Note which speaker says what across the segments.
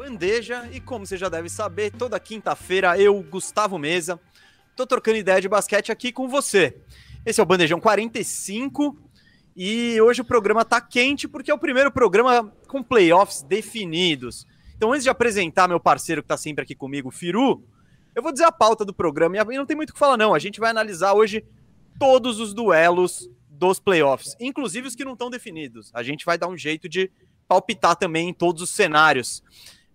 Speaker 1: Bandeja e como você já deve saber, toda quinta-feira eu, Gustavo Mesa, tô trocando ideia de basquete aqui com você. Esse é o Bandejão 45 e hoje o programa tá quente porque é o primeiro programa com playoffs definidos. Então, antes de apresentar meu parceiro que tá sempre aqui comigo, Firu, eu vou dizer a pauta do programa e não tem muito o que falar não. A gente vai analisar hoje todos os duelos dos playoffs, inclusive os que não estão definidos. A gente vai dar um jeito de palpitar também em todos os cenários.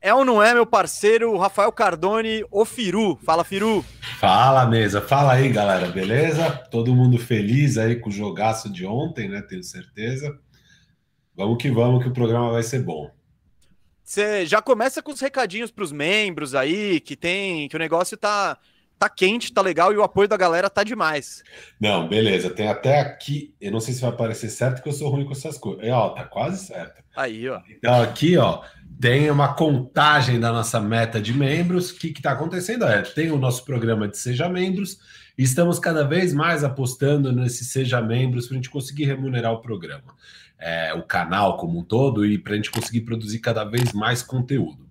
Speaker 1: É ou não é, meu parceiro Rafael Cardone, o Firu? Fala, Firu.
Speaker 2: Fala, mesa. Fala aí, galera, beleza? Todo mundo feliz aí com o jogaço de ontem, né? Tenho certeza. Vamos que vamos, que o programa vai ser bom.
Speaker 1: Você já começa com os recadinhos para os membros aí, que tem, que o negócio tá tá quente, tá legal e o apoio da galera tá demais.
Speaker 2: Não, beleza. Tem até aqui, eu não sei se vai parecer certo que eu sou ruim com essas coisas. É, ó, tá quase certo.
Speaker 1: Aí, ó.
Speaker 2: Então aqui, ó, tem uma contagem da nossa meta de membros. O que está acontecendo? É, tem o nosso programa de Seja Membros e estamos cada vez mais apostando nesse Seja Membros para a gente conseguir remunerar o programa, é, o canal como um todo e para a gente conseguir produzir cada vez mais conteúdo.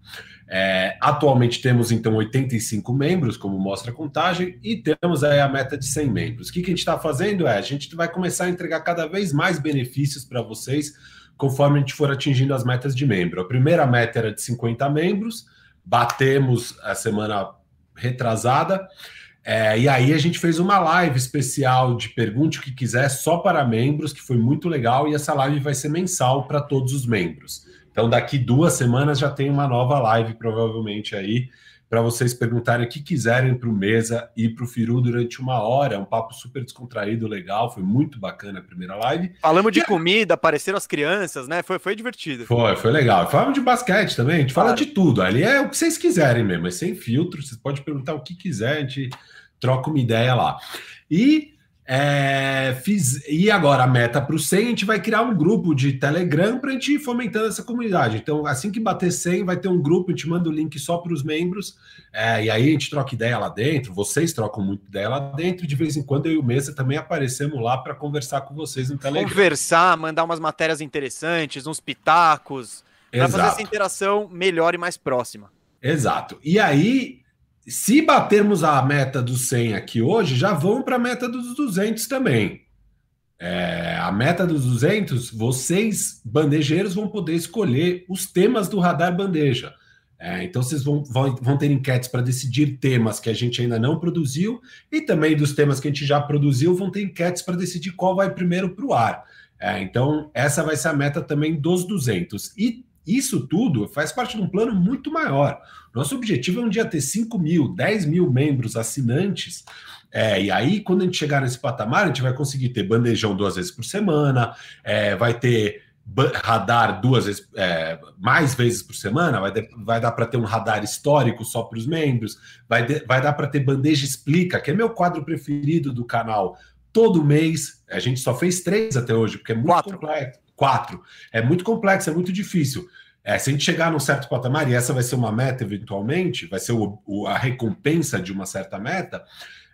Speaker 2: É, atualmente temos então 85 membros, como mostra a contagem, e temos aí a meta de 100 membros. O que, que a gente está fazendo é a gente vai começar a entregar cada vez mais benefícios para vocês conforme a gente for atingindo as metas de membro. A primeira meta era de 50 membros, batemos a semana retrasada. É, e aí a gente fez uma live especial de pergunte o que quiser só para membros, que foi muito legal, e essa live vai ser mensal para todos os membros. Então, daqui duas semanas já tem uma nova live, provavelmente aí, para vocês perguntarem o que quiserem para o Mesa e para o Firu durante uma hora. É um papo super descontraído, legal. Foi muito bacana a primeira live.
Speaker 1: Falamos de e comida, apareceram as crianças, né? Foi, foi divertido.
Speaker 2: Foi, foi legal. Falamos de basquete também. A gente claro. fala de tudo. Ali é o que vocês quiserem mesmo, é sem filtro. Vocês podem perguntar o que quiser, a gente troca uma ideia lá. E é, fiz, e agora a meta para o 100, a gente vai criar um grupo de Telegram para a gente ir fomentando essa comunidade. Então, assim que bater 100, vai ter um grupo, a gente manda o link só para os membros, é, e aí a gente troca ideia lá dentro, vocês trocam muito ideia lá dentro, e de vez em quando eu e o Mesa também aparecemos lá para conversar com vocês no Telegram.
Speaker 1: Conversar, mandar umas matérias interessantes, uns pitacos, para fazer essa interação melhor e mais próxima.
Speaker 2: Exato. E aí, se batermos a meta dos 100 aqui hoje, já vão para a meta dos 200 também. É, a meta dos 200, vocês, bandejeiros, vão poder escolher os temas do Radar Bandeja. É, então, vocês vão, vão, vão ter enquetes para decidir temas que a gente ainda não produziu e também dos temas que a gente já produziu, vão ter enquetes para decidir qual vai primeiro para o ar. É, então, essa vai ser a meta também dos 200. E isso tudo faz parte de um plano muito maior. Nosso objetivo é um dia ter 5 mil, 10 mil membros assinantes. É, e aí, quando a gente chegar nesse patamar, a gente vai conseguir ter bandejão duas vezes por semana, é, vai ter radar duas vezes, é, mais vezes por semana, vai, de, vai dar para ter um radar histórico só para os membros, vai, de, vai dar para ter bandeja explica, que é meu quadro preferido do canal. Todo mês, a gente só fez três até hoje, porque é muito Quatro. complexo. Quatro. É muito complexo, é muito difícil. É, se a gente chegar num certo patamar, e essa vai ser uma meta eventualmente, vai ser o, o, a recompensa de uma certa meta,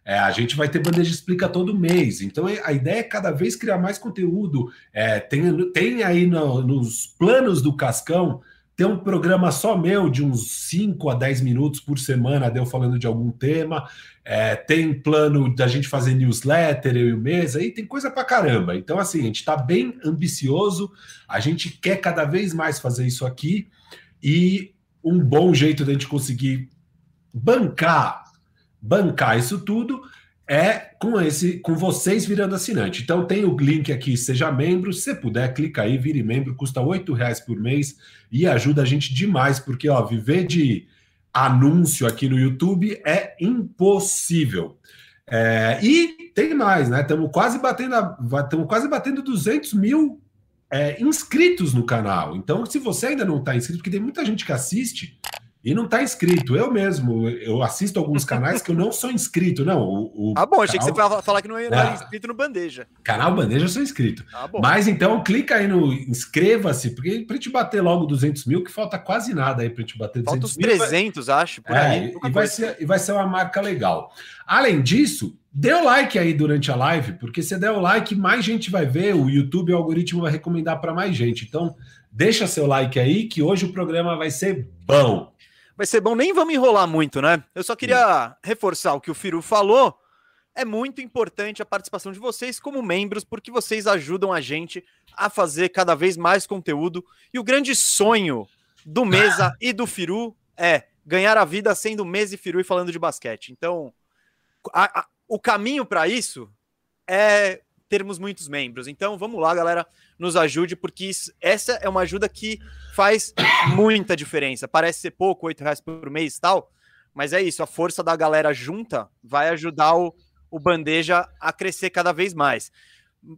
Speaker 2: é, a gente vai ter bandeja explica todo mês. Então é, a ideia é cada vez criar mais conteúdo. É, tem, tem aí no, nos planos do Cascão ter um programa só meu de uns 5 a 10 minutos por semana, deu falando de algum tema. É, tem plano da gente fazer newsletter, eu e o Mesa, aí tem coisa pra caramba. Então, assim, a gente está bem ambicioso, a gente quer cada vez mais fazer isso aqui, e um bom jeito da gente conseguir bancar, bancar isso tudo é com esse, com vocês virando assinante. Então tem o link aqui, seja membro. Se puder, clica aí, vire membro, custa oito reais por mês e ajuda a gente demais, porque ó, viver de anúncio aqui no YouTube é impossível. É, e tem mais, né? Estamos quase batendo, estamos quase batendo 200 mil é, inscritos no canal. Então, se você ainda não está inscrito, porque tem muita gente que assiste e não está inscrito. Eu mesmo, eu assisto alguns canais que eu não sou inscrito, não. O,
Speaker 1: o ah, bom, achei canal... que você ia falar que não era é. inscrito no Bandeja.
Speaker 2: Canal Bandeja eu sou inscrito. Ah, Mas então clica aí no inscreva-se, porque para gente bater logo 200 mil, que falta quase nada aí para gente bater 200
Speaker 1: falta uns 300,
Speaker 2: mil.
Speaker 1: acho, por
Speaker 2: é, aí. E vai, ser, e vai ser uma marca legal. Além disso, dê o like aí durante a live, porque se der o like, mais gente vai ver, o YouTube, o algoritmo vai recomendar para mais gente. Então, Deixa seu like aí, que hoje o programa vai ser bom.
Speaker 1: Vai ser bom, nem vamos enrolar muito, né? Eu só queria reforçar o que o Firu falou. É muito importante a participação de vocês como membros, porque vocês ajudam a gente a fazer cada vez mais conteúdo. E o grande sonho do Mesa e do Firu é ganhar a vida sendo Mesa e Firu e falando de basquete. Então, a, a, o caminho para isso é termos muitos membros. Então, vamos lá, galera, nos ajude, porque isso, essa é uma ajuda que faz muita diferença. Parece ser pouco, oito reais por mês e tal, mas é isso, a força da galera junta vai ajudar o, o Bandeja a crescer cada vez mais.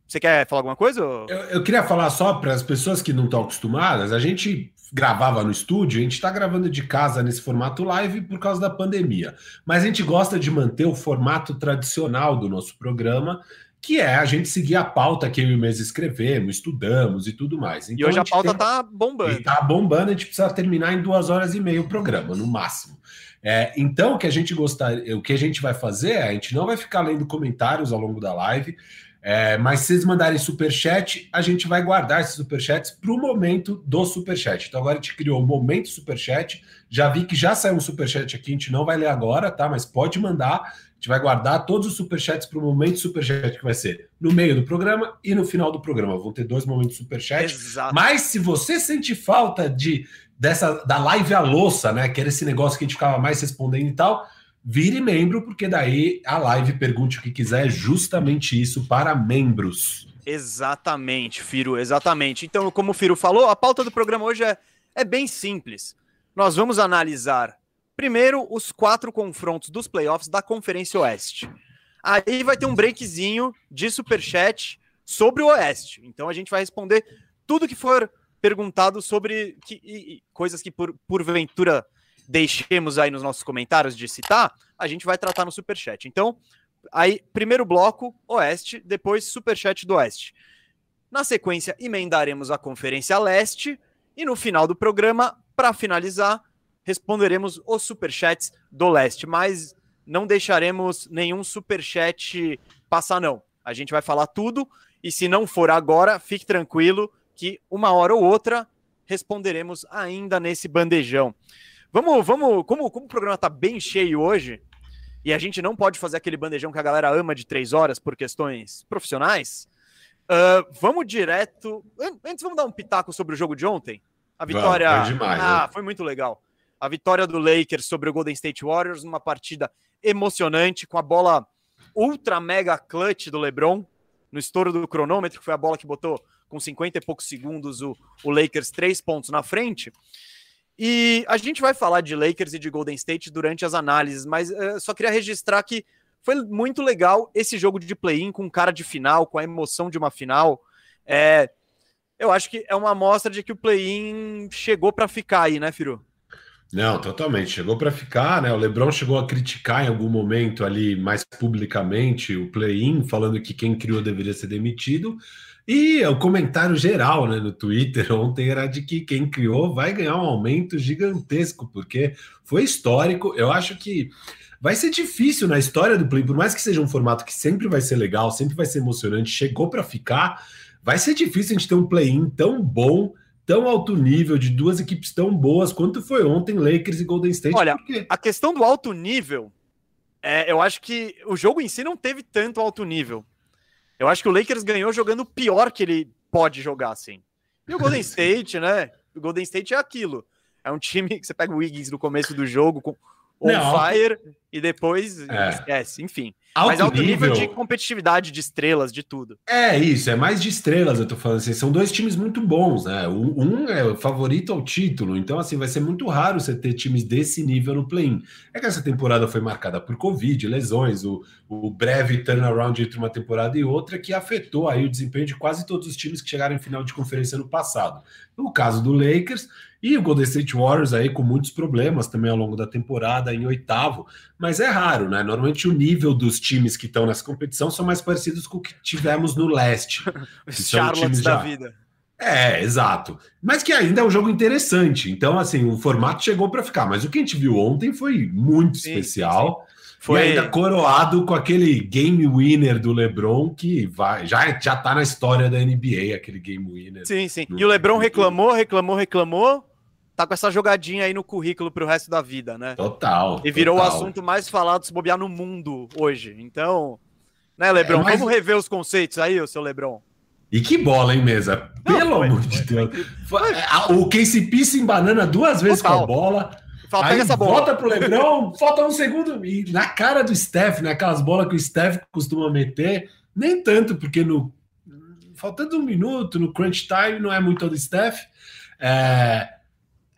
Speaker 1: Você quer falar alguma coisa?
Speaker 2: Eu, eu queria falar só para as pessoas que não estão acostumadas, a gente gravava no estúdio, a gente está gravando de casa nesse formato live por causa da pandemia. Mas a gente gosta de manter o formato tradicional do nosso programa, que é a gente seguir a pauta que eu e o Mês escrevemos, estudamos e tudo mais.
Speaker 1: Então, e hoje a, a pauta tem... tá bombando.
Speaker 2: E tá bombando, a gente precisa terminar em duas horas e meia o programa, no máximo. É, então, o que a gente gostar, o que a gente vai fazer é a gente não vai ficar lendo comentários ao longo da live, é, mas se vocês mandarem superchat, a gente vai guardar esses superchats para o momento do superchat. Então agora a gente criou o momento superchat. Já vi que já saiu um superchat aqui, a gente não vai ler agora, tá? Mas pode mandar gente vai guardar todos os superchats para o momento superchat que vai ser no meio do programa e no final do programa. Vão ter dois momentos superchat. Exato. Mas se você sente falta de dessa da live à louça, né? Que era esse negócio que a gente ficava mais respondendo e tal, vire membro, porque daí a live pergunte o que quiser, é justamente isso para membros.
Speaker 1: Exatamente, Firo, exatamente. Então, como o Firo falou, a pauta do programa hoje é, é bem simples. Nós vamos analisar Primeiro, os quatro confrontos dos playoffs da Conferência Oeste. Aí vai ter um breakzinho de superchat sobre o Oeste. Então a gente vai responder tudo que for perguntado sobre que, e, e, coisas que por, porventura deixemos aí nos nossos comentários de citar, a gente vai tratar no superchat. Então, aí primeiro bloco Oeste, depois superchat do Oeste. Na sequência, emendaremos a Conferência Leste e no final do programa, para finalizar, responderemos os superchats do leste, mas não deixaremos nenhum superchat passar, não. A gente vai falar tudo, e se não for agora, fique tranquilo que uma hora ou outra responderemos ainda nesse bandejão. Vamos, vamos, como, como o programa está bem cheio hoje, e a gente não pode fazer aquele bandejão que a galera ama de três horas por questões profissionais, uh, vamos direto. Antes, vamos dar um pitaco sobre o jogo de ontem. A vitória. Vamos, demais, ah, né? foi muito legal a vitória do Lakers sobre o Golden State Warriors, uma partida emocionante, com a bola ultra mega clutch do LeBron, no estouro do cronômetro, que foi a bola que botou com 50 e poucos segundos o, o Lakers três pontos na frente. E a gente vai falar de Lakers e de Golden State durante as análises, mas uh, só queria registrar que foi muito legal esse jogo de play-in com cara de final, com a emoção de uma final. É, eu acho que é uma amostra de que o play-in chegou para ficar aí, né, Firu?
Speaker 2: Não, totalmente. Chegou para ficar, né? O LeBron chegou a criticar em algum momento ali mais publicamente o play-in, falando que quem criou deveria ser demitido. E o comentário geral né, no Twitter ontem era de que quem criou vai ganhar um aumento gigantesco, porque foi histórico. Eu acho que vai ser difícil na história do play, por mais que seja um formato que sempre vai ser legal, sempre vai ser emocionante, chegou para ficar. Vai ser difícil a gente ter um play-in tão bom tão alto nível, de duas equipes tão boas quanto foi ontem Lakers e Golden State.
Speaker 1: Olha, porque... a questão do alto nível, é, eu acho que o jogo em si não teve tanto alto nível. Eu acho que o Lakers ganhou jogando pior que ele pode jogar, assim. E o Golden State, né? O Golden State é aquilo. É um time que você pega o Wiggins no começo do jogo com on não, fire alto... e depois é. esquece, enfim. Alto Mas alto nível... nível... de competitividade, de estrelas, de tudo.
Speaker 2: É isso, é mais de estrelas, eu tô falando assim. São dois times muito bons, né? Um é o favorito ao título, então assim, vai ser muito raro você ter times desse nível no play-in. É que essa temporada foi marcada por Covid, lesões, o, o breve turnaround entre uma temporada e outra que afetou aí o desempenho de quase todos os times que chegaram em final de conferência no passado. No caso do Lakers, e o Golden State Warriors aí com muitos problemas também ao longo da temporada, em oitavo. Mas é raro, né? Normalmente o nível dos times que estão nessa competição são mais parecidos com o que tivemos no leste.
Speaker 1: Os Charlotte da já... vida.
Speaker 2: É, exato. Mas que ainda é um jogo interessante. Então, assim, o formato chegou para ficar. Mas o que a gente viu ontem foi muito sim, especial. Sim. Foi... E ainda coroado com aquele game winner do LeBron que vai, já, já tá na história da NBA, aquele game winner.
Speaker 1: Sim, sim. E o LeBron reclamou, reclamou, reclamou. Tá com essa jogadinha aí no currículo pro resto da vida, né?
Speaker 2: Total.
Speaker 1: E virou
Speaker 2: total.
Speaker 1: o assunto mais falado se bobear no mundo hoje. Então, né, LeBron? É, mas... Vamos rever os conceitos aí, o seu LeBron.
Speaker 2: E que bola, hein, mesa? Pelo Não, foi, amor de Deus. Foi, o KCP se embanana duas vezes Total. com a bola. Falta aí essa bola. volta pro Lebron, falta um segundo. E na cara do Steph, né? Aquelas bolas que o Steph costuma meter, nem tanto, porque no. Faltando um minuto, no crunch time, não é muito do Steph. É,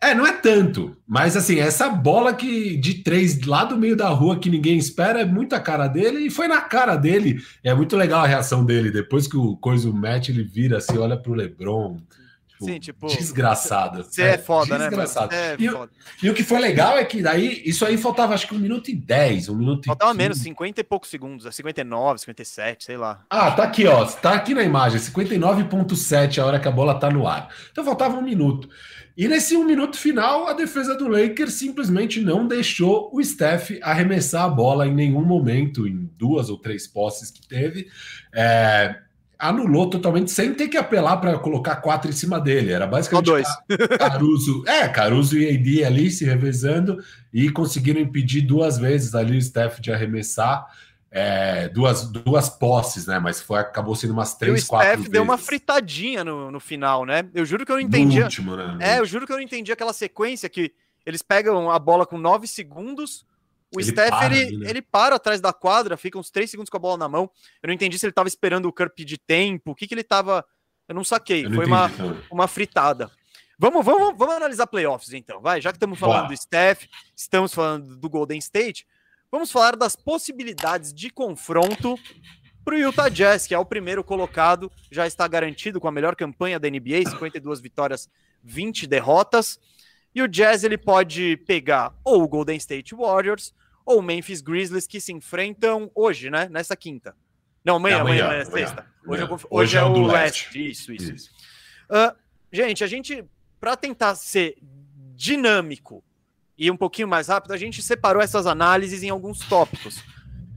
Speaker 2: é, não é tanto, mas assim, essa bola que de três lá do meio da rua que ninguém espera é muito a cara dele e foi na cara dele. É muito legal a reação dele. Depois que o coisa match, ele vira assim, olha pro LeBron.
Speaker 1: Tipo, Sim, tipo.
Speaker 2: Desgraçado.
Speaker 1: Você é, é, foda,
Speaker 2: né, desgraçado.
Speaker 1: né?
Speaker 2: É e, foda. e o que foi legal é que daí, isso aí faltava acho que um minuto e dez, um minuto
Speaker 1: Faltava menos, 50 e poucos segundos, 59, 57, sei lá.
Speaker 2: Ah, tá aqui, ó. Tá aqui na imagem, 59,7 a hora que a bola tá no ar. Então faltava um minuto. E nesse um minuto final, a defesa do Lakers simplesmente não deixou o Steph arremessar a bola em nenhum momento, em duas ou três posses que teve. É, anulou totalmente sem ter que apelar para colocar quatro em cima dele. Era basicamente
Speaker 1: dois.
Speaker 2: Caruso, é, Caruso e AD ali se revezando e conseguiram impedir duas vezes ali o Steph de arremessar é, duas, duas posses, né? Mas foi, acabou sendo umas três,
Speaker 1: e o
Speaker 2: quatro
Speaker 1: vezes. deu uma fritadinha no, no final, né? Eu juro que eu não entendi.
Speaker 2: último, né?
Speaker 1: É, eu juro que eu não entendi aquela sequência que eles pegam a bola com nove segundos. O ele Steph, para, ele, né? ele para atrás da quadra, fica uns três segundos com a bola na mão. Eu não entendi se ele estava esperando o Curp de tempo, o que, que ele estava. Eu não saquei. Eu não foi uma, uma fritada. Vamos, vamos, vamos analisar playoffs, então. Vai, já que estamos falando Boa. do Steph, estamos falando do Golden State. Vamos falar das possibilidades de confronto para o Utah Jazz, que é o primeiro colocado, já está garantido com a melhor campanha da NBA, 52 vitórias, 20 derrotas. E o Jazz ele pode pegar ou o Golden State Warriors ou o Memphis Grizzlies, que se enfrentam hoje, né? Nessa quinta. Não, amanhã, é amanhã, amanhã, amanhã, é sexta. Hoje, é, hoje, hoje é, o leste. Isso, isso. isso. Uh, gente, a gente, para tentar ser dinâmico e um pouquinho mais rápido, a gente separou essas análises em alguns tópicos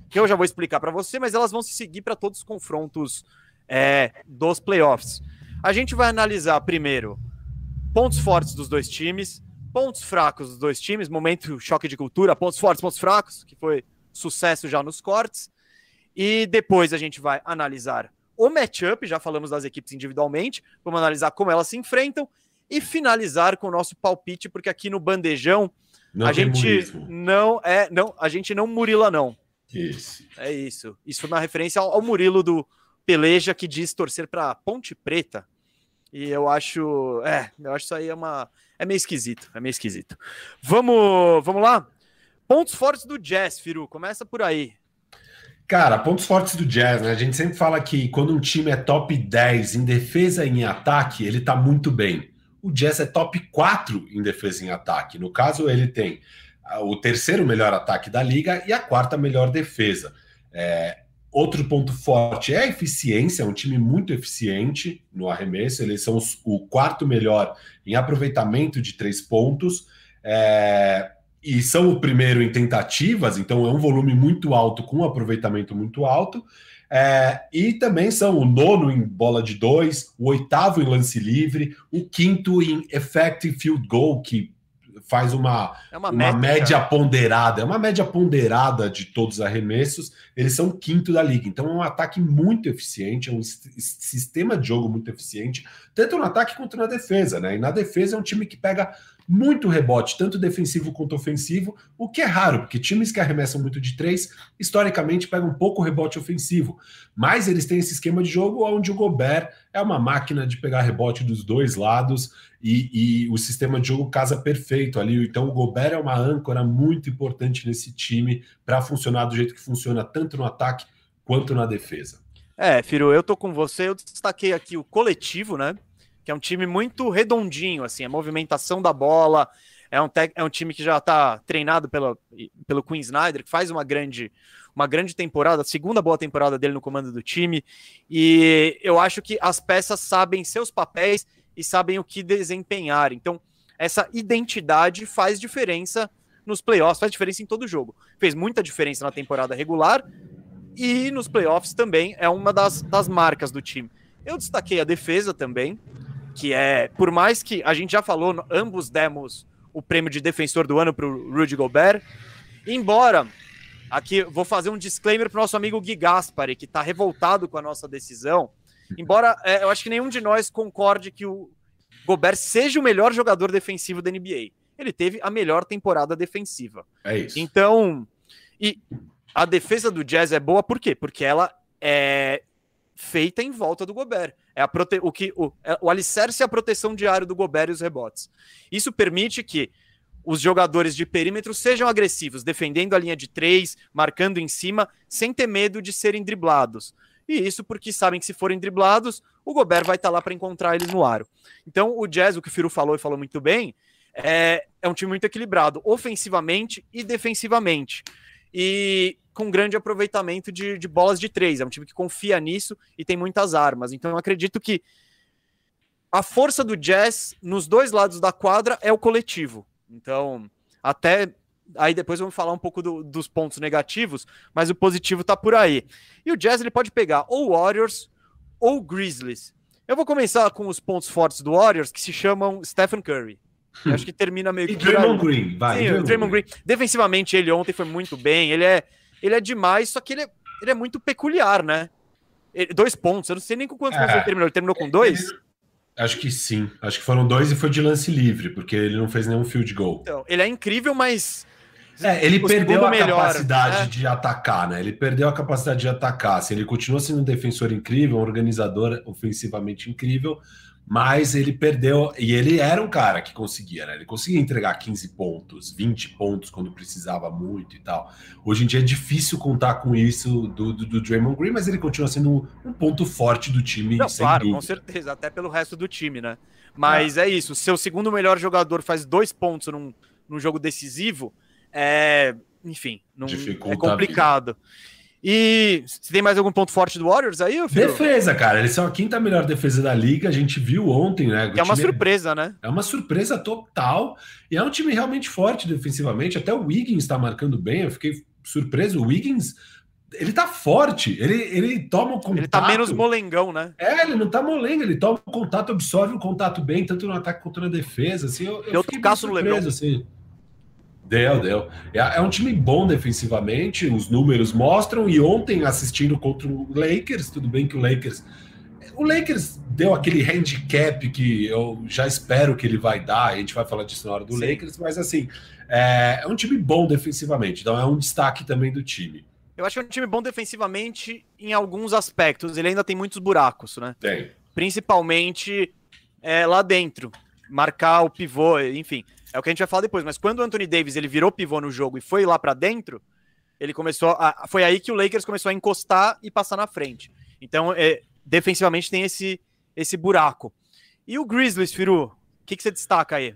Speaker 1: que eu já vou explicar para você, mas elas vão se seguir para todos os confrontos é, dos playoffs. A gente vai analisar primeiro pontos fortes dos dois times, pontos fracos dos dois times, momento choque de cultura, pontos fortes, pontos fracos, que foi sucesso já nos cortes. E depois a gente vai analisar o matchup, já falamos das equipes individualmente, vamos analisar como elas se enfrentam e finalizar com o nosso palpite, porque aqui no bandejão não a gente murismo. não é, não, a gente não Murila não.
Speaker 2: Isso.
Speaker 1: É isso. Isso foi uma referência ao, ao Murilo do Peleja que diz torcer para Ponte Preta. E eu acho, é, eu acho isso aí é uma é meio esquisito, é meio esquisito. Vamos, vamos lá? Pontos fortes do Jazz, Firu, começa por aí.
Speaker 2: Cara, pontos fortes do Jazz, né? A gente sempre fala que quando um time é top 10 em defesa e em ataque, ele tá muito bem o Jazz é top 4 em defesa e em ataque. No caso, ele tem o terceiro melhor ataque da liga e a quarta melhor defesa. É, outro ponto forte é a eficiência, é um time muito eficiente no arremesso. Eles são os, o quarto melhor em aproveitamento de três pontos. É, e são o primeiro em tentativas, então é um volume muito alto, com um aproveitamento muito alto. É, e também são o nono em bola de dois, o oitavo em lance livre, o quinto em effective field goal, que faz uma,
Speaker 1: é uma,
Speaker 2: uma média ponderada, é uma média ponderada de todos os arremessos, eles são o quinto da liga. Então é um ataque muito eficiente, é um sistema de jogo muito eficiente, tanto no ataque quanto na defesa, né? E na defesa é um time que pega muito rebote, tanto defensivo quanto ofensivo, o que é raro, porque times que arremessam muito de três, historicamente pegam pouco rebote ofensivo. Mas eles têm esse esquema de jogo onde o Gobert é uma máquina de pegar rebote dos dois lados e, e o sistema de jogo casa perfeito ali. Então o Gobert é uma âncora muito importante nesse time para funcionar do jeito que funciona, tanto no ataque quanto na defesa.
Speaker 1: É, Firo, eu tô com você. Eu destaquei aqui o coletivo, né? Que é um time muito redondinho, assim, a movimentação da bola, é um, é um time que já está treinado pela, pelo Queen Snyder, que faz uma grande, uma grande temporada, segunda boa temporada dele no comando do time, e eu acho que as peças sabem seus papéis e sabem o que desempenhar, então essa identidade faz diferença nos playoffs, faz diferença em todo jogo. Fez muita diferença na temporada regular e nos playoffs também é uma das, das marcas do time. Eu destaquei a defesa também, que é, por mais que a gente já falou, ambos demos o prêmio de defensor do ano para o Rudy Gobert, embora aqui vou fazer um disclaimer para o nosso amigo Gui Gaspari, que está revoltado com a nossa decisão, embora é, eu acho que nenhum de nós concorde que o Gobert seja o melhor jogador defensivo da NBA. Ele teve a melhor temporada defensiva.
Speaker 2: É isso.
Speaker 1: Então, e a defesa do Jazz é boa por quê? Porque ela é feita em volta do Gobert. É a prote... o que o, é, o alicerce é a proteção diária do Gobert e os rebotes. Isso permite que os jogadores de perímetro sejam agressivos, defendendo a linha de três, marcando em cima, sem ter medo de serem driblados. E isso porque sabem que se forem driblados, o Gobert vai estar tá lá para encontrar eles no aro. Então, o Jazz, o que o Firo falou e falou muito bem, é, é um time muito equilibrado, ofensivamente e defensivamente. E com grande aproveitamento de, de bolas de três. É um time que confia nisso e tem muitas armas. Então, eu acredito que a força do Jazz nos dois lados da quadra é o coletivo. Então, até aí depois vamos falar um pouco do, dos pontos negativos, mas o positivo tá por aí. E o Jazz ele pode pegar ou Warriors ou Grizzlies. Eu vou começar com os pontos fortes do Warriors, que se chamam Stephen Curry. Eu acho que termina meio que. E
Speaker 2: Draymond Green, vai.
Speaker 1: Sim, Draymond Green. Defensivamente, ele ontem foi muito bem. Ele é ele é demais, só que ele é, ele é muito peculiar, né? Ele, dois pontos, eu não sei nem com quantos é, pontos ele terminou. Ele terminou com dois? Ele,
Speaker 2: acho que sim. Acho que foram dois e foi de lance livre, porque ele não fez nenhum field goal.
Speaker 1: Então, ele é incrível, mas.
Speaker 2: É, ele perdeu a melhor, capacidade é. de atacar, né? Ele perdeu a capacidade de atacar. Assim, ele continua sendo um defensor incrível, um organizador ofensivamente incrível, mas ele perdeu, e ele era um cara que conseguia, né? Ele conseguia entregar 15 pontos, 20 pontos quando precisava muito e tal. Hoje em dia é difícil contar com isso do, do, do Draymond Green, mas ele continua sendo um, ponto forte do time.
Speaker 1: Não, claro, dúvida. com certeza, até pelo resto do time, né? Mas é, é isso, seu segundo melhor jogador faz dois pontos num, num jogo decisivo, é, enfim, não, é complicado. E você tem mais algum ponto forte do Warriors aí,
Speaker 2: filho? Defesa, cara. Eles são a quinta melhor defesa da liga. A gente viu ontem, né?
Speaker 1: é uma surpresa, né?
Speaker 2: É uma surpresa total. E é um time realmente forte defensivamente. Até o Wiggins está marcando bem. Eu fiquei surpreso. O Wiggins, ele tá forte. Ele, ele toma o contato.
Speaker 1: Ele tá menos molengão, né?
Speaker 2: É, ele não tá molengo. Ele toma o contato, absorve o contato bem, tanto no ataque quanto na defesa. Assim, eu, eu
Speaker 1: fiquei surpreso,
Speaker 2: assim. Deu, deu. É, é, um time bom defensivamente, os números mostram. E ontem, assistindo contra o Lakers, tudo bem que o Lakers. O Lakers deu aquele handicap que eu já espero que ele vai dar, a gente vai falar disso na hora do Sim. Lakers, mas assim, é, é um time bom defensivamente, então é um destaque também do time.
Speaker 1: Eu acho que é um time bom defensivamente em alguns aspectos. Ele ainda tem muitos buracos, né?
Speaker 2: Tem.
Speaker 1: Principalmente é, lá dentro. Marcar o pivô, enfim. É o que a gente vai falar depois, mas quando o Anthony Davis ele virou pivô no jogo e foi lá para dentro, ele começou a, foi aí que o Lakers começou a encostar e passar na frente. Então, é, defensivamente tem esse esse buraco. E o Grizzlies, Firu, o que, que você destaca aí?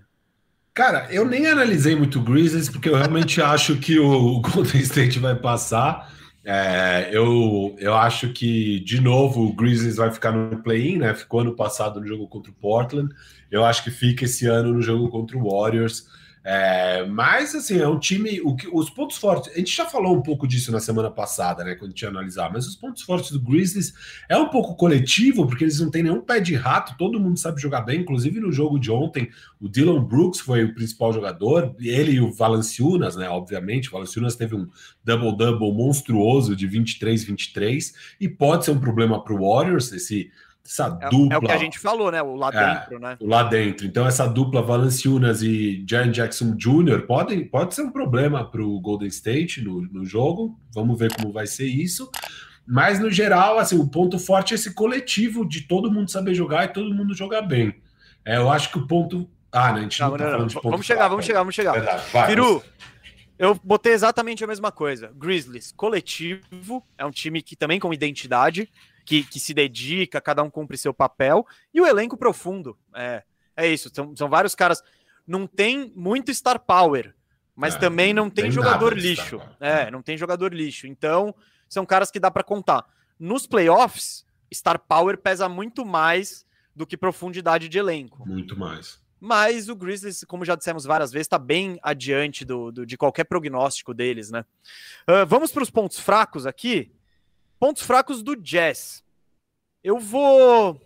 Speaker 2: Cara, eu nem analisei muito o Grizzlies porque eu realmente acho que o Golden State vai passar. É, eu, eu acho que, de novo, o Grizzlies vai ficar no play-in, né? Ficou ano passado no jogo contra o Portland. Eu acho que fica esse ano no jogo contra o Warriors. É, mas, assim, é um time. O que, os pontos fortes. A gente já falou um pouco disso na semana passada, né? Quando a gente analisar. Mas os pontos fortes do Grizzlies é um pouco coletivo, porque eles não têm nenhum pé de rato. Todo mundo sabe jogar bem. Inclusive no jogo de ontem, o Dylan Brooks foi o principal jogador. Ele e o Valanciunas, né? Obviamente. O Valanciunas teve um double-double monstruoso de 23-23. E pode ser um problema para o Warriors, esse essa dupla.
Speaker 1: É, é, o que a gente falou, né? O lá é, dentro, né?
Speaker 2: O lá dentro. Então, essa dupla Valanciunas e Jaren Jackson Jr. Pode, pode ser um problema para o Golden State no, no jogo. Vamos ver como vai ser isso. Mas, no geral, assim, o ponto forte é esse coletivo de todo mundo saber jogar e todo mundo jogar bem. É, eu acho que o ponto. Ah, né? A gente não, não tá não, falando de ponto
Speaker 1: Vamos chegar, vamos chegar, vamos chegar. Verdade, vai, Firu, eu botei exatamente a mesma coisa. Grizzlies, coletivo, é um time que também com identidade que, que se dedica, cada um cumpre seu papel, e o elenco profundo. É, é isso, são, são vários caras. Não tem muito star power, mas é, também não tem, tem jogador lixo. É, não tem jogador lixo. Então, são caras que dá para contar. Nos playoffs, star power pesa muito mais do que profundidade de elenco.
Speaker 2: Muito mais.
Speaker 1: mas o Grizzlies, como já dissemos várias vezes, está bem adiante do, do, de qualquer prognóstico deles, né? Uh, vamos para os pontos fracos aqui. Pontos fracos do Jazz. Eu vou.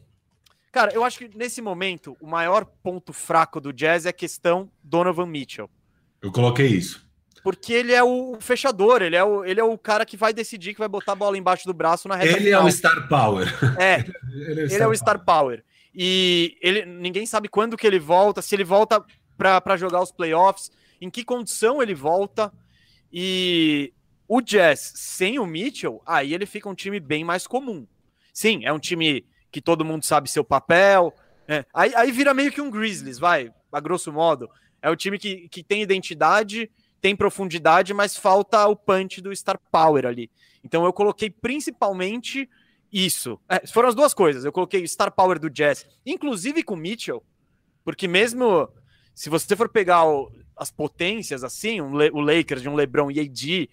Speaker 1: Cara, eu acho que nesse momento o maior ponto fraco do Jazz é a questão Donovan Mitchell.
Speaker 2: Eu coloquei isso.
Speaker 1: Porque ele é o fechador, ele é o, ele é o cara que vai decidir que vai botar a bola embaixo do braço na
Speaker 2: reta Ele final. é o Star Power.
Speaker 1: É, ele, é o, ele é o Star Power. E ele, ninguém sabe quando que ele volta, se ele volta para jogar os playoffs, em que condição ele volta. E o Jazz sem o Mitchell, aí ele fica um time bem mais comum. Sim, é um time que todo mundo sabe seu papel. É. Aí, aí vira meio que um Grizzlies, vai, a grosso modo. É o time que, que tem identidade, tem profundidade, mas falta o punch do Star Power ali. Então eu coloquei principalmente isso. É, foram as duas coisas. Eu coloquei o Star Power do Jazz, inclusive com o Mitchell, porque mesmo se você for pegar o, as potências assim, um, o Lakers de um LeBron e AD,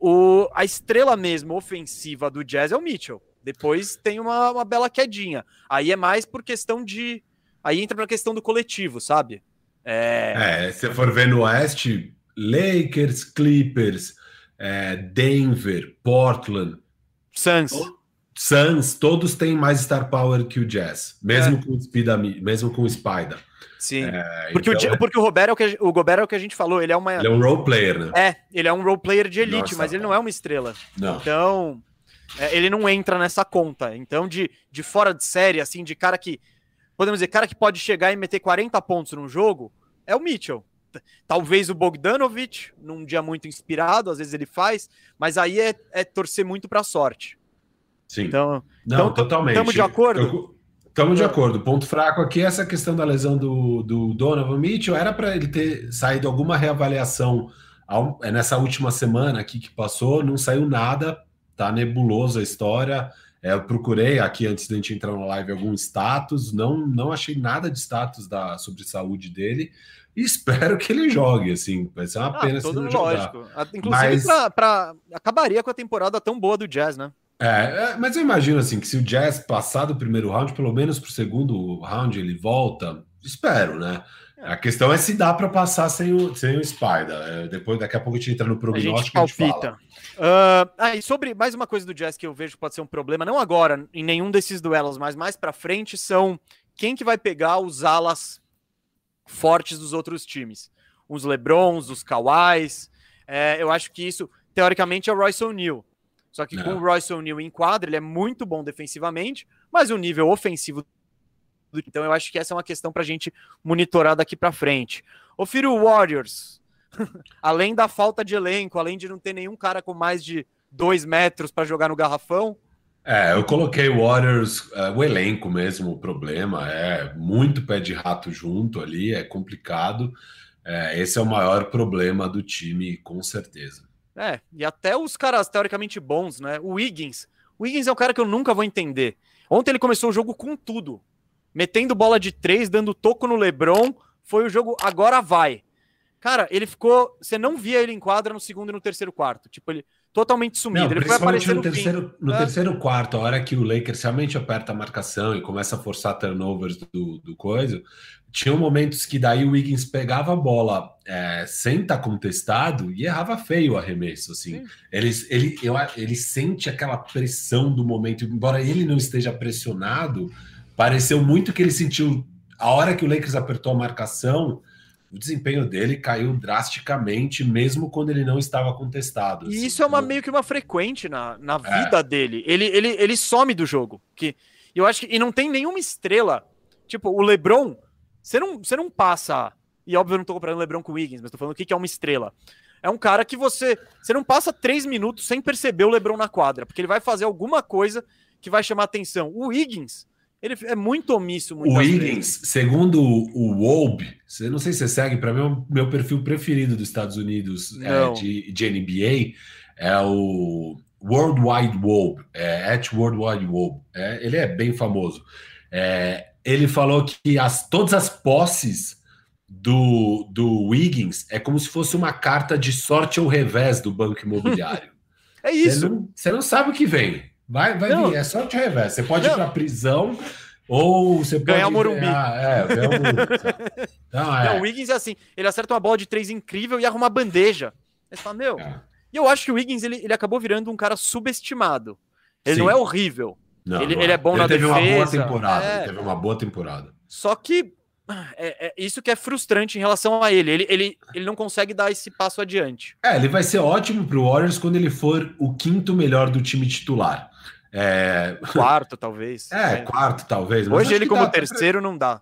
Speaker 1: o, a estrela mesmo ofensiva do Jazz é o Mitchell. Depois tem uma, uma bela quedinha. Aí é mais por questão de. Aí entra pra questão do coletivo, sabe?
Speaker 2: É, é se for ver no Oeste, Lakers, Clippers, é, Denver, Portland,
Speaker 1: Suns.
Speaker 2: Suns, todos têm mais star power que o Jazz, mesmo é. com o Spida, mesmo com o Spider.
Speaker 1: Sim. É, porque, então, o, é porque o Robert é o que o Gobert é o que a gente falou, ele é uma
Speaker 2: Ele é um role player, né?
Speaker 1: É, ele é um role player de elite, Nossa, mas ele não é uma estrela.
Speaker 2: Não.
Speaker 1: Então, é, ele não entra nessa conta. Então, de, de fora de série, assim, de cara que. Podemos dizer, cara que pode chegar e meter 40 pontos num jogo, é o Mitchell. Talvez o Bogdanovich, num dia muito inspirado, às vezes ele faz, mas aí é, é torcer muito para sorte.
Speaker 2: Sim.
Speaker 1: Então,
Speaker 2: não,
Speaker 1: então,
Speaker 2: totalmente.
Speaker 1: Estamos de acordo?
Speaker 2: Estamos de acordo. Ponto fraco aqui é essa questão da lesão do, do Donovan Mitchell. Era para ele ter saído alguma reavaliação é nessa última semana aqui que passou, não saiu nada tá nebuloso a história. É, eu procurei aqui antes da gente entrar na live algum status, não não achei nada de status da sobre saúde dele. E espero que ele jogue, assim, vai ser uma ah, pena se não lógico.
Speaker 1: jogar. Inclusive, mas... Pra, pra, acabaria com a temporada tão boa do Jazz, né?
Speaker 2: É, é, mas eu imagino assim que se o Jazz passar do primeiro round, pelo menos para o segundo round ele volta, espero, né? A questão é se dá para passar sem o, sem o Spider. É, depois, daqui a pouco a gente entra no prognóstico
Speaker 1: a gente palpita. Uh, ah, e sobre mais uma coisa do Jazz que eu vejo que pode ser um problema, não agora, em nenhum desses duelos, mas mais para frente, são quem que vai pegar os alas fortes dos outros times. Os Lebrons, os Kawais. É, eu acho que isso, teoricamente, é o Royce O'Neal. Só que não. com o Royce O'Neal em quadra, ele é muito bom defensivamente, mas o nível ofensivo então eu acho que essa é uma questão para a gente monitorar daqui para frente. O Firo Warriors, além da falta de elenco, além de não ter nenhum cara com mais de dois metros para jogar no garrafão.
Speaker 2: É, eu coloquei Warriors, uh, o elenco mesmo, o problema é muito pé de rato junto ali, é complicado. É, esse é o maior problema do time, com certeza.
Speaker 1: É, e até os caras teoricamente bons, né? O Wiggins. O Wiggins é um cara que eu nunca vou entender. Ontem ele começou o jogo com tudo metendo bola de três, dando toco no Lebron. Foi o jogo, agora vai. Cara, ele ficou. Você não via ele em quadra no segundo e no terceiro quarto. Tipo, ele totalmente sumido. Não, ele foi aparecer
Speaker 2: no, no terceiro, no é. terceiro quarto, a hora que o Lakers realmente aperta a marcação e começa a forçar turnovers do, do coisa. Tinham momentos que daí o Wiggins pegava a bola é, sem estar tá contestado e errava feio o arremesso. Assim. Ele, ele, eu, ele sente aquela pressão do momento, embora ele não esteja pressionado, pareceu muito que ele sentiu a hora que o Lakers apertou a marcação, o desempenho dele caiu drasticamente, mesmo quando ele não estava contestado.
Speaker 1: Assim. E isso é uma, meio que uma frequente na, na é. vida dele. Ele, ele, ele some do jogo. Que eu acho que. E não tem nenhuma estrela. Tipo, o Lebron, você não, você não passa. E óbvio, eu não tô comparando o Lebron com o Wiggins, mas tô falando o que, que é uma estrela. É um cara que você. Você não passa três minutos sem perceber o Lebron na quadra, porque ele vai fazer alguma coisa que vai chamar atenção. O Wiggins ele é muito omisso.
Speaker 2: O Higgins, vezes. segundo o Wolb, não sei se você segue, para mim é o meu perfil preferido dos Estados Unidos é, de, de, NBA, é o Worldwide Wolb, é at Worldwide Wolb. É, ele é bem famoso. É, ele falou que as, todas as posses do, do Wiggins é como se fosse uma carta de sorte ou revés do banco imobiliário.
Speaker 1: é isso.
Speaker 2: Você não, você não sabe o que vem. Vai, vai vir, é só de revés. Você pode não. ir para prisão Ou você pode
Speaker 1: ganhar o Morumbi.
Speaker 2: é, ganhar o Morumbi.
Speaker 1: Não, é. Não, o Wiggins é assim, ele acerta uma bola de três incrível e arruma uma bandeja. Aí você fala, meu. É. E eu acho que o Wiggins ele, ele acabou virando um cara subestimado. Ele Sim. não é horrível. Não, ele, não é. ele é bom ele na
Speaker 2: teve
Speaker 1: defesa.
Speaker 2: Uma boa temporada, é. Ele teve uma boa temporada.
Speaker 1: Só que é, é, isso que é frustrante em relação a ele. ele. Ele ele não consegue dar esse passo adiante.
Speaker 2: É, ele vai ser ótimo para o Warriors quando ele for o quinto melhor do time titular. É...
Speaker 1: Quarto, talvez.
Speaker 2: É, quarto, talvez.
Speaker 1: Hoje ele, como terceiro, pra... não dá.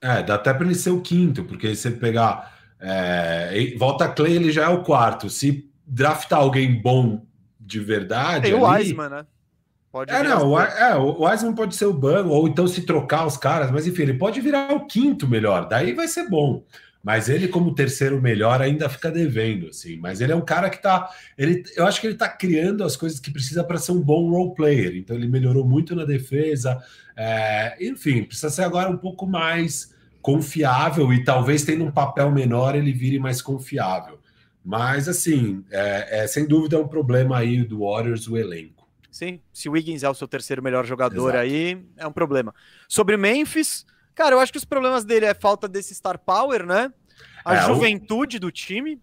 Speaker 2: É, dá até para ele ser o quinto, porque se pegar. É... Volta Clay, ele já é o quarto. Se draftar alguém bom de verdade.
Speaker 1: Tem ali... o Wiseman, né?
Speaker 2: Pode é, não, o, é, o Wiseman pode ser o banco, ou então se trocar os caras, mas enfim, ele pode virar o quinto melhor, daí vai ser bom. Mas ele, como terceiro melhor, ainda fica devendo, assim. Mas ele é um cara que tá. Ele, eu acho que ele tá criando as coisas que precisa para ser um bom role player. Então ele melhorou muito na defesa. É, enfim, precisa ser agora um pouco mais confiável e talvez tendo um papel menor ele vire mais confiável. Mas assim, é, é sem dúvida é um problema aí do Warriors o elenco.
Speaker 1: Sim, se o Wiggins é o seu terceiro melhor jogador Exato. aí, é um problema. Sobre Memphis, cara, eu acho que os problemas dele é falta desse star power, né? A é, juventude o... do time.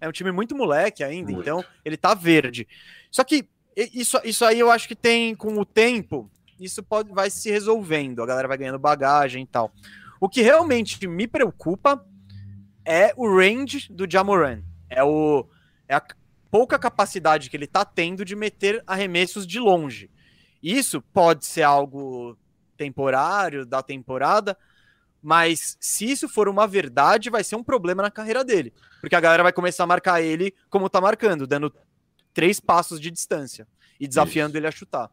Speaker 1: É um time muito moleque ainda, muito. então ele tá verde. Só que isso, isso aí eu acho que tem, com o tempo, isso pode, vai se resolvendo. A galera vai ganhando bagagem e tal. O que realmente me preocupa é o range do Jamoran. É, o, é a pouca capacidade que ele está tendo de meter arremessos de longe. Isso pode ser algo temporário, da temporada, mas se isso for uma verdade, vai ser um problema na carreira dele. Porque a galera vai começar a marcar ele como tá marcando, dando três passos de distância e desafiando isso. ele a chutar.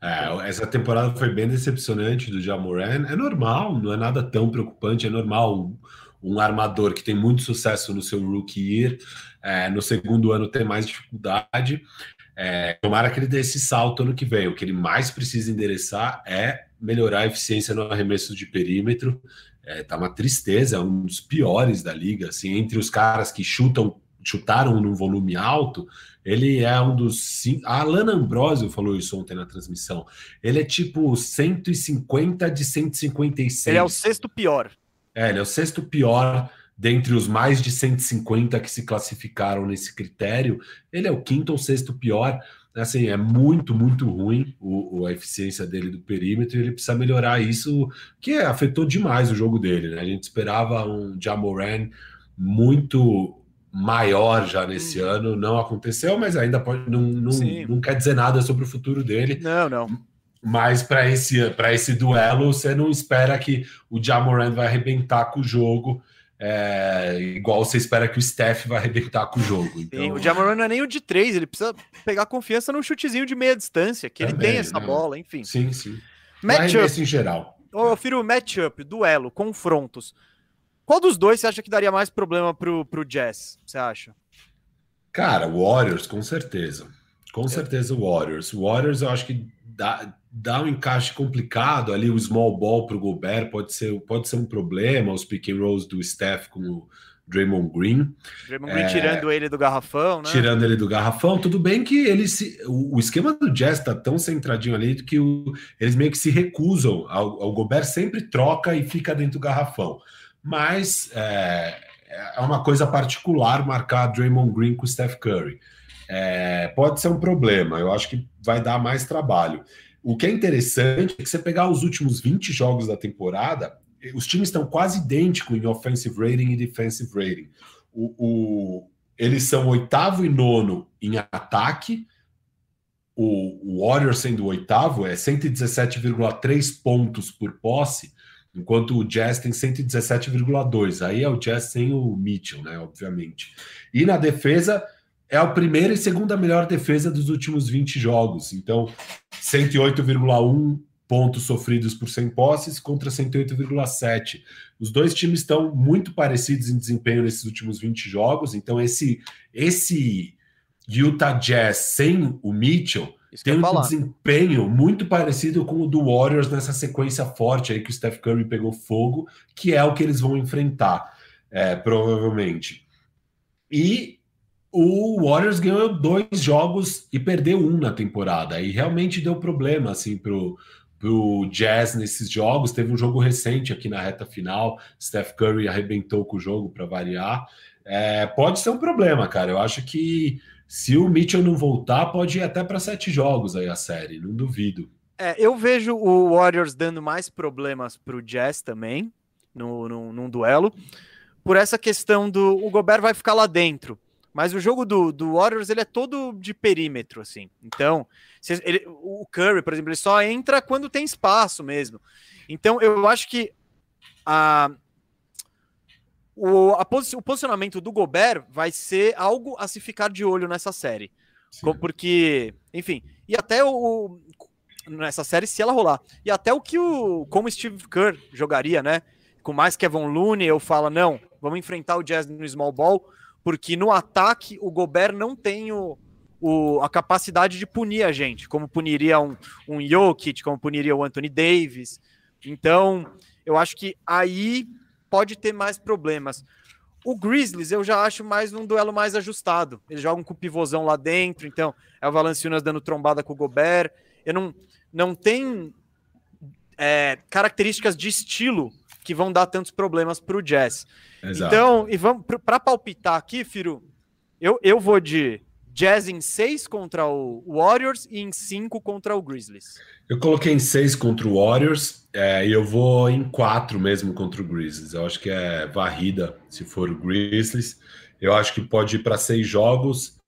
Speaker 2: É, essa temporada foi bem decepcionante do Jamoran. É normal, não é nada tão preocupante, é normal um armador que tem muito sucesso no seu rookie year, é, no segundo ano tem mais dificuldade. É, tomara que ele dê esse salto ano que vem. O que ele mais precisa endereçar é melhorar a eficiência no arremesso de perímetro. É, tá uma tristeza, é um dos piores da liga. Assim, entre os caras que chutam, chutaram num volume alto, ele é um dos. A Alana Ambrosio falou isso ontem na transmissão. Ele é tipo 150 de 156.
Speaker 1: Ele é o sexto pior.
Speaker 2: É, ele é o sexto pior dentre os mais de 150 que se classificaram nesse critério. Ele é o quinto ou sexto pior. Assim, é muito, muito ruim o, a eficiência dele do perímetro e ele precisa melhorar isso, que afetou demais o jogo dele. Né? A gente esperava um Jamoran muito maior já nesse hum. ano, não aconteceu, mas ainda pode, não, não, não quer dizer nada sobre o futuro dele.
Speaker 1: Não, não.
Speaker 2: Mas para esse, esse duelo, você não espera que o Jamoran vai arrebentar com o jogo. É, igual você espera que o Steph vai arrebentar com o jogo. Então... Sim,
Speaker 1: o Jamoran não é nem o de três, ele precisa pegar confiança num chutezinho de meia distância, que Também, ele tem essa não. bola, enfim.
Speaker 2: Sim, sim.
Speaker 1: Matchup.
Speaker 2: em geral.
Speaker 1: Eu prefiro matchup, duelo, confrontos. Qual dos dois você acha que daria mais problema pro, pro Jazz? Você acha?
Speaker 2: Cara, Warriors, com certeza. Com é. certeza, Warriors. Warriors, eu acho que dá, dá um encaixe complicado ali, o small ball para o Gobert pode ser, pode ser um problema, os pick and rolls do Steph com o Draymond Green.
Speaker 1: Draymond Green é, tirando ele do garrafão, né?
Speaker 2: Tirando ele do garrafão, tudo bem que ele se, o, o esquema do Jazz tá tão centradinho ali que o, eles meio que se recusam, ao, ao Gobert sempre troca e fica dentro do garrafão. Mas é, é uma coisa particular marcar Draymond Green com o Steph Curry. É, pode ser um problema, eu acho que vai dar mais trabalho. O que é interessante é que você pegar os últimos 20 jogos da temporada, os times estão quase idênticos em offensive rating e defensive rating. O, o, eles são oitavo e nono em ataque. O, o Warriors sendo o oitavo é 117,3 pontos por posse, enquanto o Jazz tem 117,2. Aí é o Jazz sem o Mitchell, né? Obviamente. E na defesa é a primeira e segunda melhor defesa dos últimos 20 jogos. Então, 108,1 pontos sofridos por 100 posses contra 108,7. Os dois times estão muito parecidos em desempenho nesses últimos 20 jogos. Então, esse esse Utah Jazz sem o Mitchell Isso tem um desempenho muito parecido com o do Warriors nessa sequência forte aí que o Steph Curry pegou fogo, que é o que eles vão enfrentar, é, provavelmente. E o Warriors ganhou dois jogos e perdeu um na temporada. E realmente deu problema assim pro, pro Jazz nesses jogos. Teve um jogo recente aqui na reta final. Steph Curry arrebentou com o jogo para variar. É, pode ser um problema, cara. Eu acho que se o Mitchell não voltar, pode ir até para sete jogos aí a série, não duvido.
Speaker 1: É, eu vejo o Warriors dando mais problemas para o Jazz também, no, no, num duelo, por essa questão do. O Gobert vai ficar lá dentro. Mas o jogo do, do Warriors ele é todo de perímetro, assim. Então, ele, o Curry, por exemplo, ele só entra quando tem espaço mesmo. Então, eu acho que a, o, a, o posicionamento do Gobert vai ser algo a se ficar de olho nessa série. Sim. Porque, enfim, e até o. Nessa série, se ela rolar. E até o que o. Como Steve Kerr jogaria, né? Com mais Kevin Looney, eu falo, não, vamos enfrentar o Jazz no small ball porque no ataque o Gobert não tem o, o, a capacidade de punir a gente, como puniria um, um Jokic, como puniria o Anthony Davis. Então, eu acho que aí pode ter mais problemas. O Grizzlies eu já acho mais um duelo mais ajustado. Eles jogam com o pivôzão lá dentro, então é o Valanciunas dando trombada com o Gobert. Eu não, não tem é, características de estilo que vão dar tantos problemas para o Jazz. Exato. Então, e vamos para palpitar aqui, Firo, eu, eu vou de Jazz em 6 contra o Warriors e em 5 contra o Grizzlies.
Speaker 2: Eu coloquei em 6 contra o Warriors é, e eu vou em 4 mesmo contra o Grizzlies. Eu acho que é varrida se for o Grizzlies. Eu acho que pode ir para 6 jogos.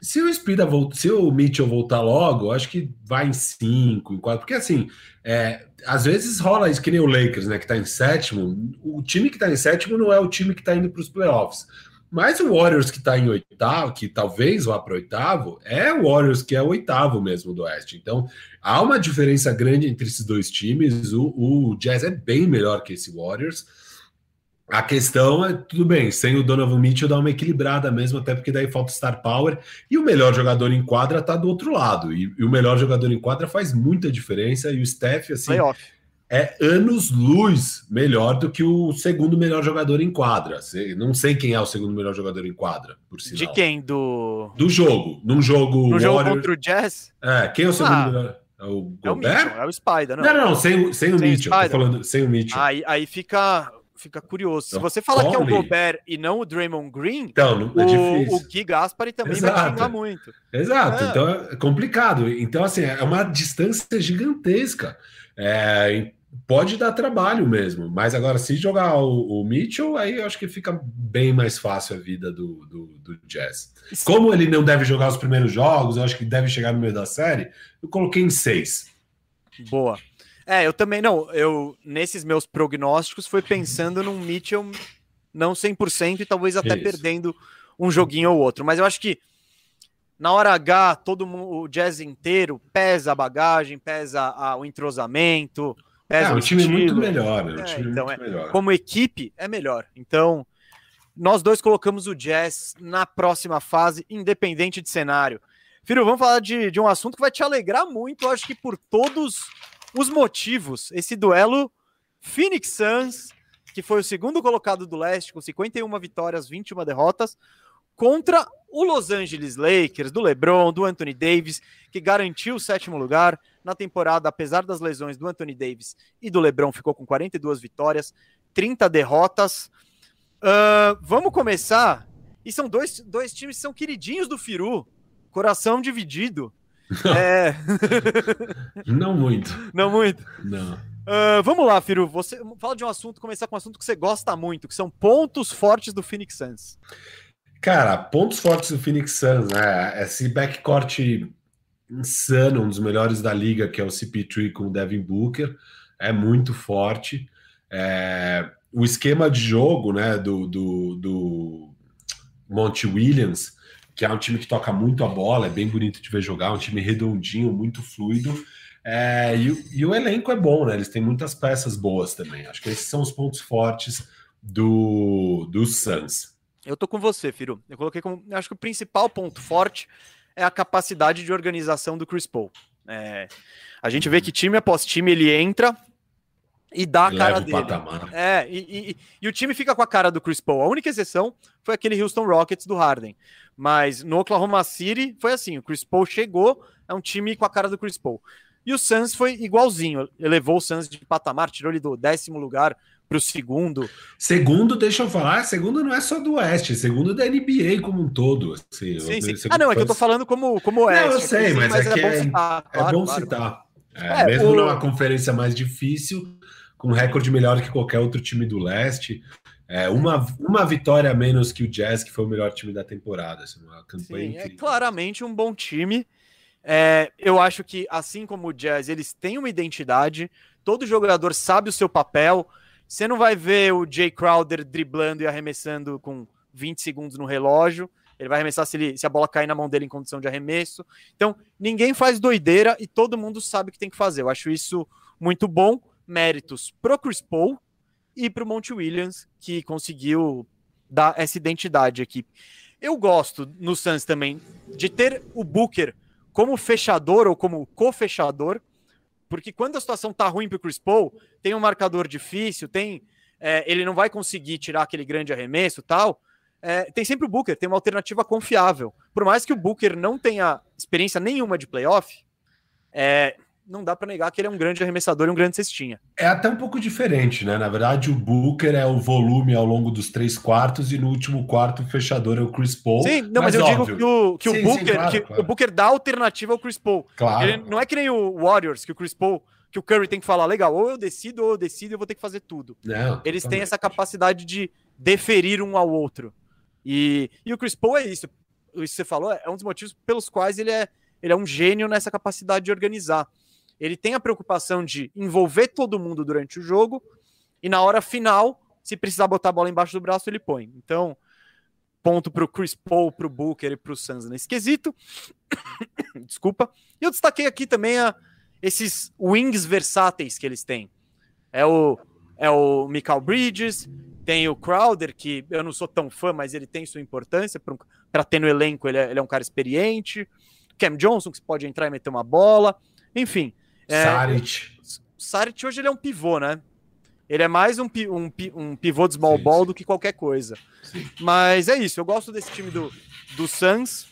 Speaker 2: Se o Spida voltar, se o Mitchell voltar logo, acho que vai em 5, em 4, porque assim, é, às vezes rola isso que nem o Lakers, né, que tá em sétimo. O time que tá em sétimo não é o time que tá indo para os playoffs. Mas o Warriors que está em oitavo, que talvez vá para oitavo, é o Warriors que é o oitavo mesmo do Oeste. Então há uma diferença grande entre esses dois times. O, o Jazz é bem melhor que esse Warriors. A questão é, tudo bem, sem o Donovan Mitchell dá uma equilibrada mesmo, até porque daí falta star power, e o melhor jogador em quadra tá do outro lado, e, e o melhor jogador em quadra faz muita diferença, e o Steph, assim, Playoff. é anos-luz melhor do que o segundo melhor jogador em quadra. Não sei quem é o segundo melhor jogador em quadra, por sinal.
Speaker 1: De quem? Do...
Speaker 2: Do jogo, num jogo...
Speaker 1: No jogo contra o Jazz?
Speaker 2: É, quem é o segundo ah. melhor... É o Gobert? É o, Mitchell,
Speaker 1: é o Spider, não?
Speaker 2: Não, não, sem, sem o sem Mitchell. Tô falando sem o Mitchell.
Speaker 1: Aí, aí fica fica curioso. Se você falar que é o Gobert e não o Draymond Green,
Speaker 2: então, é
Speaker 1: o, o Gui Gaspari também Exato. vai xingar muito.
Speaker 2: Exato, é. então é complicado. Então, assim, é uma distância gigantesca. É, pode dar trabalho mesmo, mas agora, se jogar o, o, Mitchell, aí eu acho que fica bem mais fácil a vida do, do, do Jazz. Como ele não deve jogar os primeiros jogos, eu acho que deve chegar no meio da série, eu coloquei em seis.
Speaker 1: Boa. É, eu também não. Eu nesses meus prognósticos foi pensando num Mitchell não 100% e talvez até Isso. perdendo um joguinho ou outro, mas eu acho que na hora H, todo mundo, o jazz inteiro pesa a bagagem, pesa a, o entrosamento, pesa
Speaker 2: é,
Speaker 1: o,
Speaker 2: o time é muito melhor, né?
Speaker 1: É, então, é, melhor. Como equipe, é melhor. Então, nós dois colocamos o Jazz na próxima fase, independente de cenário. Filho, vamos falar de, de um assunto que vai te alegrar muito, eu acho que por todos os motivos, esse duelo Phoenix Suns, que foi o segundo colocado do leste, com 51 vitórias, 21 derrotas, contra o Los Angeles Lakers, do LeBron, do Anthony Davis, que garantiu o sétimo lugar na temporada, apesar das lesões do Anthony Davis e do LeBron, ficou com 42 vitórias, 30 derrotas. Uh, vamos começar. E são dois, dois times que são queridinhos do Firu, coração dividido. É...
Speaker 2: Não muito.
Speaker 1: Não muito?
Speaker 2: Não.
Speaker 1: Uh, vamos lá, Firu. Você fala de um assunto, começar com um assunto que você gosta muito, que são pontos fortes do Phoenix Suns.
Speaker 2: Cara, pontos fortes do Phoenix Suns, né? Esse backcourt insano, um dos melhores da liga, que é o CP3 com o Devin Booker, é muito forte. É... O esquema de jogo, né, do, do, do Monty Williams que é um time que toca muito a bola, é bem bonito de ver jogar, um time redondinho, muito fluido. É, e, e, o elenco é bom, né? Eles têm muitas peças boas também. Acho que esses são os pontos fortes do, do Suns.
Speaker 1: Eu tô com você, Firo. Eu coloquei como. Acho que o principal ponto forte é a capacidade de organização do Chris Paul. É, a gente vê que time após time ele entra, e dá a cara dele. Patamar. É, e, e, e, o time fica com a cara do Chris Paul. A única exceção foi aquele Houston Rockets do Harden. Mas no Oklahoma City foi assim: o Chris Paul chegou, é um time com a cara do Chris Paul. E o Suns foi igualzinho, elevou o Suns de patamar, tirou ele do décimo lugar para o segundo.
Speaker 2: Segundo, deixa eu falar, segundo não é só do Oeste, segundo da NBA como um todo.
Speaker 1: Assim, sim, sim. Ah, não, é que eu tô falando como, como Oeste. Não,
Speaker 2: eu sei, mas, mas, é, é, bom citar. É, claro, bom claro. citar. É, é, mesmo o... numa conferência mais difícil, com recorde melhor que qualquer outro time do Leste. É, uma, uma vitória a menos que o Jazz, que foi o melhor time da temporada. Assim, uma
Speaker 1: campanha Sim, é claramente um bom time. É, eu acho que, assim como o Jazz, eles têm uma identidade. Todo jogador sabe o seu papel. Você não vai ver o Jay Crowder driblando e arremessando com 20 segundos no relógio. Ele vai arremessar se, ele, se a bola cair na mão dele em condição de arremesso. Então, ninguém faz doideira e todo mundo sabe o que tem que fazer. Eu acho isso muito bom. Méritos pro Chris Paul, e para o Monte Williams, que conseguiu dar essa identidade aqui. Eu gosto no Suns também de ter o Booker como fechador ou como co-fechador, porque quando a situação tá ruim para o Chris Paul, tem um marcador difícil, tem é, ele não vai conseguir tirar aquele grande arremesso tal. É, tem sempre o Booker, tem uma alternativa confiável. Por mais que o Booker não tenha experiência nenhuma de playoff, é, não dá para negar que ele é um grande arremessador e um grande cestinha.
Speaker 2: É até um pouco diferente, né? Na verdade, o Booker é o volume ao longo dos três quartos e no último quarto o fechador é o Chris Paul.
Speaker 1: Sim, não, mas, mas eu óbvio. digo que o, que sim, o Booker, sim, claro, que claro. o Booker dá alternativa ao Chris Paul.
Speaker 2: Claro.
Speaker 1: Ele não é que nem o Warriors, que o Chris Paul, que o Curry tem que falar, legal, ou eu decido, ou eu decido, eu vou ter que fazer tudo. Não, Eles têm essa capacidade de deferir um ao outro. E, e o Chris Paul é isso. Isso que você falou é um dos motivos pelos quais ele é, ele é um gênio nessa capacidade de organizar ele tem a preocupação de envolver todo mundo durante o jogo e na hora final, se precisar botar a bola embaixo do braço, ele põe. Então, ponto para o Chris Paul, para o Booker e para o Suns nesse quesito. Desculpa. E eu destaquei aqui também a, esses wings versáteis que eles têm. É o, é o Michael Bridges, tem o Crowder, que eu não sou tão fã, mas ele tem sua importância para ter no elenco, ele é, ele é um cara experiente. Cam Johnson, que pode entrar e meter uma bola. Enfim,
Speaker 2: é, Saric.
Speaker 1: Saric hoje ele é um pivô, né? Ele é mais um, um, um pivô de small sim, ball sim. do que qualquer coisa. Sim. Mas é isso, eu gosto desse time do, do Suns.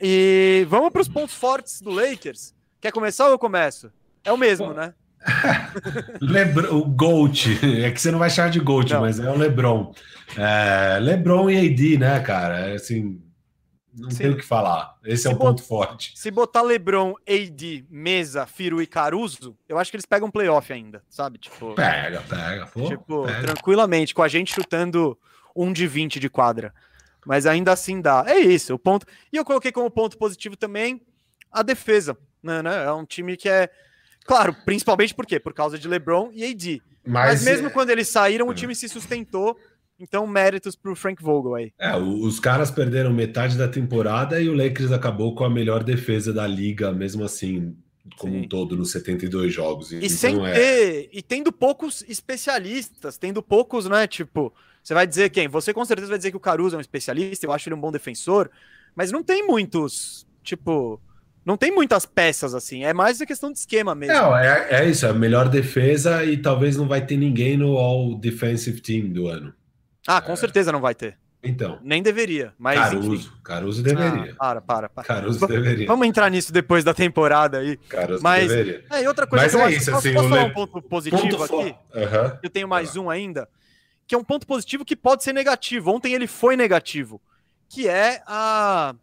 Speaker 1: E vamos para os pontos fortes do Lakers. Quer começar ou eu começo? É o mesmo, né?
Speaker 2: Lebron, o Gold, é que você não vai chamar de Gold, não. mas é o LeBron. É, LeBron e AD, né, cara? É assim, não Sim. tenho o que falar. Esse se é o ponto forte.
Speaker 1: Se botar LeBron, AD, Mesa, Firo e Caruso, eu acho que eles pegam playoff ainda, sabe? Tipo,
Speaker 2: pega, pega. Pô,
Speaker 1: tipo,
Speaker 2: pega.
Speaker 1: tranquilamente, com a gente chutando um de 20 de quadra. Mas ainda assim dá. É isso, o ponto. E eu coloquei como ponto positivo também a defesa. Né, né? É um time que é. Claro, principalmente por quê? Por causa de LeBron e AD. Mas, Mas mesmo é... quando eles saíram, o é. time se sustentou então, méritos para o Frank Vogel aí.
Speaker 2: É, os caras perderam metade da temporada e o Lakers acabou com a melhor defesa da liga, mesmo assim, como Sim. um todo, nos 72 jogos.
Speaker 1: E então, sem é... ter, e tendo poucos especialistas, tendo poucos, né? Tipo, você vai dizer quem? Você com certeza vai dizer que o Caruso é um especialista, eu acho ele um bom defensor, mas não tem muitos, tipo, não tem muitas peças assim, é mais a questão de esquema mesmo.
Speaker 2: Não, é, é isso, é a melhor defesa e talvez não vai ter ninguém no All Defensive Team do ano.
Speaker 1: Ah, com é. certeza não vai ter.
Speaker 2: Então.
Speaker 1: Nem deveria, mas
Speaker 2: Caruso, enfim. Caruso deveria.
Speaker 1: Ah, para, para, para.
Speaker 2: Caruso deveria.
Speaker 1: Vamos entrar nisso depois da temporada aí.
Speaker 2: Caruso
Speaker 1: mas,
Speaker 2: deveria.
Speaker 1: É, outra coisa
Speaker 2: mas
Speaker 1: que eu
Speaker 2: é
Speaker 1: acho,
Speaker 2: isso,
Speaker 1: posso,
Speaker 2: assim,
Speaker 1: posso falar um ponto positivo
Speaker 2: ponto
Speaker 1: aqui?
Speaker 2: Uhum.
Speaker 1: Eu tenho mais um ainda, que é um ponto positivo que pode ser negativo. Ontem ele foi negativo, que é a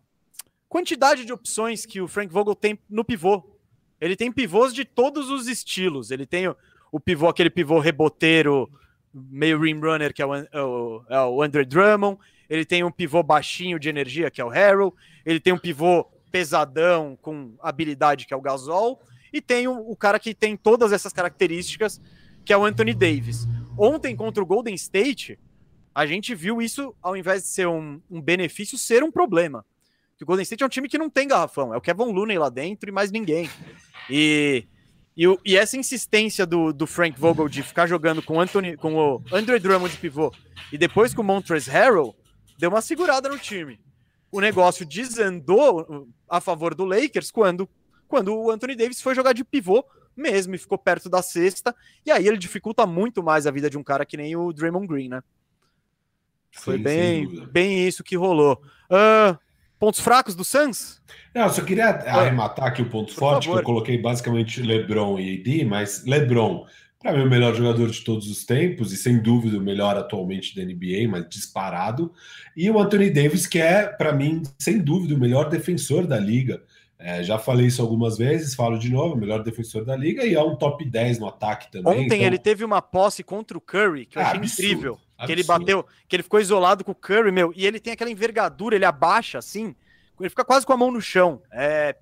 Speaker 1: quantidade de opções que o Frank Vogel tem no pivô. Ele tem pivôs de todos os estilos. Ele tem o, o pivô, aquele pivô reboteiro meio rim runner, que é o, é o, é o Andre Drummond, ele tem um pivô baixinho de energia, que é o Harrell, ele tem um pivô pesadão com habilidade, que é o Gasol, e tem o, o cara que tem todas essas características, que é o Anthony Davis. Ontem, contra o Golden State, a gente viu isso, ao invés de ser um, um benefício, ser um problema. o Golden State é um time que não tem garrafão, é o Kevin Looney lá dentro e mais ninguém. E e, e, essa insistência do, do, Frank Vogel de ficar jogando com, Anthony, com o Andre Drummond de pivô e depois com o Montrezl Harrell deu uma segurada no time. O negócio desandou uh, a favor do Lakers quando, quando o Anthony Davis foi jogar de pivô mesmo e ficou perto da cesta. E aí ele dificulta muito mais a vida de um cara que nem o Draymond Green, né? Foi Sim, bem, bem isso que rolou. Uh, Pontos fracos do Suns?
Speaker 2: Não, eu só queria arrematar aqui o ponto Por forte, favor. que eu coloquei basicamente LeBron e AD, mas LeBron, para mim, o melhor jogador de todos os tempos, e sem dúvida o melhor atualmente da NBA, mas disparado. E o Anthony Davis, que é, para mim, sem dúvida, o melhor defensor da liga. É, já falei isso algumas vezes, falo de novo, o melhor defensor da liga e é um top 10 no ataque também.
Speaker 1: Ontem então... ele teve uma posse contra o Curry, que eu achei absurdo, incrível. Absurdo. Que ele bateu, que ele ficou isolado com o Curry, meu, e ele tem aquela envergadura, ele abaixa assim, ele fica quase com a mão no chão. É,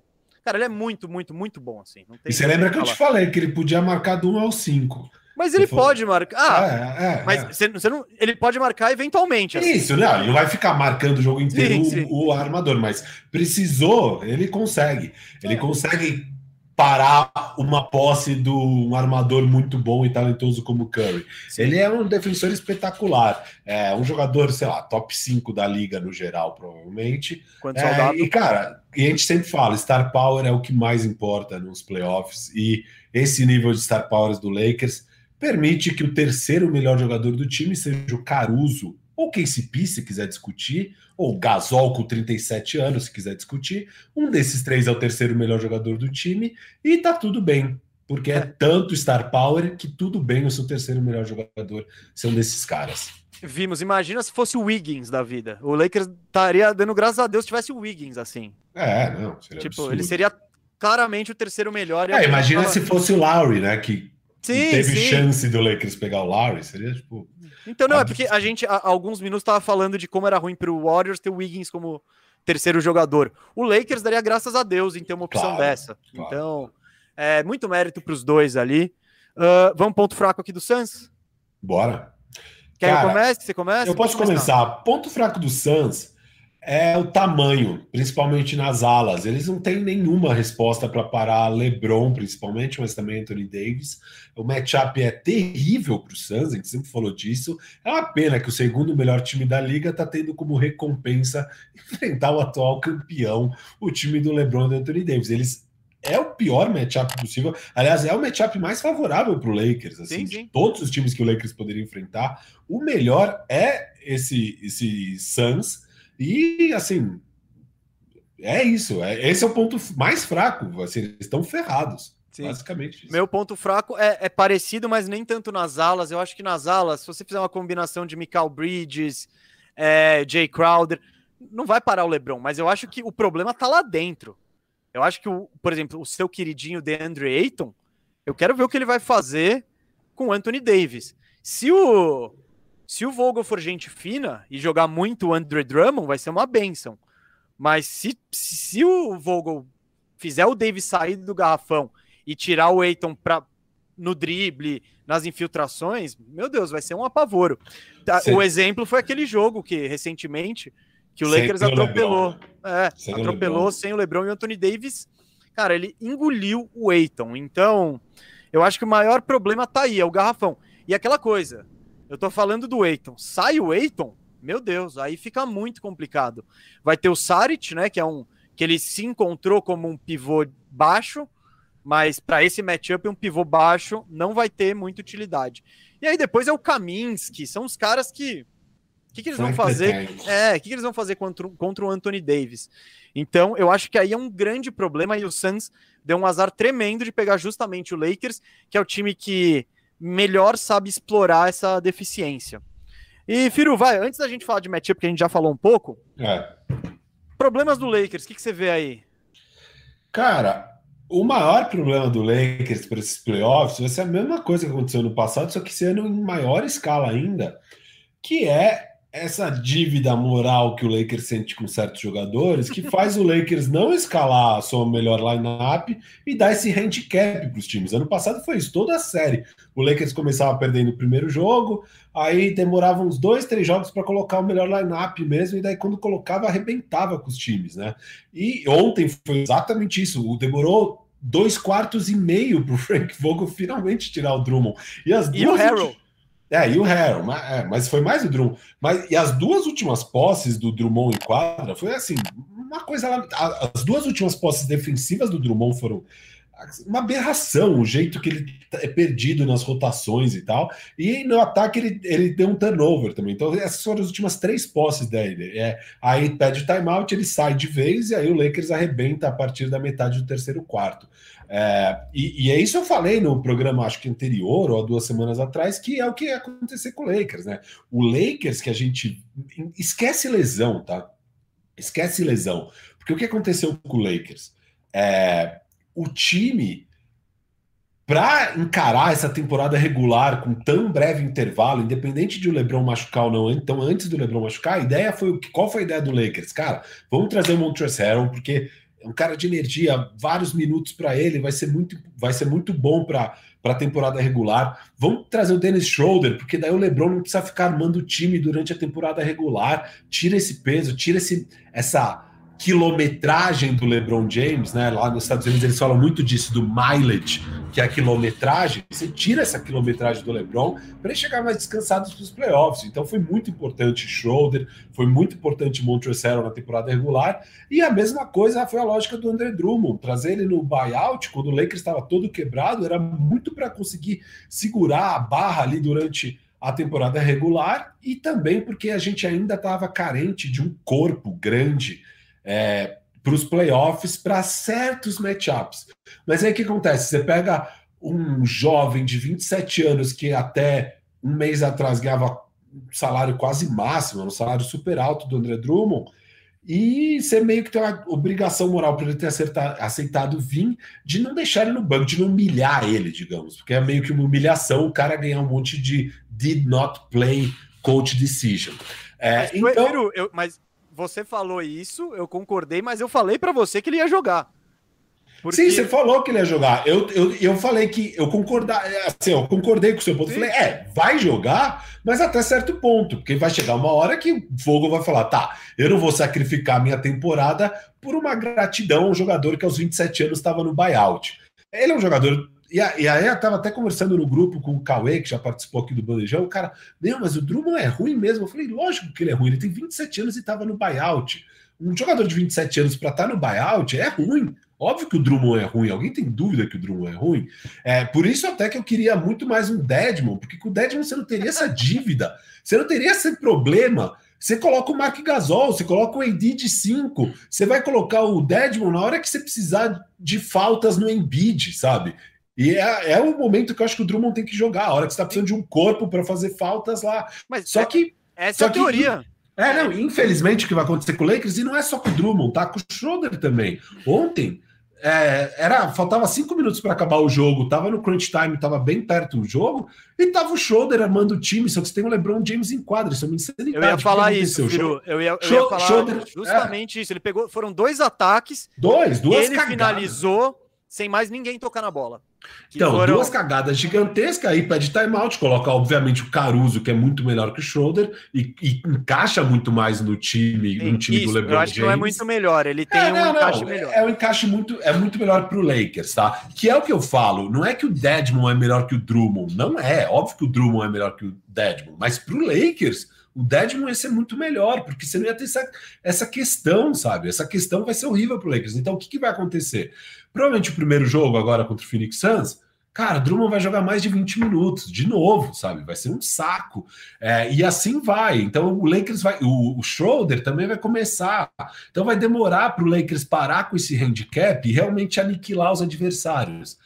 Speaker 1: cara, ele é muito, muito, muito bom, assim.
Speaker 2: e você lembra que eu te falei que ele podia marcar do 1 ao 5.
Speaker 1: Mas ele pode marcar. Ah, é, é, mas é. Você, você não, ele pode marcar eventualmente.
Speaker 2: Assim. Isso, não, ele não vai ficar marcando o jogo inteiro sim, sim. O, o, armador, mas precisou, ele consegue. Ele é. consegue parar uma posse de um armador muito bom e talentoso como Curry. Sim. Ele é um defensor espetacular. É um jogador, sei lá, top 5 da liga no geral, provavelmente. É, E, cara, e a gente sempre fala, Star Power é o que mais importa nos playoffs. E esse nível de Star Powers do Lakers permite que o terceiro melhor jogador do time seja o Caruso, ou KCP, se quiser discutir, ou Gasol com 37 anos, se quiser discutir. Um desses três é o terceiro melhor jogador do time e tá tudo bem, porque é, é tanto star power que tudo bem o seu terceiro melhor jogador ser um desses caras.
Speaker 1: Vimos, imagina se fosse o Wiggins da vida. O Lakers estaria dando graças a Deus se tivesse o Wiggins assim.
Speaker 2: É, não,
Speaker 1: tipo, absurdo. ele seria claramente o terceiro melhor.
Speaker 2: É, imagina se fosse o Lowry, né, que Sim, teve sim. chance do Lakers pegar o Lowry, seria tipo.
Speaker 1: Então, não, é porque a gente, há alguns minutos, estava falando de como era ruim para o Warriors ter o Wiggins como terceiro jogador. O Lakers daria graças a Deus em ter uma opção claro, dessa. Claro. Então, é muito mérito para os dois ali. Uh, vamos ponto fraco aqui do Suns?
Speaker 2: Bora.
Speaker 1: Quer Cara, que eu comece? Você começa?
Speaker 2: Eu posso começar. Ponto fraco do Suns é o tamanho, principalmente nas alas. Eles não têm nenhuma resposta para parar LeBron, principalmente, mas também Anthony Davis. O matchup é terrível para o Suns, a gente sempre falou disso. É uma pena que o segundo melhor time da liga está tendo como recompensa enfrentar o atual campeão, o time do LeBron e Anthony Davis. Eles é o pior matchup possível. Aliás, é o matchup mais favorável para o Lakers. Assim, sim, sim. De todos os times que o Lakers poderia enfrentar, o melhor é esse, esse Suns e assim, é isso. É, esse é o ponto mais fraco. Assim, eles estão ferrados. Sim. Basicamente. Isso.
Speaker 1: Meu ponto fraco é, é, parecido, mas nem tanto nas alas. Eu acho que nas alas, se você fizer uma combinação de Michael Bridges, é, Jay Crowder, não vai parar o LeBron, mas eu acho que o problema tá lá dentro. Eu acho que, o, por exemplo, o seu queridinho DeAndre Ayton, eu quero ver o que ele vai fazer com o Anthony Davis. Se o, se o Vogel for gente fina e jogar muito o Andre Drummond, vai ser uma benção. Mas se, se o Vogel fizer o Davis sair do garrafão e tirar o Eiton pra, no drible, nas infiltrações, meu Deus, vai ser um apavoro. Tá, o exemplo foi aquele jogo que recentemente que o sem Lakers atropelou. Lebron. É, sem atropelou sem o LeBron e o Anthony Davis. Cara, ele engoliu o Eiton. Então, eu acho que o maior problema tá aí, é o garrafão. E aquela coisa, eu tô falando do Eiton. Sai o Eiton, meu Deus, aí fica muito complicado. Vai ter o Saric, né, que é um que ele se encontrou como um pivô baixo, mas para esse matchup um pivô baixo não vai ter muita utilidade. E aí depois é o Kaminsky, são os caras que o que, que, eles vão fazer? É, o que, que, eles vão fazer contra, contra o Anthony Davis? Então, eu acho que aí é um grande problema e o Suns deu um azar tremendo de pegar justamente o Lakers, que é o time que melhor sabe explorar essa deficiência. E, Firu, vai, antes da gente falar de matchup, que a gente já falou um pouco. É. Problemas do Lakers, o que, que você vê aí?
Speaker 2: Cara, o maior problema do Lakers para esses playoffs vai ser a mesma coisa que aconteceu no passado, só que sendo em maior escala ainda, que é essa dívida moral que o Lakers sente com certos jogadores, que faz o Lakers não escalar a sua melhor lineup e dar esse handicap para os times. Ano passado foi isso, toda a série. O Lakers começava perdendo o primeiro jogo, aí demorava uns dois, três jogos para colocar o melhor lineup mesmo, e daí quando colocava, arrebentava com os times, né? E ontem foi exatamente isso. Demorou dois quartos e meio para o Frank Vogel finalmente tirar o Drummond.
Speaker 1: E, as e o Harold.
Speaker 2: É, e o Harrell, mas, é, mas foi mais o Drummond. Mas, e as duas últimas posses do Drummond em quadra foi assim, uma coisa. As duas últimas posses defensivas do Drummond foram uma aberração o jeito que ele é perdido nas rotações e tal. E no ataque ele, ele deu um turnover também. Então, essas foram as últimas três posses dele. É, aí pede timeout, ele sai de vez e aí o Lakers arrebenta a partir da metade do terceiro quarto. É, e, e, é isso eu falei no programa, acho que anterior, ou há duas semanas atrás, que é o que ia acontecer com o Lakers, né? O Lakers que a gente. Esquece lesão, tá? Esquece lesão. Porque o que aconteceu com o Lakers? É, o time, para encarar essa temporada regular com tão breve intervalo, independente de o LeBron machucar ou não, então antes do LeBron machucar, a ideia foi qual foi a ideia do Lakers? Cara, vamos trazer o Montrezl Harrell, porque um cara de energia, vários minutos para ele, vai ser muito, vai ser muito bom para a temporada regular. Vamos trazer o Dennis Schroeder, porque daí o LeBron não precisa ficar armando o time durante a temporada regular. Tira esse peso, tira esse, essa quilometragem do LeBron James, né? Lá nos Estados Unidos eles falam muito disso, do mileage, que é a quilometragem. Você tira essa quilometragem do LeBron para ele chegar mais descansado para os playoffs. Então foi muito importante Schroeder, foi muito importante Montrezl na temporada regular. E a mesma coisa foi a lógica do André Drummond, trazer ele no buyout quando o Lakers estava todo quebrado, era muito para conseguir segurar a barra ali durante a temporada regular e também porque a gente ainda estava carente de um corpo grande é, para os playoffs para certos matchups. Mas aí o que acontece? Você pega um jovem de 27 anos que até um mês atrás ganhava um salário quase máximo, um salário super alto do André Drummond, e você meio que tem uma obrigação moral para ele ter acertado, aceitado vir de não deixar ele no banco, de não humilhar ele, digamos, porque é meio que uma humilhação o cara ganhar um monte de did not play coach decision.
Speaker 1: É, mas, então, eu, mas você falou isso, eu concordei, mas eu falei para você que ele ia jogar.
Speaker 2: Porque... Sim, você falou que ele ia jogar. Eu, eu, eu falei que eu concordar, assim, eu concordei com o seu ponto. Sim. Falei, é, vai jogar, mas até certo ponto, porque vai chegar uma hora que o Fogo vai falar, tá, eu não vou sacrificar minha temporada por uma gratidão a um jogador que aos 27 anos estava no buyout. Ele é um jogador e, aí eu tava até conversando no grupo com o Cauê, que já participou aqui do Bandejão, o cara, meu, mas o Drummond é ruim mesmo. Eu falei, lógico que ele é ruim, ele tem 27 anos e tava no buyout. Um jogador de 27 anos para estar tá no buyout é ruim. Óbvio que o Drummond é ruim. Alguém tem dúvida que o Drummond é ruim? É, por isso até que eu queria muito mais um Deadman, porque com o Deadman você não teria essa dívida, você não teria esse problema. Você coloca o Mark Gasol, você coloca o AD de 5, você vai colocar o Deadman na hora que você precisar de faltas no Embiid, sabe? E é, é o momento que eu acho que o Drummond tem que jogar, a hora que você está precisando de um corpo para fazer faltas lá.
Speaker 1: Mas só é, que. Essa só é a teoria.
Speaker 2: é, não, infelizmente o que vai acontecer com o Lakers, e não é só com o Drummond, tá? Com o Schroeder também. Ontem, é, era faltava cinco minutos para acabar o jogo, tava no crunch time, tava bem perto do jogo, e tava o Schroeder armando o time, só que você tem o LeBron James em quadra, isso é uma
Speaker 1: insanidade. Eu ia falar isso, Firo, eu ia, eu ia falar Schroeder, justamente é. isso. Ele pegou, foram dois ataques.
Speaker 2: Dois, duas
Speaker 1: Ele cagadas. finalizou sem mais ninguém tocar na bola.
Speaker 2: Então, foram... duas cagadas gigantescas, aí pede timeout, coloca, obviamente, o Caruso, que é muito melhor que o Schroeder, e, e encaixa muito mais no time, Sim, no time
Speaker 1: isso,
Speaker 2: do LeBron
Speaker 1: Eu acho James. que não é muito melhor, ele tem é, um não, encaixe
Speaker 2: não,
Speaker 1: melhor.
Speaker 2: É um encaixe muito, é muito melhor para o Lakers, tá? Que é o que eu falo, não é que o Deadmon é melhor que o Drummond, não é, óbvio que o Drummond é melhor que o Deadmon, mas para o Lakers o Deadman ia ser muito melhor, porque você não ia ter essa, essa questão, sabe? Essa questão vai ser horrível para o Lakers. Então, o que, que vai acontecer? Provavelmente o primeiro jogo agora contra o Phoenix Suns, cara, Drummond vai jogar mais de 20 minutos, de novo, sabe? Vai ser um saco. É, e assim vai. Então, o Lakers vai. O, o Schroeder também vai começar. Então, vai demorar para o Lakers parar com esse handicap e realmente aniquilar os adversários.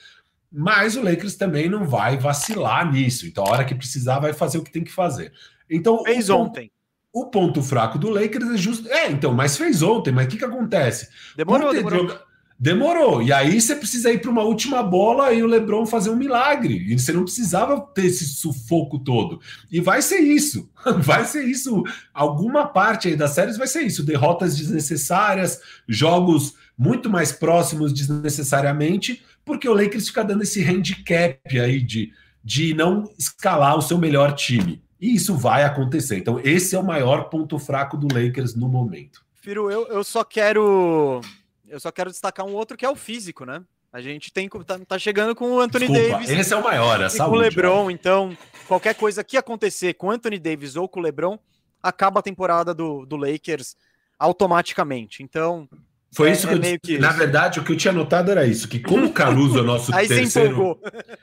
Speaker 2: Mas o Lakers também não vai vacilar nisso. Então, a hora que precisar, vai fazer o que tem que fazer. Então,
Speaker 1: fez o ontem.
Speaker 2: o ponto fraco do Lakers é justo. É, então, mas fez ontem. Mas o que, que acontece?
Speaker 1: Demorou, demorou. Joga...
Speaker 2: Demorou. E aí você precisa ir para uma última bola e o LeBron fazer um milagre. E você não precisava ter esse sufoco todo. E vai ser isso. Vai ser isso. Alguma parte aí das séries vai ser isso. Derrotas desnecessárias, jogos muito mais próximos desnecessariamente, porque o Lakers fica dando esse handicap aí de, de não escalar o seu melhor time. E isso vai acontecer. Então, esse é o maior ponto fraco do Lakers no momento.
Speaker 1: Firo, eu, eu só quero. Eu só quero destacar um outro que é o físico, né? A gente tem tá, tá chegando com o Anthony Desculpa, Davis.
Speaker 2: Esse é o maior, é saúde,
Speaker 1: com o LeBron, ó. então qualquer coisa que acontecer com o Anthony Davis ou com o LeBron, acaba a temporada do, do Lakers automaticamente. Então,
Speaker 2: Foi é, isso que, é eu, que Na isso. verdade, o que eu tinha notado era isso: que como o Caruso é o nosso Aí terceiro.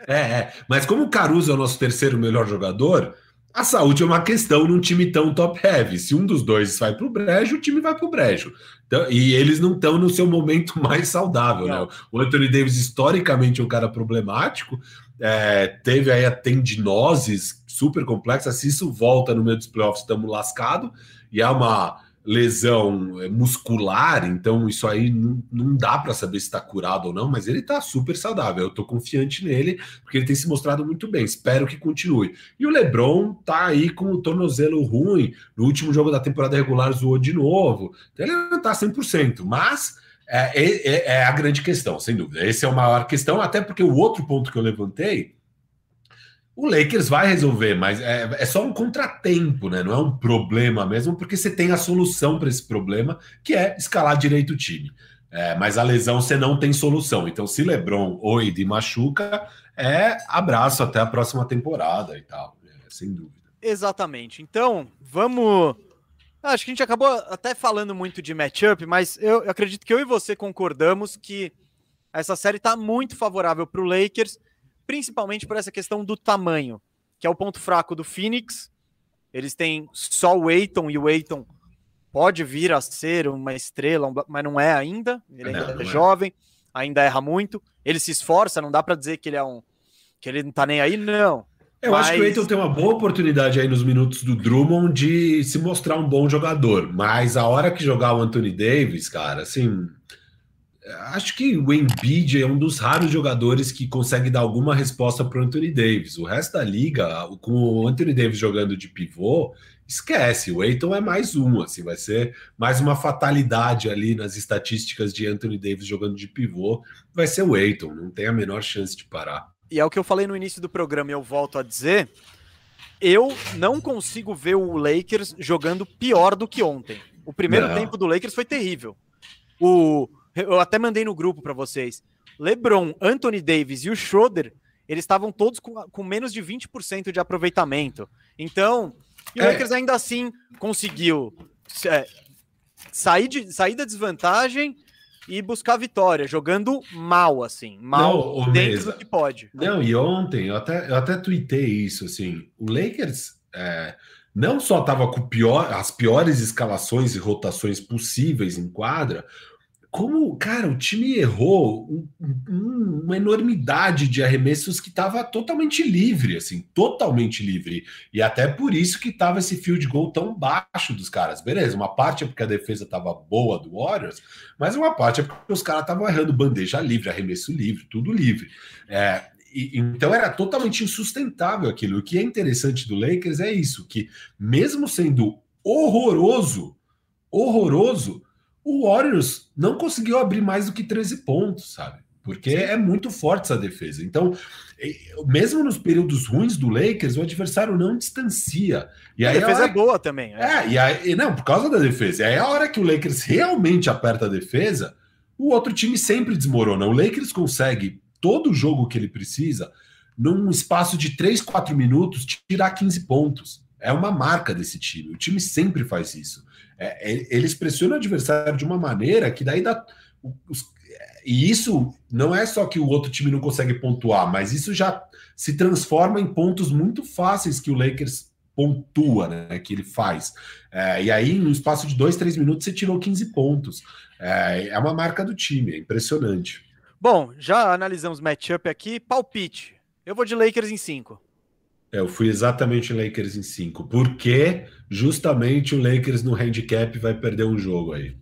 Speaker 2: É, é. Mas como o Caruso é o nosso terceiro melhor jogador, a saúde é uma questão num time tão top-heavy. Se um dos dois vai para o brejo, o time vai para o brejo. Então, e eles não estão no seu momento mais saudável, né? O Anthony Davis, historicamente, é um cara problemático. É, teve aí a tendinoses super complexa. Se isso volta no meio dos playoffs, estamos lascados. E é uma lesão é, muscular, então isso aí não, não dá para saber se está curado ou não, mas ele está super saudável. Eu estou confiante nele, porque ele tem se mostrado muito bem. Espero que continue. E o Lebron tá aí com o tornozelo ruim. No último jogo da temporada regular zoou de novo. Então ele não está 100%, mas é, é, é a grande questão, sem dúvida. Esse é a maior questão, até porque o outro ponto que eu levantei o Lakers vai resolver, mas é, é, só um contratempo, né? Não é um problema mesmo, porque você tem a solução para esse problema, que é escalar direito o time. É, mas a lesão você não tem solução. Então, se LeBron ou Ed machuca, é abraço até a próxima temporada e tal, é, sem dúvida.
Speaker 1: Exatamente. Então, vamos. Acho que a gente acabou até falando muito de matchup, mas eu, eu acredito que eu e você concordamos que essa série está muito favorável para o Lakers principalmente por essa questão do tamanho, que é o ponto fraco do Phoenix. Eles têm só o Eiton e o Eiton pode vir a ser uma estrela, mas não é ainda. Ele ainda não, é, é jovem, ainda erra muito. Ele se esforça, não dá para dizer que ele é um que ele não tá nem aí, não.
Speaker 2: Eu mas... acho que o Eiton tem uma boa oportunidade aí nos minutos do Drummond de se mostrar um bom jogador, mas a hora que jogar o Anthony Davis, cara, assim, Acho que o Embiid é um dos raros jogadores que consegue dar alguma resposta para o Anthony Davis. O resto da liga, com o Anthony Davis jogando de pivô, esquece. O Aiton é mais um, assim, vai ser mais uma fatalidade ali nas estatísticas de Anthony Davis jogando de pivô. Vai ser o Aiton, não tem a menor chance de parar.
Speaker 1: E é o que eu falei no início do programa e eu volto a dizer. Eu não consigo ver o Lakers jogando pior do que ontem. O primeiro não. tempo do Lakers foi terrível. O eu até mandei no grupo para vocês. LeBron, Anthony Davis e o Schroeder, eles estavam todos com, com menos de 20% de aproveitamento. Então, e o é. Lakers ainda assim conseguiu é, sair, de, sair da desvantagem e buscar vitória, jogando mal, assim, mal
Speaker 2: não, dentro mesa. do que pode. Não, e ontem eu até, eu até tuitei isso, assim, o Lakers é, não só estava com pior, as piores escalações e rotações possíveis em quadra, como, cara, o time errou um, um, uma enormidade de arremessos que estava totalmente livre, assim, totalmente livre. E até por isso que estava esse field goal tão baixo dos caras. Beleza, uma parte é porque a defesa estava boa do Warriors, mas uma parte é porque os caras estavam errando bandeja livre, arremesso livre, tudo livre. É, e, então era totalmente insustentável aquilo. O que é interessante do Lakers é isso, que mesmo sendo horroroso, horroroso, o Warriors não conseguiu abrir mais do que 13 pontos, sabe? Porque Sim. é muito forte essa defesa. Então, mesmo nos períodos ruins do Lakers, o adversário não distancia.
Speaker 1: E a defesa a é boa também.
Speaker 2: É, é e aí, não, por causa da defesa. E aí, a hora que o Lakers realmente aperta a defesa, o outro time sempre desmorona. O Lakers consegue todo o jogo que ele precisa, num espaço de 3, 4 minutos, tirar 15 pontos. É uma marca desse time. O time sempre faz isso. É, é, eles pressionam o adversário de uma maneira que daí dá. Os, e isso não é só que o outro time não consegue pontuar, mas isso já se transforma em pontos muito fáceis que o Lakers pontua, né? Que ele faz. É, e aí, no espaço de dois, três minutos, você tirou 15 pontos. É, é uma marca do time, é impressionante.
Speaker 1: Bom, já analisamos matchup aqui. Palpite. Eu vou de Lakers em 5.
Speaker 2: É, eu fui exatamente Lakers em 5, porque justamente o Lakers no handicap vai perder um jogo aí.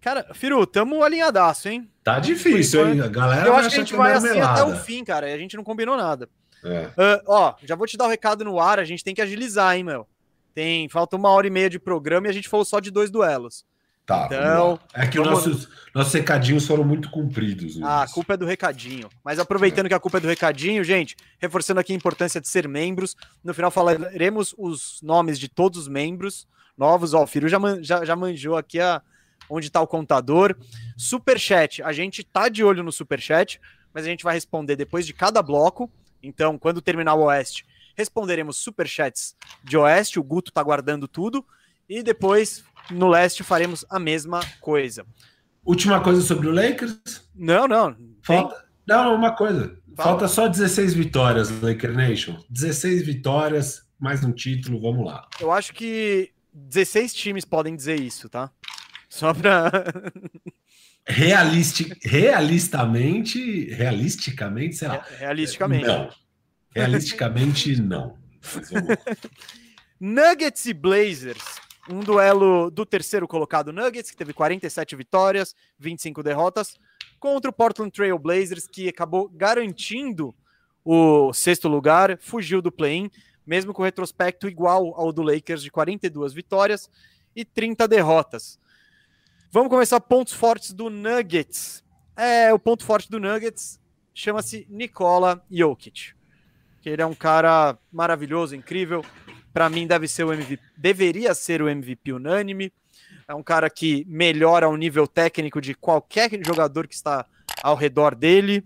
Speaker 1: Cara, Firu, tamo alinhadaço, hein?
Speaker 2: Tá difícil, hein? A galera
Speaker 1: Eu acho que a gente vai assim até o fim, cara, a gente não combinou nada. É. Uh, ó, já vou te dar o um recado no ar, a gente tem que agilizar, hein, meu? Tem, falta uma hora e meia de programa e a gente falou só de dois duelos.
Speaker 2: Tá, então, é que vamos... nossos, nossos recadinhos foram muito cumpridos.
Speaker 1: Ah, a culpa é do recadinho. Mas aproveitando é. que a culpa é do recadinho, gente, reforçando aqui a importância de ser membros. No final falaremos os nomes de todos os membros novos. Ó, o Firu já, já, já manjou aqui a, onde está o contador. Superchat, a gente tá de olho no Superchat, mas a gente vai responder depois de cada bloco. Então, quando terminar o Oeste, responderemos Superchats de Oeste. O Guto tá guardando tudo. E depois no leste faremos a mesma coisa.
Speaker 2: Última coisa sobre o Lakers?
Speaker 1: Não, não.
Speaker 2: Falta. Não, uma coisa. Fala. Falta só 16 vitórias, Laker Nation. 16 vitórias, mais um título, vamos lá.
Speaker 1: Eu acho que 16 times podem dizer isso, tá? Só pra.
Speaker 2: Realistic, realistamente, realisticamente, sei lá.
Speaker 1: Realisticamente.
Speaker 2: Não. Realisticamente, não.
Speaker 1: Nuggets e Blazers. Um duelo do terceiro colocado Nuggets, que teve 47 vitórias, 25 derrotas, contra o Portland Trail Blazers, que acabou garantindo o sexto lugar, fugiu do play-in, mesmo com retrospecto igual ao do Lakers de 42 vitórias e 30 derrotas. Vamos começar pontos fortes do Nuggets. É, o ponto forte do Nuggets chama-se Nikola Jokic. Ele é um cara maravilhoso, incrível. Para mim deve ser o MVP, deveria ser o MVP unânime. É um cara que melhora o nível técnico de qualquer jogador que está ao redor dele.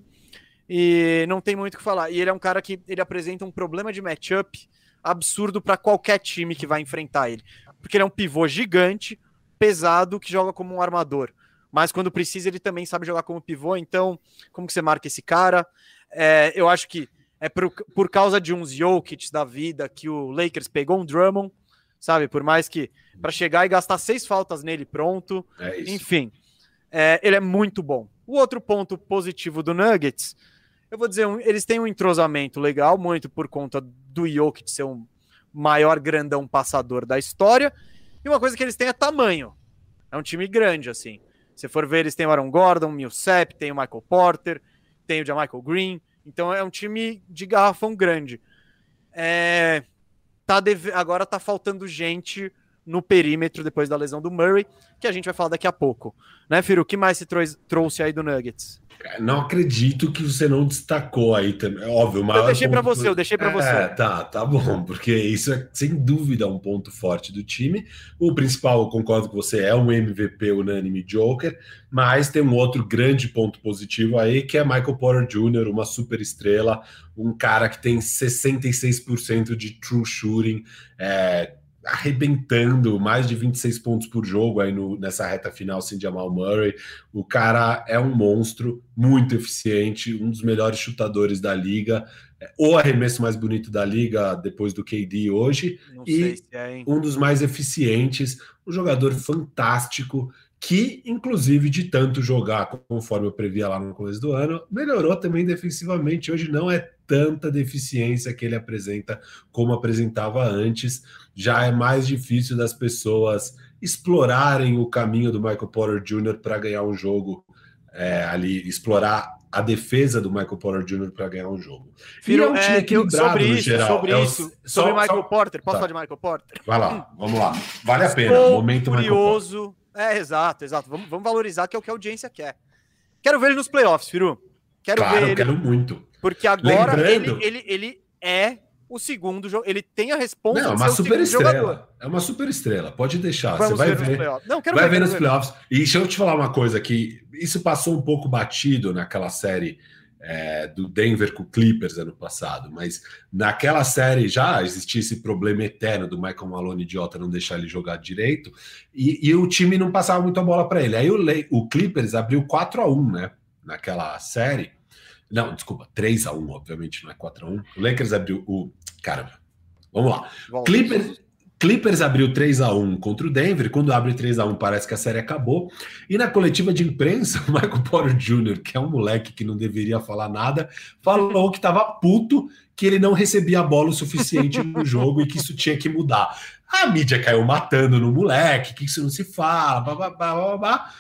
Speaker 1: E não tem muito o que falar. E ele é um cara que ele apresenta um problema de matchup absurdo para qualquer time que vai enfrentar ele. Porque ele é um pivô gigante, pesado, que joga como um armador. Mas quando precisa, ele também sabe jogar como pivô. Então, como que você marca esse cara? É, eu acho que é por, por causa de uns Jokic da vida que o Lakers pegou um Drummond, sabe? Por mais que para chegar e gastar seis faltas nele pronto. É enfim, é, ele é muito bom. O outro ponto positivo do Nuggets eu vou dizer, eles têm um entrosamento legal, muito por conta do Jokic ser um maior grandão passador da história. E uma coisa que eles têm é tamanho. É um time grande, assim. Se for ver, eles têm o Aaron Gordon, o Millsap, tem o Michael Porter, tem o Jamichael Green. Então é um time de garrafão grande. É... Tá deve... Agora tá faltando gente no perímetro depois da lesão do Murray, que a gente vai falar daqui a pouco. Né, Firo? O que mais se trouxe aí do Nuggets?
Speaker 2: Não acredito que você não destacou aí também. É óbvio, mas.
Speaker 1: Eu deixei para você, eu deixei para é, você.
Speaker 2: Tá, tá bom, porque isso é sem dúvida um ponto forte do time. O principal, eu concordo com você, é um MVP unânime Joker, mas tem um outro grande ponto positivo aí, que é Michael Porter Jr., uma super estrela, um cara que tem 66% de true shooting. É, arrebentando mais de 26 pontos por jogo aí no, nessa reta final sem Jamal Murray. O cara é um monstro, muito eficiente, um dos melhores chutadores da liga, é, o arremesso mais bonito da liga depois do KD hoje, Não e é, um dos mais eficientes, um jogador fantástico que, inclusive, de tanto jogar conforme eu previa lá no começo do ano, melhorou também defensivamente. Hoje não é tanta deficiência que ele apresenta como apresentava antes. Já é mais difícil das pessoas explorarem o caminho do Michael Porter Jr. para ganhar um jogo é, ali, explorar a defesa do Michael Porter Jr. para ganhar um jogo.
Speaker 1: Firo, é um time é, equilibrado sobre isso, geral. Sobre é isso, sobre só, Michael só... Porter. Posso tá. falar de Michael Porter?
Speaker 2: Vai lá, vamos lá. Vale a pena.
Speaker 1: Estou Momento curioso é, exato, exato. Vamos, vamos valorizar que é o que a audiência quer. Quero ver ele nos playoffs, Firu. Quero
Speaker 2: claro,
Speaker 1: ver ele.
Speaker 2: quero muito.
Speaker 1: Porque agora Lembrando... ele, ele, ele é o segundo jogo. Ele tem a resposta
Speaker 2: Não, é uma super estrela. Jogador. É uma super estrela. Pode deixar. Vamos Você vai ver. ver.
Speaker 1: Não, quero
Speaker 2: vai
Speaker 1: ver,
Speaker 2: ver nos playoffs. E deixa eu te falar uma coisa que isso passou um pouco batido naquela série é, do Denver com o Clippers ano passado, mas naquela série já existia esse problema eterno do Michael Malone idiota não deixar ele jogar direito e, e o time não passava muito a bola para ele. Aí o, o, Clippers abriu 4 a 1 né? Naquela série. Não, desculpa, 3 a 1 obviamente, não é 4 a 1 O Lakers abriu o. Caramba, vamos lá. Clippers, Clippers abriu 3 a 1 contra o Denver. Quando abre 3 a 1 parece que a série acabou. E na coletiva de imprensa, o Michael Porter Jr., que é um moleque que não deveria falar nada, falou que estava puto que ele não recebia a bola o suficiente no jogo e que isso tinha que mudar. A mídia caiu matando no moleque, que isso não se fala, blá, blá, blá, blá, blá.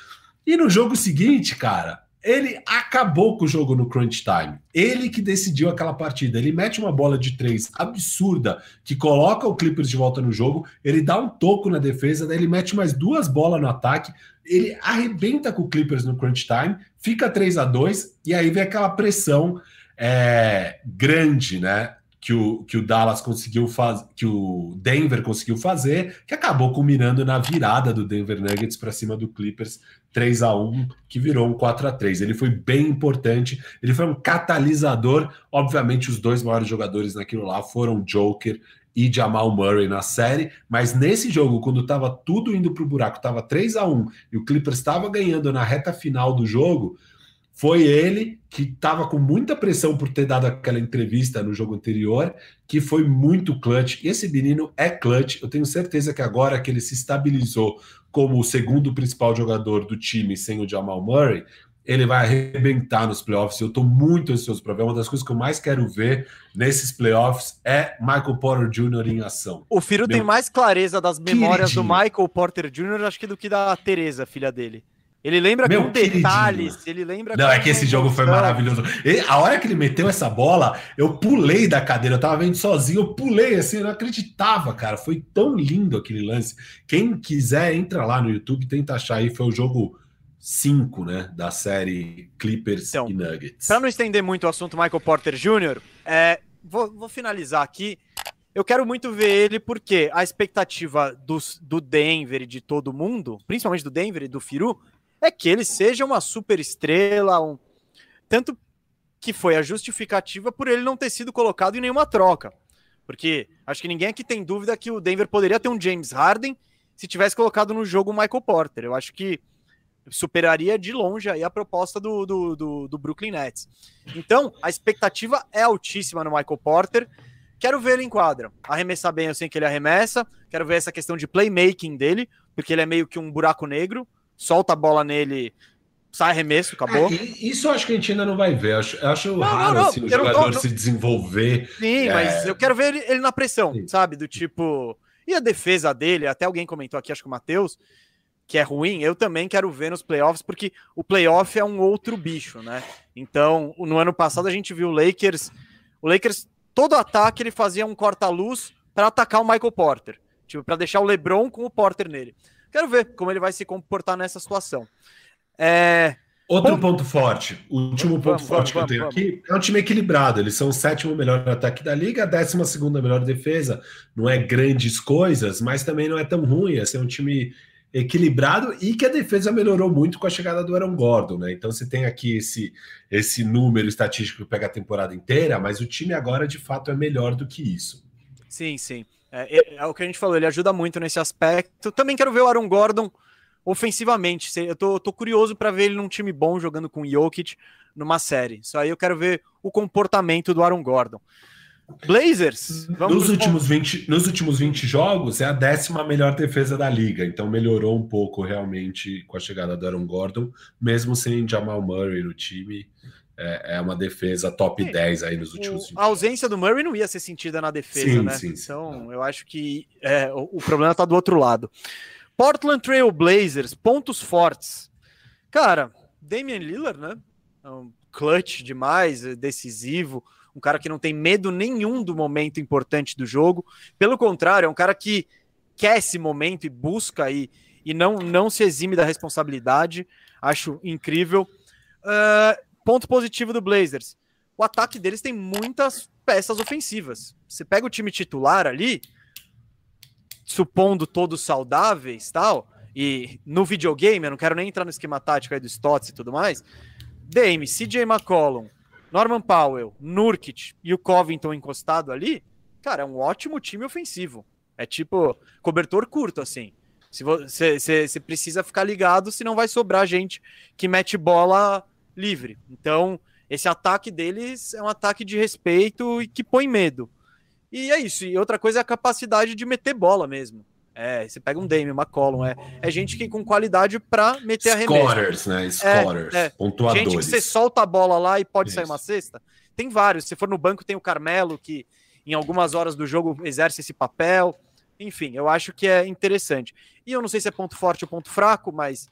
Speaker 2: E no jogo seguinte, cara, ele acabou com o jogo no crunch time. Ele que decidiu aquela partida. Ele mete uma bola de três absurda que coloca o Clippers de volta no jogo. Ele dá um toco na defesa, daí ele mete mais duas bolas no ataque. Ele arrebenta com o Clippers no crunch time, fica 3 a 2 e aí vem aquela pressão é, grande, né? que o, que o Dallas conseguiu fazer, que o Denver conseguiu fazer, que acabou culminando na virada do Denver Nuggets para cima do Clippers 3 a 1 que virou um 4 a 3 Ele foi bem importante, ele foi um catalisador. Obviamente, os dois maiores jogadores naquilo lá foram Joker e Jamal Murray na série, mas nesse jogo, quando estava tudo indo para o buraco, estava 3 a 1 e o Clippers estava ganhando na reta final do jogo, foi ele que estava com muita pressão por ter dado aquela entrevista no jogo anterior, que foi muito clutch. E esse menino é clutch. Eu tenho certeza que agora que ele se estabilizou como o segundo principal jogador do time sem o Jamal Murray, ele vai arrebentar nos playoffs. Eu estou muito ansioso para ver. Uma das coisas que eu mais quero ver nesses playoffs é Michael Porter Jr. em ação.
Speaker 1: O Firo Meu... tem mais clareza das memórias queridinho. do Michael Porter Jr., acho que do que da Teresa, filha dele. Ele lembra Meu com detalhes, ele lembra.
Speaker 2: Não, é que esse jogo foi maravilhoso. E, a hora que ele meteu essa bola, eu pulei da cadeira, eu tava vendo sozinho, eu pulei assim, eu não acreditava, cara. Foi tão lindo aquele lance. Quem quiser, entra lá no YouTube, tenta achar aí. Foi o jogo 5, né, da série Clippers então, e Nuggets.
Speaker 1: Para não estender muito o assunto Michael Porter Jr., é, vou, vou, finalizar aqui. Eu quero muito ver ele porque a expectativa do, do Denver e de todo mundo, principalmente do Denver e do Firu, é que ele seja uma super estrela, um... tanto que foi a justificativa por ele não ter sido colocado em nenhuma troca. Porque acho que ninguém aqui tem dúvida que o Denver poderia ter um James Harden se tivesse colocado no jogo o Michael Porter. Eu acho que superaria de longe aí a proposta do, do, do, do, Brooklyn Nets. Então, a expectativa é altíssima no Michael Porter. Quero ver ele em quadra. Arremessar bem, eu sei que ele arremessa. Quero ver essa questão de playmaking dele, porque ele é meio que um buraco negro. Solta a bola nele, sai arremesso, acabou. É,
Speaker 2: isso eu acho que a gente ainda não vai ver. Eu acho, eu acho não, raro não, não, assim, o jogador se desenvolver.
Speaker 1: Sim, é... mas eu quero ver ele, ele na pressão, Sim. sabe? Do tipo. E a defesa dele, até alguém comentou aqui, acho que o Matheus, que é ruim, eu também quero ver nos playoffs, porque o playoff é um outro bicho, né? Então, no ano passado a gente viu o Lakers, o Lakers, todo ataque ele fazia um corta-luz para atacar o Michael Porter, tipo, para deixar o LeBron com o Porter nele. Quero ver como ele vai se comportar nessa situação. É...
Speaker 2: Outro Bom, ponto forte, o último ponto vamos, forte vamos, que eu tenho vamos, aqui é um time equilibrado. Eles são o sétimo melhor ataque da liga, a décima segunda melhor defesa. Não é grandes coisas, mas também não é tão ruim. Esse é um time equilibrado e que a defesa melhorou muito com a chegada do Aaron Gordon, né? Então você tem aqui esse, esse número estatístico que pega a temporada inteira, mas o time agora de fato é melhor do que isso.
Speaker 1: Sim, sim. É, é, é o que a gente falou, ele ajuda muito nesse aspecto. Também quero ver o Aaron Gordon ofensivamente. Eu tô, tô curioso para ver ele num time bom jogando com o Jokic numa série. Isso aí eu quero ver o comportamento do Aaron Gordon. Blazers.
Speaker 2: nos, últimos 20, nos últimos 20 jogos, é a décima melhor defesa da liga. Então melhorou um pouco realmente com a chegada do Aaron Gordon, mesmo sem Jamal Murray no time. É, é uma defesa top sim, 10 aí nos últimos
Speaker 1: o, A ausência do Murray não ia ser sentida na defesa, sim, né? Sim, então eu acho que é, o, o problema tá do outro lado. Portland Trail Blazers, pontos fortes. Cara, Damian Lillard, né? É um clutch demais, decisivo um cara que não tem medo nenhum do momento importante do jogo. Pelo contrário, é um cara que quer esse momento e busca e, e não, não se exime da responsabilidade. Acho incrível. Uh, ponto positivo do Blazers. O ataque deles tem muitas peças ofensivas. Você pega o time titular ali, supondo todos saudáveis tal, e no videogame, eu não quero nem entrar no esquema tático aí do Stotts e tudo mais. Dame, CJ McCollum, Norman Powell, Nurkic e o Covington encostado ali, cara, é um ótimo time ofensivo. É tipo cobertor curto, assim. Se você, você precisa ficar ligado, senão vai sobrar gente que mete bola livre. Então, esse ataque deles é um ataque de respeito e que põe medo. E é isso. E outra coisa é a capacidade de meter bola mesmo. É, você pega um Dame, McCollum, é, é gente que com qualidade para meter a remessa.
Speaker 2: Scorers, né? Scorers, é, é. pontuadores. Gente que
Speaker 1: você solta a bola lá e pode Isso. sair uma cesta. Tem vários. Se for no banco, tem o Carmelo, que em algumas horas do jogo exerce esse papel. Enfim, eu acho que é interessante. E eu não sei se é ponto forte ou ponto fraco, mas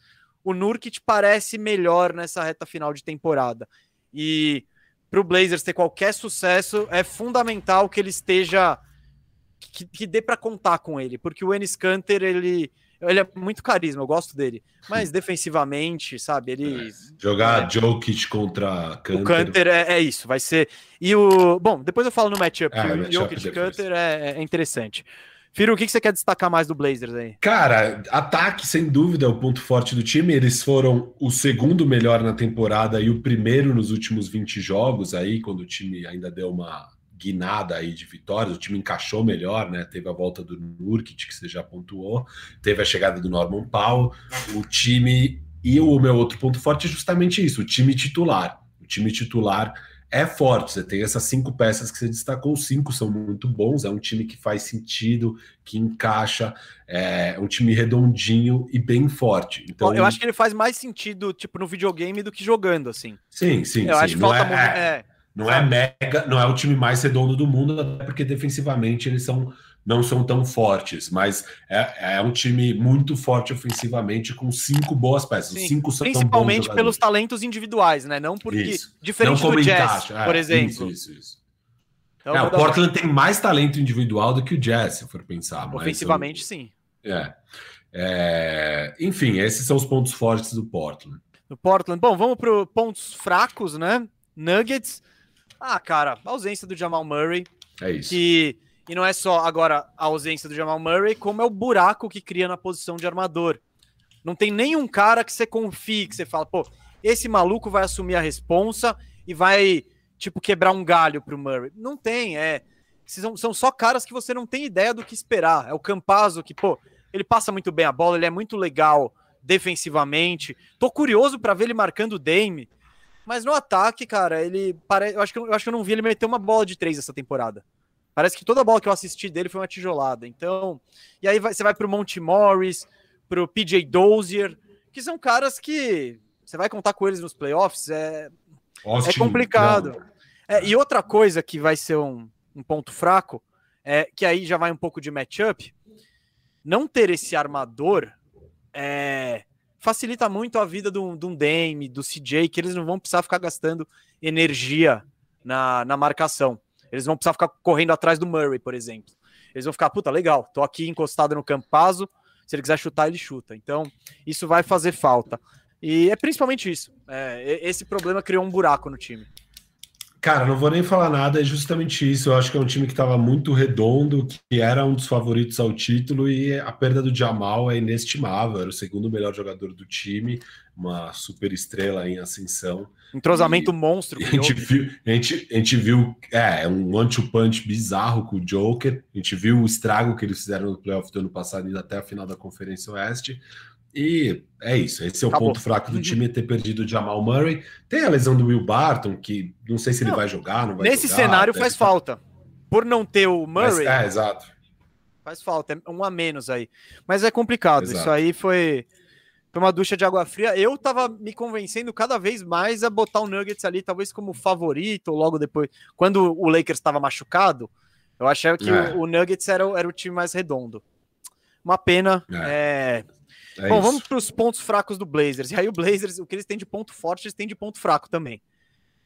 Speaker 1: o Nurkic parece melhor nessa reta final de temporada. E para o Blazers ter qualquer sucesso, é fundamental que ele esteja que, que dê para contar com ele, porque o Enes Kanter, ele, ele é muito carisma, eu gosto dele. Mas defensivamente, sabe, ele.
Speaker 2: É, jogar é, Jokic contra
Speaker 1: Kanter. O Kanter é, é, isso, vai ser. E o. Bom, depois eu falo no matchup. É, o Jokic Kanter é, é, interessante. Firo, o que você quer destacar mais do Blazers aí?
Speaker 2: Cara, ataque, sem dúvida, é o ponto forte do time. Eles foram o segundo melhor na temporada e o primeiro nos últimos 20 jogos aí, quando o time ainda deu uma guinada aí de vitórias, o time encaixou melhor, né? Teve a volta do Nurkic, que você já pontuou, teve a chegada do Norman Powell, o time. E o meu outro ponto forte é justamente isso: o time titular. O time titular é forte. Você tem essas cinco peças que você destacou, cinco são muito bons. É um time que faz sentido, que encaixa, é um time redondinho e bem forte. Então,
Speaker 1: eu acho que ele faz mais sentido, tipo, no videogame do que jogando, assim.
Speaker 2: Sim, sim.
Speaker 1: Eu
Speaker 2: sim.
Speaker 1: acho que falta
Speaker 2: é,
Speaker 1: muito. É,
Speaker 2: não é mega, não é o time mais redondo do mundo, até porque defensivamente eles são não são tão fortes, mas é, é um time muito forte ofensivamente com cinco boas peças. Sim, cinco
Speaker 1: são principalmente pelos talentos individuais, né? Não porque isso. diferente não do Jazz, encaixa. por é, exemplo.
Speaker 2: Isso, isso, isso. Então, é, o Portland tem mais talento individual do que o Jazz, se for pensar.
Speaker 1: Ofensivamente, eu... sim.
Speaker 2: É. é. Enfim, esses são os pontos fortes do Portland.
Speaker 1: Do Portland. Bom, vamos para pontos fracos, né? Nuggets. Ah, cara, a ausência do Jamal Murray.
Speaker 2: É isso.
Speaker 1: Que e não é só agora a ausência do Jamal Murray, como é o buraco que cria na posição de armador. Não tem nenhum cara que você confie, que você fala, pô, esse maluco vai assumir a responsa e vai, tipo, quebrar um galho pro Murray. Não tem, é. São, são só caras que você não tem ideia do que esperar. É o Campazzo que, pô, ele passa muito bem a bola, ele é muito legal defensivamente. Tô curioso para ver ele marcando o Dame. Mas no ataque, cara, ele parece. Eu acho que eu acho que eu não vi ele meter uma bola de três essa temporada. Parece que toda bola que eu assisti dele foi uma tijolada. Então, e aí vai, você vai para o Monte Morris, para o PJ Dozier, que são caras que você vai contar com eles nos playoffs, é, Austin, é complicado. É, e outra coisa que vai ser um, um, ponto fraco, é que aí já vai um pouco de matchup, não ter esse armador é, facilita muito a vida do, do Dame, do CJ, que eles não vão precisar ficar gastando energia na, na marcação. Eles vão precisar ficar correndo atrás do Murray, por exemplo. Eles vão ficar, puta, legal, tô aqui encostado no Campazo, se ele quiser chutar, ele chuta. Então, isso vai fazer falta. E é principalmente isso. É, esse problema criou um buraco no time.
Speaker 2: Cara, não vou nem falar nada, é justamente isso. Eu acho que é um time que estava muito redondo, que era um dos favoritos ao título, e a perda do Jamal é inestimável. Era o segundo melhor jogador do time, uma super estrela em ascensão.
Speaker 1: Entrosamento e, monstro.
Speaker 2: A gente, viu, a, gente, a gente viu, é, um one-two-punch bizarro com o Joker. A gente viu o estrago que eles fizeram no playoff do ano passado, indo até a final da Conferência Oeste. E é isso. Esse é o Acabou. ponto fraco do uhum. time, é ter perdido o Jamal Murray. Tem a lesão do Will Barton, que não sei se ele não, vai jogar, não vai
Speaker 1: Nesse
Speaker 2: jogar,
Speaker 1: cenário faz falta. Por não ter o Murray.
Speaker 2: Mas, é, exato.
Speaker 1: Faz falta, é um a menos aí. Mas é complicado. Exato. Isso aí foi foi uma ducha de água fria. Eu tava me convencendo cada vez mais a botar o Nuggets ali, talvez como favorito, logo depois. Quando o Lakers estava machucado, eu achava que é. o, o, Nuggets era, era o time mais redondo. Uma pena. É. é... é Bom, isso. vamos para os pontos fracos do Blazers. E aí o Blazers, o que eles têm de ponto forte, eles têm de ponto fraco também.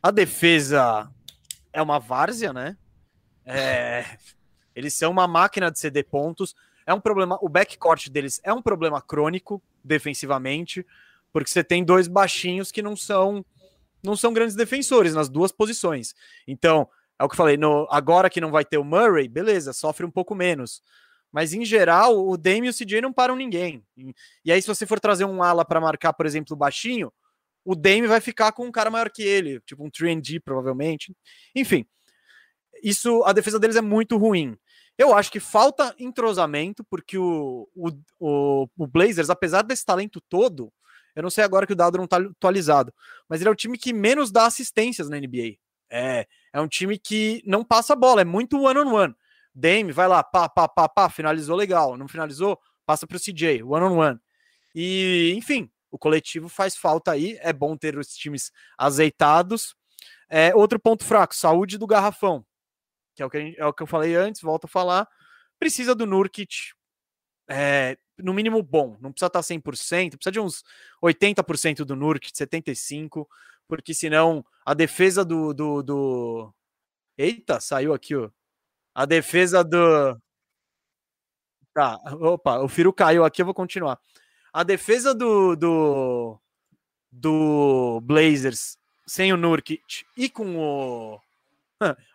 Speaker 1: A defesa é uma várzea, né? É... Eles são uma máquina de ceder pontos. É um problema. O backcourt deles é um problema crônico defensivamente, porque você tem dois baixinhos que não são não são grandes defensores nas duas posições. Então, é o que eu falei, no, agora que não vai ter o Murray, beleza, sofre um pouco menos. Mas em geral, o Dame e o CJ não param ninguém. E aí, se você for trazer um ala para marcar, por exemplo, o baixinho, o Dame vai ficar com um cara maior que ele, tipo um 3D, provavelmente. Enfim, isso a defesa deles é muito ruim. Eu acho que falta entrosamento, porque o, o, o, o, Blazers, apesar desse talento todo, eu não sei agora que o dado não está atualizado, mas ele é o time que menos dá assistências na NBA. É, é um time que não passa bola, é muito one-on-one. -on -one. Dame, vai lá, pá, pá, pá, pá, finalizou legal. Não finalizou? Passa para o CJ, one-on-one. -on -one. E, enfim, o coletivo faz falta aí. É bom ter os times azeitados. É, outro ponto fraco, saúde do garrafão que é o que, gente, é o que eu falei antes, volto a falar, precisa do Nurkic é, no mínimo bom, não precisa estar 100%, precisa de uns 80% do Nurkic, 75%, porque senão a defesa do, do, do... Eita, saiu aqui, ó. A defesa do... Tá, opa, o Firo caiu aqui, eu vou continuar. A defesa do, do, do Blazers sem o Nurkic e com o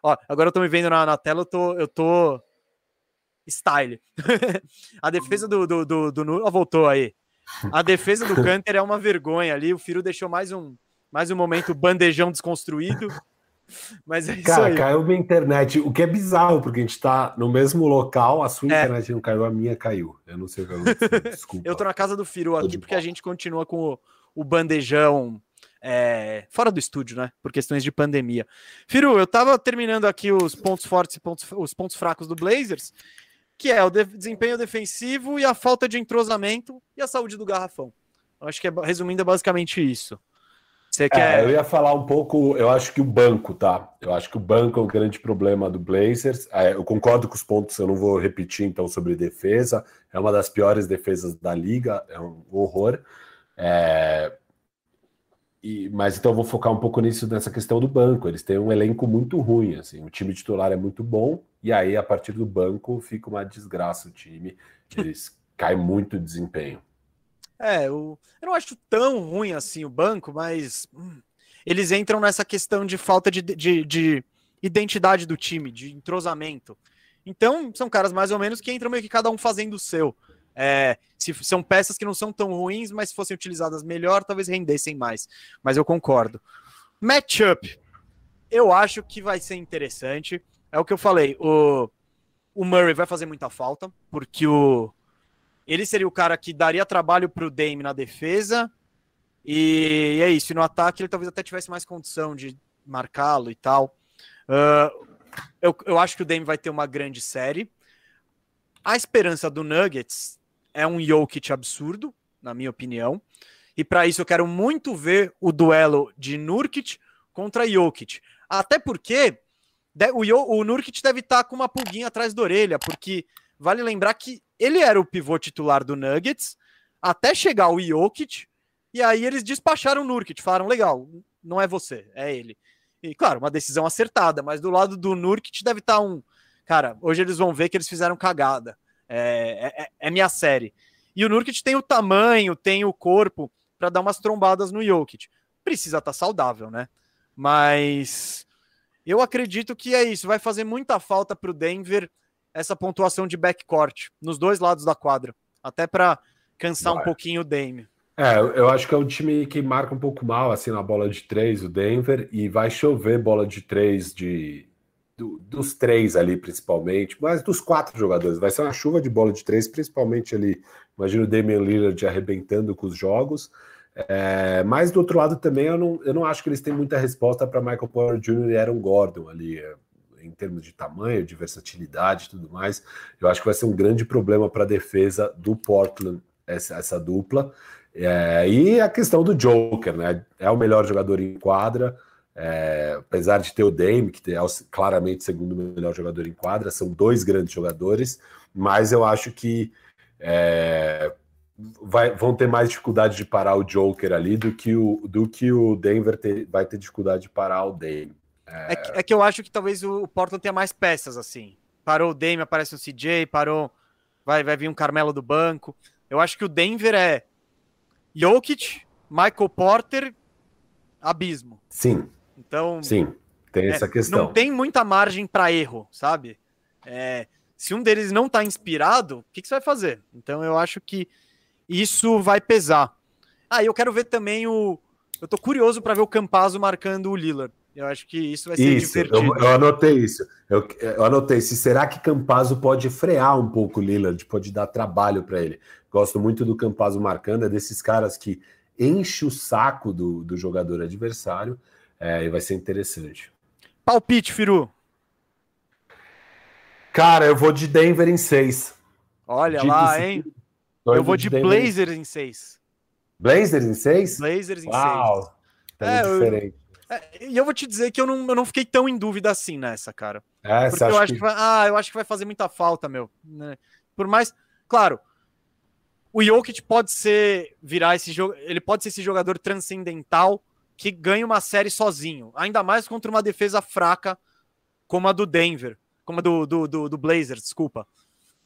Speaker 1: Ó, agora eu tô me vendo na, na tela, eu tô, eu tô style. a defesa do, do, do, do, voltou aí. A defesa do Canter é uma vergonha ali. O Firo deixou mais um, mais um momento bandejão desconstruído.
Speaker 2: Mas é isso Cara, aí. caiu minha internet, o que é bizarro, porque a gente tá no mesmo local, a sua é. internet não caiu, a minha caiu. Eu não sei o que aconteceu,
Speaker 1: desculpa. eu tô na casa do Firu aqui, porque a gente continua com o, o bandejão é, fora do estúdio, né? Por questões de pandemia. Firu, eu tava terminando aqui os pontos fortes e pontos, os pontos fracos do Blazers, que é o de desempenho defensivo e a falta de entrosamento e a saúde do garrafão. Eu acho que, é, resumindo, é basicamente isso.
Speaker 2: Você quer... É, eu ia falar um pouco, eu acho que o banco, tá? Eu acho que o banco é o grande problema do Blazers. É, eu concordo com os pontos, eu não vou repetir então sobre defesa. É uma das piores defesas da liga, é um horror. É... E, mas então eu vou focar um pouco nisso, nessa questão do banco. Eles têm um elenco muito ruim, assim. O time titular é muito bom, e aí, a partir do banco, fica uma desgraça o time. Eles caem muito de desempenho.
Speaker 1: É, eu, eu não acho tão ruim assim o banco, mas hum, eles entram nessa questão de falta de, de, de, identidade do time, de entrosamento. Então, são caras mais ou menos que entram meio que cada um fazendo o seu. É, se são peças que não são tão ruins, mas se fossem utilizadas melhor, talvez rendessem mais. Mas eu concordo. Matchup. Eu acho que vai ser interessante. É o que eu falei. O, o Murray vai fazer muita falta, porque o, ele seria o cara que daria trabalho para o Dame na defesa. E é isso. E no ataque ele talvez até tivesse mais condição de marcá-lo e tal. Uh, eu, eu acho que o Dame vai ter uma grande série. A esperança do Nuggets é um Jokic absurdo, na minha opinião. E para isso eu quero muito ver o duelo de Nurkic contra Jokic. Até porque o, o Nurkic deve estar tá com uma pulguinha atrás da orelha, porque vale lembrar que ele era o pivô titular do Nuggets até chegar o Jokic, e aí eles despacharam o Nurkic, falaram, legal, não é você, é ele. E claro, uma decisão acertada, mas do lado do Nurkic deve estar tá um... Cara, hoje eles vão ver que eles fizeram cagada. É, é, é minha série. E o Nurkic tem o tamanho, tem o corpo para dar umas trombadas no Jokic. Precisa estar tá saudável, né? Mas eu acredito que é isso. Vai fazer muita falta para o Denver essa pontuação de backcourt nos dois lados da quadra, até para cansar um pouquinho o Dame.
Speaker 2: É, eu acho que é um time que marca um pouco mal assim na bola de três, o Denver, e vai chover bola de três de do, dos três ali, principalmente, mas dos quatro jogadores. Vai ser uma chuva de bola de três, principalmente ali. Imagina o Damian Lillard arrebentando com os jogos. É, mas do outro lado também, eu não, eu não acho que eles têm muita resposta para Michael Porter Jr. e Aaron Gordon ali em termos de tamanho, de versatilidade e tudo mais. Eu acho que vai ser um grande problema para a defesa do Portland, essa, essa dupla. É, e a questão do Joker, né? É o melhor jogador em quadra, é, apesar de ter o Dame, que é claramente o segundo melhor jogador em quadra, são dois grandes jogadores, mas eu acho que é, vai, vão ter mais dificuldade de parar o Joker ali do que o, do que o Denver ter, vai ter dificuldade de parar o Dame.
Speaker 1: É... É, que, é que eu acho que talvez o Portland tenha mais peças assim. Parou o Dame, aparece um CJ, parou. Vai, vai vir um Carmelo do banco. Eu acho que o Denver é Jokic, Michael Porter, abismo.
Speaker 2: Sim.
Speaker 1: Então.
Speaker 2: Sim, tem essa é, questão.
Speaker 1: Não tem muita margem para erro, sabe? É, se um deles não tá inspirado, o que, que você vai fazer? Então eu acho que isso vai pesar. Ah, eu quero ver também o. Eu tô curioso para ver o Campazzo marcando o Lillard. Eu acho que isso vai ser isso, divertido.
Speaker 2: Eu, eu anotei isso. Eu, eu, anotei. Se será que Campazzo pode frear um pouco o Lillard, pode dar trabalho para ele? Gosto muito do Campazzo marcando, é desses caras que enche o saco do, do jogador adversário é, e vai ser interessante.
Speaker 1: Palpite, Firu.
Speaker 2: Cara, eu vou de Denver em seis.
Speaker 1: Olha Dito lá, hein? Eu vou de, de Blazers em seis.
Speaker 2: Blazers em seis?
Speaker 1: Blazers em
Speaker 2: Uau, seis. Tá é, diferente.
Speaker 1: É, e eu vou te dizer que eu não, eu não fiquei tão em dúvida assim nessa, cara.
Speaker 2: É,
Speaker 1: Porque eu acho que... que... vai, ah, eu acho que vai fazer muita falta, meu. Né? Por mais, claro, o Jokic pode ser virar esse jogo, ele pode ser esse jogador transcendental que ganha uma série sozinho, ainda mais contra uma defesa fraca como a do Denver, como a do, do, do, do Blazers, desculpa.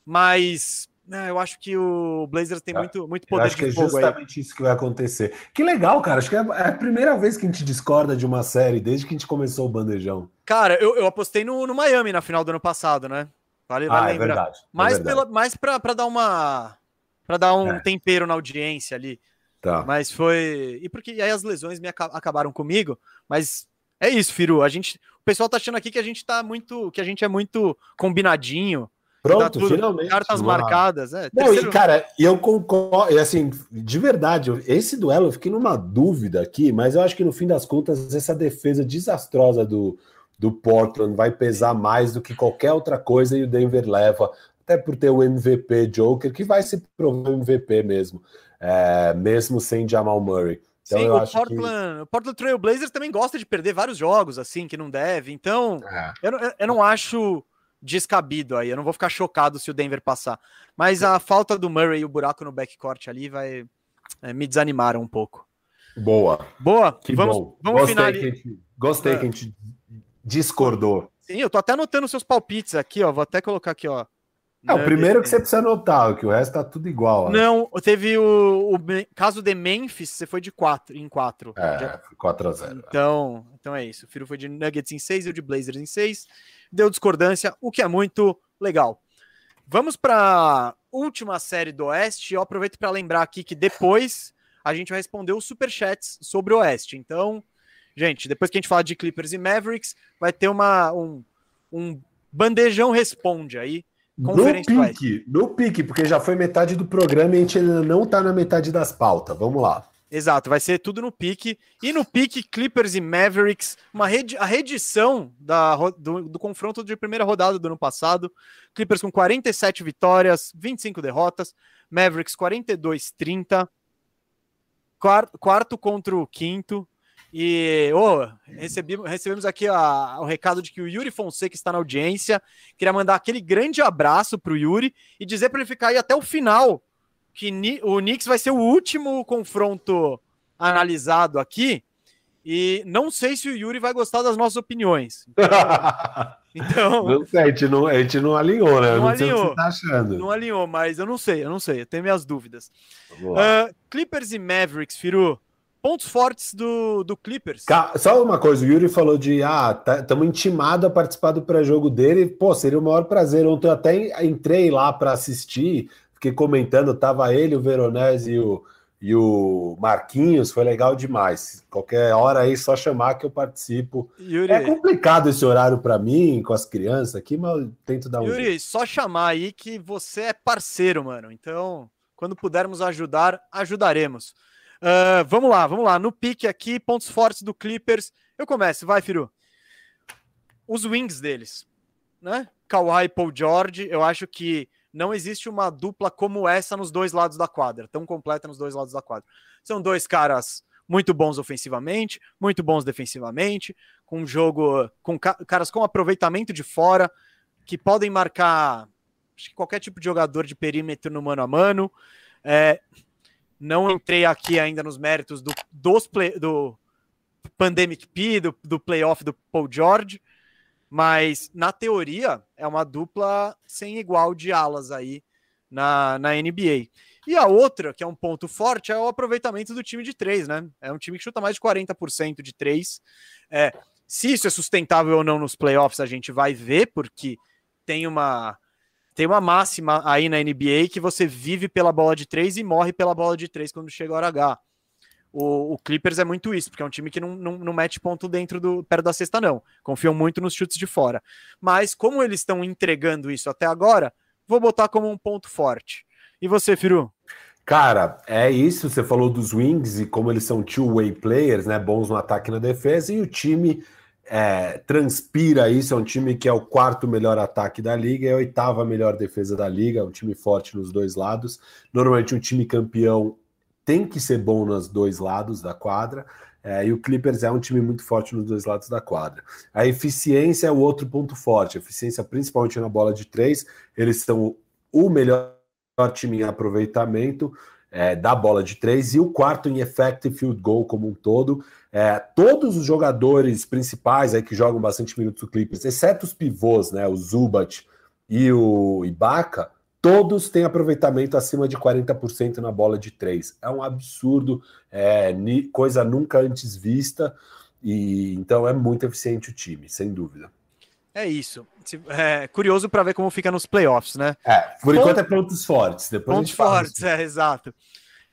Speaker 1: Mas é, eu acho que o Blazers tem muito, muito poder
Speaker 2: eu acho que é justamente aí. isso que vai acontecer. Que legal, cara. Acho que é, é a primeira vez que a gente discorda de uma série desde que a gente começou o bandejão.
Speaker 1: Cara, eu, eu apostei no, no Miami na final do ano passado, né?
Speaker 2: Vale, vale ah, é verdade. É
Speaker 1: mais,
Speaker 2: verdade. Pela,
Speaker 1: mais pra, pra dar uma. para dar um é. tempero na audiência ali.
Speaker 2: Tá.
Speaker 1: Mas foi. E porque e aí as lesões me acabaram comigo, mas É isso, Firu. A gente, o pessoal tá achando aqui que a gente tá muito, que a gente é muito combinadinho.
Speaker 2: Pronto, tudo, finalmente.
Speaker 1: Cartas uma... marcadas. É,
Speaker 2: Não, terceiro... e, cara, eu concordo, assim, de verdade, esse duelo eu fiquei numa dúvida aqui, mas eu acho que no fim das contas, essa defesa desastrosa do, do Portland vai pesar mais do que qualquer outra coisa e o Denver leva, até por ter o MVP Joker, que vai se provar MVP mesmo, é, mesmo sem Jamal Murray.
Speaker 1: Então, Sim, o Portland, que... o Portland Trail Blazers também gosta de perder vários jogos, assim, que não deve. Então, é. eu, eu não acho descabido aí. Eu não vou ficar chocado se o Denver passar. Mas a falta do Murray e o buraco no backcourt ali vai é, me desanimaram um pouco.
Speaker 2: Boa.
Speaker 1: Boa.
Speaker 2: Que vamos, bom. vamos gostei finalizar. Que gente, gostei é. que a gente discordou.
Speaker 1: Sim, eu tô até anotando seus palpites aqui, ó. Vou até colocar aqui, ó.
Speaker 2: É, o primeiro que você precisa anotar, que o resto tá tudo igual.
Speaker 1: Não, teve o, o, caso de Memphis, você foi de 4 em 4.
Speaker 2: É, 4 a 0.
Speaker 1: Então, então é isso. O Firo foi de Nuggets em 6 e o de Blazers em 6. Deu discordância, o que é muito legal. Vamos para última série do Oeste. Eu aproveito para lembrar aqui que depois a gente vai responder os superchats sobre o Oeste. Então, gente, depois que a gente falar de Clippers e Mavericks, vai ter uma, um, um bandejão responde aí
Speaker 2: no pique, no pique, porque já foi metade do programa e a gente ainda não tá na metade das pautas. Vamos lá.
Speaker 1: Exato, vai ser tudo no pique. E no pique, Clippers e Mavericks, uma rede, a reedição da, do, do, confronto de primeira rodada do ano passado. Clippers com 47 vitórias, 25 derrotas. Mavericks 42-30. Quarto, quarto contra o quinto. E oh, recebi, recebemos aqui a, o recado de que o Yuri Fonseca está na audiência. Queria mandar aquele grande abraço para o Yuri e dizer para ele ficar aí até o final, que o Knicks vai ser o último confronto analisado aqui. E não sei se o Yuri vai gostar das nossas opiniões.
Speaker 2: Então. Não sei, a gente não, a gente não alinhou, né?
Speaker 1: Não,
Speaker 2: não
Speaker 1: alinhou. Sei o que você tá achando. Não alinhou, mas eu não sei, eu não sei. Eu tenho minhas dúvidas. Uh, Clippers e Mavericks, Firu pontos fortes do, do Clippers.
Speaker 2: Só uma coisa, o Yuri falou de ah, estamos tá, intimados a participar do pré-jogo dele. Pô, seria o maior prazer. Ontem eu até entrei lá para assistir, fiquei comentando, tava ele, o Veronese e o, e o Marquinhos, foi legal demais. Qualquer hora aí, só chamar que eu participo. Yuri, é complicado esse horário para mim, com as crianças aqui, mas eu tento dar um.
Speaker 1: Yuri, jeito. só chamar aí que você é parceiro, mano. Então, quando pudermos ajudar, ajudaremos. Uh, vamos lá, vamos lá. No pique aqui, pontos fortes do Clippers. Eu começo, vai, Firu. Os wings deles, né? Kawhi e Paul George, eu acho que não existe uma dupla como essa nos dois lados da quadra, tão completa nos dois lados da quadra. São dois caras muito bons ofensivamente, muito bons defensivamente, com jogo com caras com aproveitamento de fora, que podem marcar qualquer tipo de jogador de perímetro no mano a mano. É, não entrei aqui ainda nos méritos do, dos play, do Pandemic P, do, do playoff do Paul George, mas na teoria é uma dupla sem igual de alas aí na, na NBA. E a outra, que é um ponto forte, é o aproveitamento do time de três, né? É um time que chuta mais de 40% de três. É, se isso é sustentável ou não nos playoffs, a gente vai ver, porque tem uma tem uma máxima aí na NBA que você vive pela bola de três e morre pela bola de três quando chega a hora H. O, o, Clippers é muito isso, porque é um time que não, não, não mete ponto dentro do perto da cesta, não. Confiam muito nos chutes de fora. Mas como eles estão entregando isso até agora, vou botar como um ponto forte. E você, Firu?
Speaker 2: Cara, é isso. Você falou dos wings e como eles são two-way players, né? Bons no ataque e na defesa, e o time é, transpira isso. É um time que é o quarto melhor ataque da liga, é a oitava melhor defesa da liga, é um time forte nos dois lados. Normalmente, um time campeão tem que ser bom nos dois lados da quadra. É, e o Clippers é um time muito forte nos dois lados da quadra. A eficiência é o outro ponto forte. A eficiência, principalmente na bola de três, eles são o melhor time em aproveitamento é, da bola de três e o quarto em effective field goal como um todo. É, todos os jogadores principais aí que jogam bastante minutos do Clippers, exceto os pivôs, né, o Zubat e o Ibaka, todos têm aproveitamento acima de 40% na bola de três. É um absurdo, é, coisa nunca antes vista, e então é muito eficiente o time, sem dúvida.
Speaker 1: É isso. É curioso para ver como fica nos playoffs, né?
Speaker 2: É, por enquanto é pontos fortes. Depois
Speaker 1: pontos fortes, é, exato.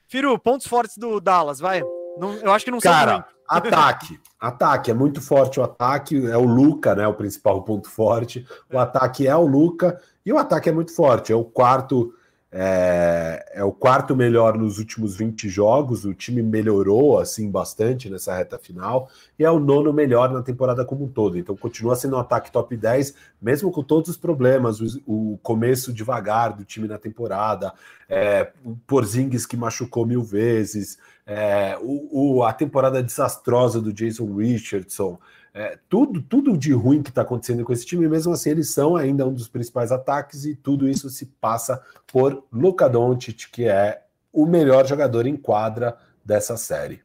Speaker 1: Firu, pontos fortes do Dallas, vai. Não, eu acho que não
Speaker 2: Cara, Ataque. Ataque. É muito forte o ataque. É o Luca, né? O principal ponto forte. O ataque é o Luca. E o ataque é muito forte. É o quarto é, é, o quarto melhor nos últimos 20 jogos, o time melhorou assim bastante nessa reta final, e é o nono melhor na temporada como um todo. Então continua sendo um ataque top 10, mesmo com todos os problemas, o, o começo devagar do time na temporada, é, o Porzingis que machucou mil vezes, é, o, o, a temporada desastrosa do Jason Richardson é, tudo, tudo de ruim que está acontecendo com esse time, mesmo assim eles são ainda um dos principais ataques e tudo isso se passa por Luka Doncic, que é o melhor jogador em quadra dessa série.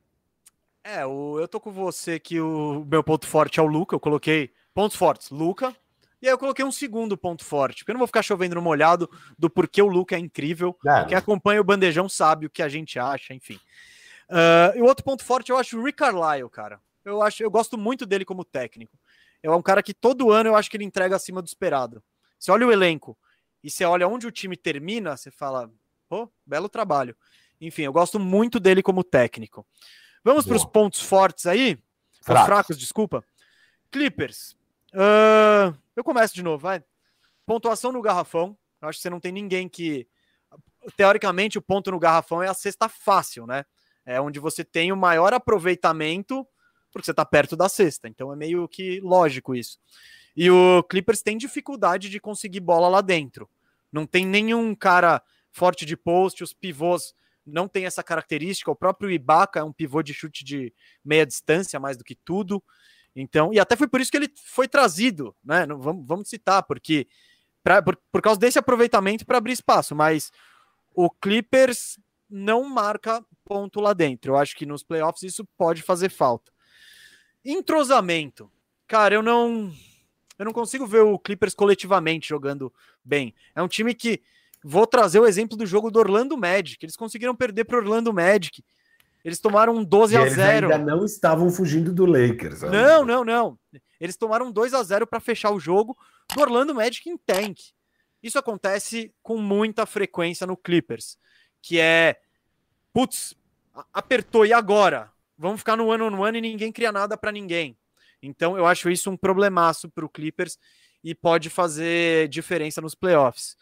Speaker 1: É, o, eu tô com você que o meu ponto forte é o Luca, eu coloquei pontos fortes, Luca, e aí eu coloquei um segundo ponto forte, porque eu não vou ficar chovendo no molhado do porquê o Luca é incrível. É, Quem acompanha o Bandejão sabe o que a gente acha, enfim. Uh, e o outro ponto forte eu acho o Rick Carlisle, cara. Eu acho, eu gosto muito dele como técnico. É um cara que todo ano eu acho que ele entrega acima do esperado. Você olha o elenco e você olha onde o time termina, você fala, pô, belo trabalho. Enfim, eu gosto muito dele como técnico. Vamos para os pontos fortes aí? Fracos. fracos, desculpa. Clippers. Uh, eu começo de novo, vai. Pontuação no garrafão. Eu acho que você não tem ninguém que. Teoricamente, o ponto no garrafão é a cesta fácil, né? É onde você tem o maior aproveitamento porque você está perto da sexta. Então é meio que lógico isso. E o Clippers tem dificuldade de conseguir bola lá dentro. Não tem nenhum cara forte de post, os pivôs não tem essa característica. O próprio Ibaka é um pivô de chute de meia distância mais do que tudo. Então, e até foi por isso que ele foi trazido, né? Não, vamos, vamos citar, porque pra, por, por causa desse aproveitamento para abrir espaço, mas o Clippers não marca ponto lá dentro. Eu acho que nos playoffs isso pode fazer falta. Entrosamento. Cara, eu não eu não consigo ver o Clippers coletivamente jogando bem. É um time que vou trazer o exemplo do jogo do Orlando Magic. Eles conseguiram perder para Orlando Magic. Eles tomaram um 12 a 0.
Speaker 2: Eles ainda não estavam fugindo do Lakers.
Speaker 1: Não, não, não. Eles tomaram 2 a 0 para fechar o jogo do Orlando Magic em tank. Isso acontece com muita frequência no Clippers, que é putz, apertou e agora? Vamos ficar no one on one e ninguém cria nada para ninguém. Então eu acho isso um problemaço para o Clippers e pode fazer diferença nos playoffs.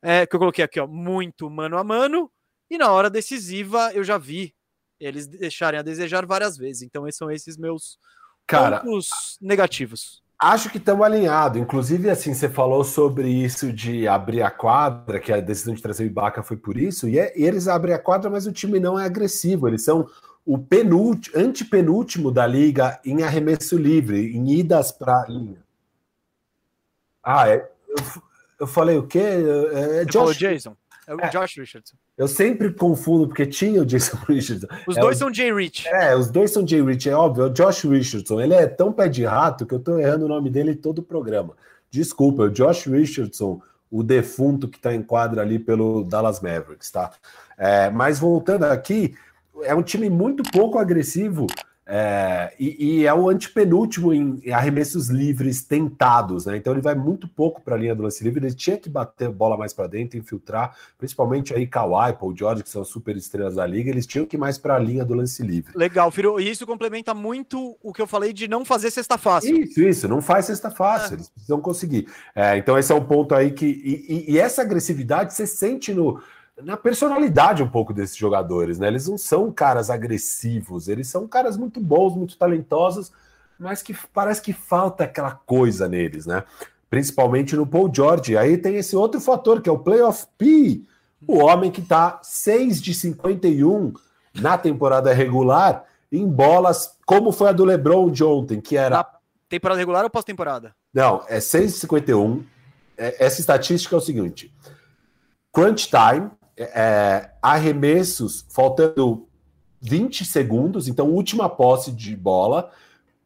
Speaker 1: É, que eu coloquei aqui, ó, muito mano a mano, e na hora decisiva eu já vi eles deixarem a desejar várias vezes. Então esses são esses meus Cara, pontos negativos.
Speaker 2: Acho que estamos alinhados. Inclusive, assim, você falou sobre isso de abrir a quadra, que a decisão de trazer o Ibaka foi por isso, e, é, e eles abrem a quadra, mas o time não é agressivo. Eles são o penúltimo, antepenúltimo da liga em arremesso livre, em idas para a linha. Ah, é, eu, eu falei o quê?
Speaker 1: É, é Josh... Jason. É o é, Josh Richardson.
Speaker 2: Eu sempre confundo, porque tinha o Jason Richardson.
Speaker 1: Os é dois o, são Jay Rich.
Speaker 2: É, os dois são Jay Rich, é óbvio. É o Josh Richardson. Ele é tão pé de rato que eu tô errando o nome dele em todo o programa. Desculpa, é o Josh Richardson, o defunto que está em quadra ali pelo Dallas Mavericks, tá? É, mas voltando aqui, é um time muito pouco agressivo é, e, e, é o antepenúltimo em, em arremessos livres tentados, né? Então ele vai muito pouco para a linha do lance livre. Ele tinha que bater bola mais para dentro, infiltrar, principalmente aí Kawhi, Paul George, que são super estrelas da liga. Eles tinham que ir mais para a linha do lance livre.
Speaker 1: Legal, Firo. E isso complementa muito o que eu falei de não fazer cesta fácil.
Speaker 2: Isso, isso. Não faz cesta fácil. É. Eles precisam conseguir. É, então esse é um ponto aí que e, e, e essa agressividade você sente no na personalidade um pouco desses jogadores, né? Eles não são caras agressivos, eles são caras muito bons, muito talentosos, mas que parece que falta aquela coisa neles, né? Principalmente no Paul George. Aí tem esse outro fator que é o playoff P, o homem que tá 6 de 51 na temporada regular em bolas, como foi a do LeBron de ontem, que era na
Speaker 1: temporada regular ou pós-temporada?
Speaker 2: Não, é 6 de 51. É, essa estatística é o seguinte: crunch time, é, arremessos faltando 20 segundos, então última posse de bola,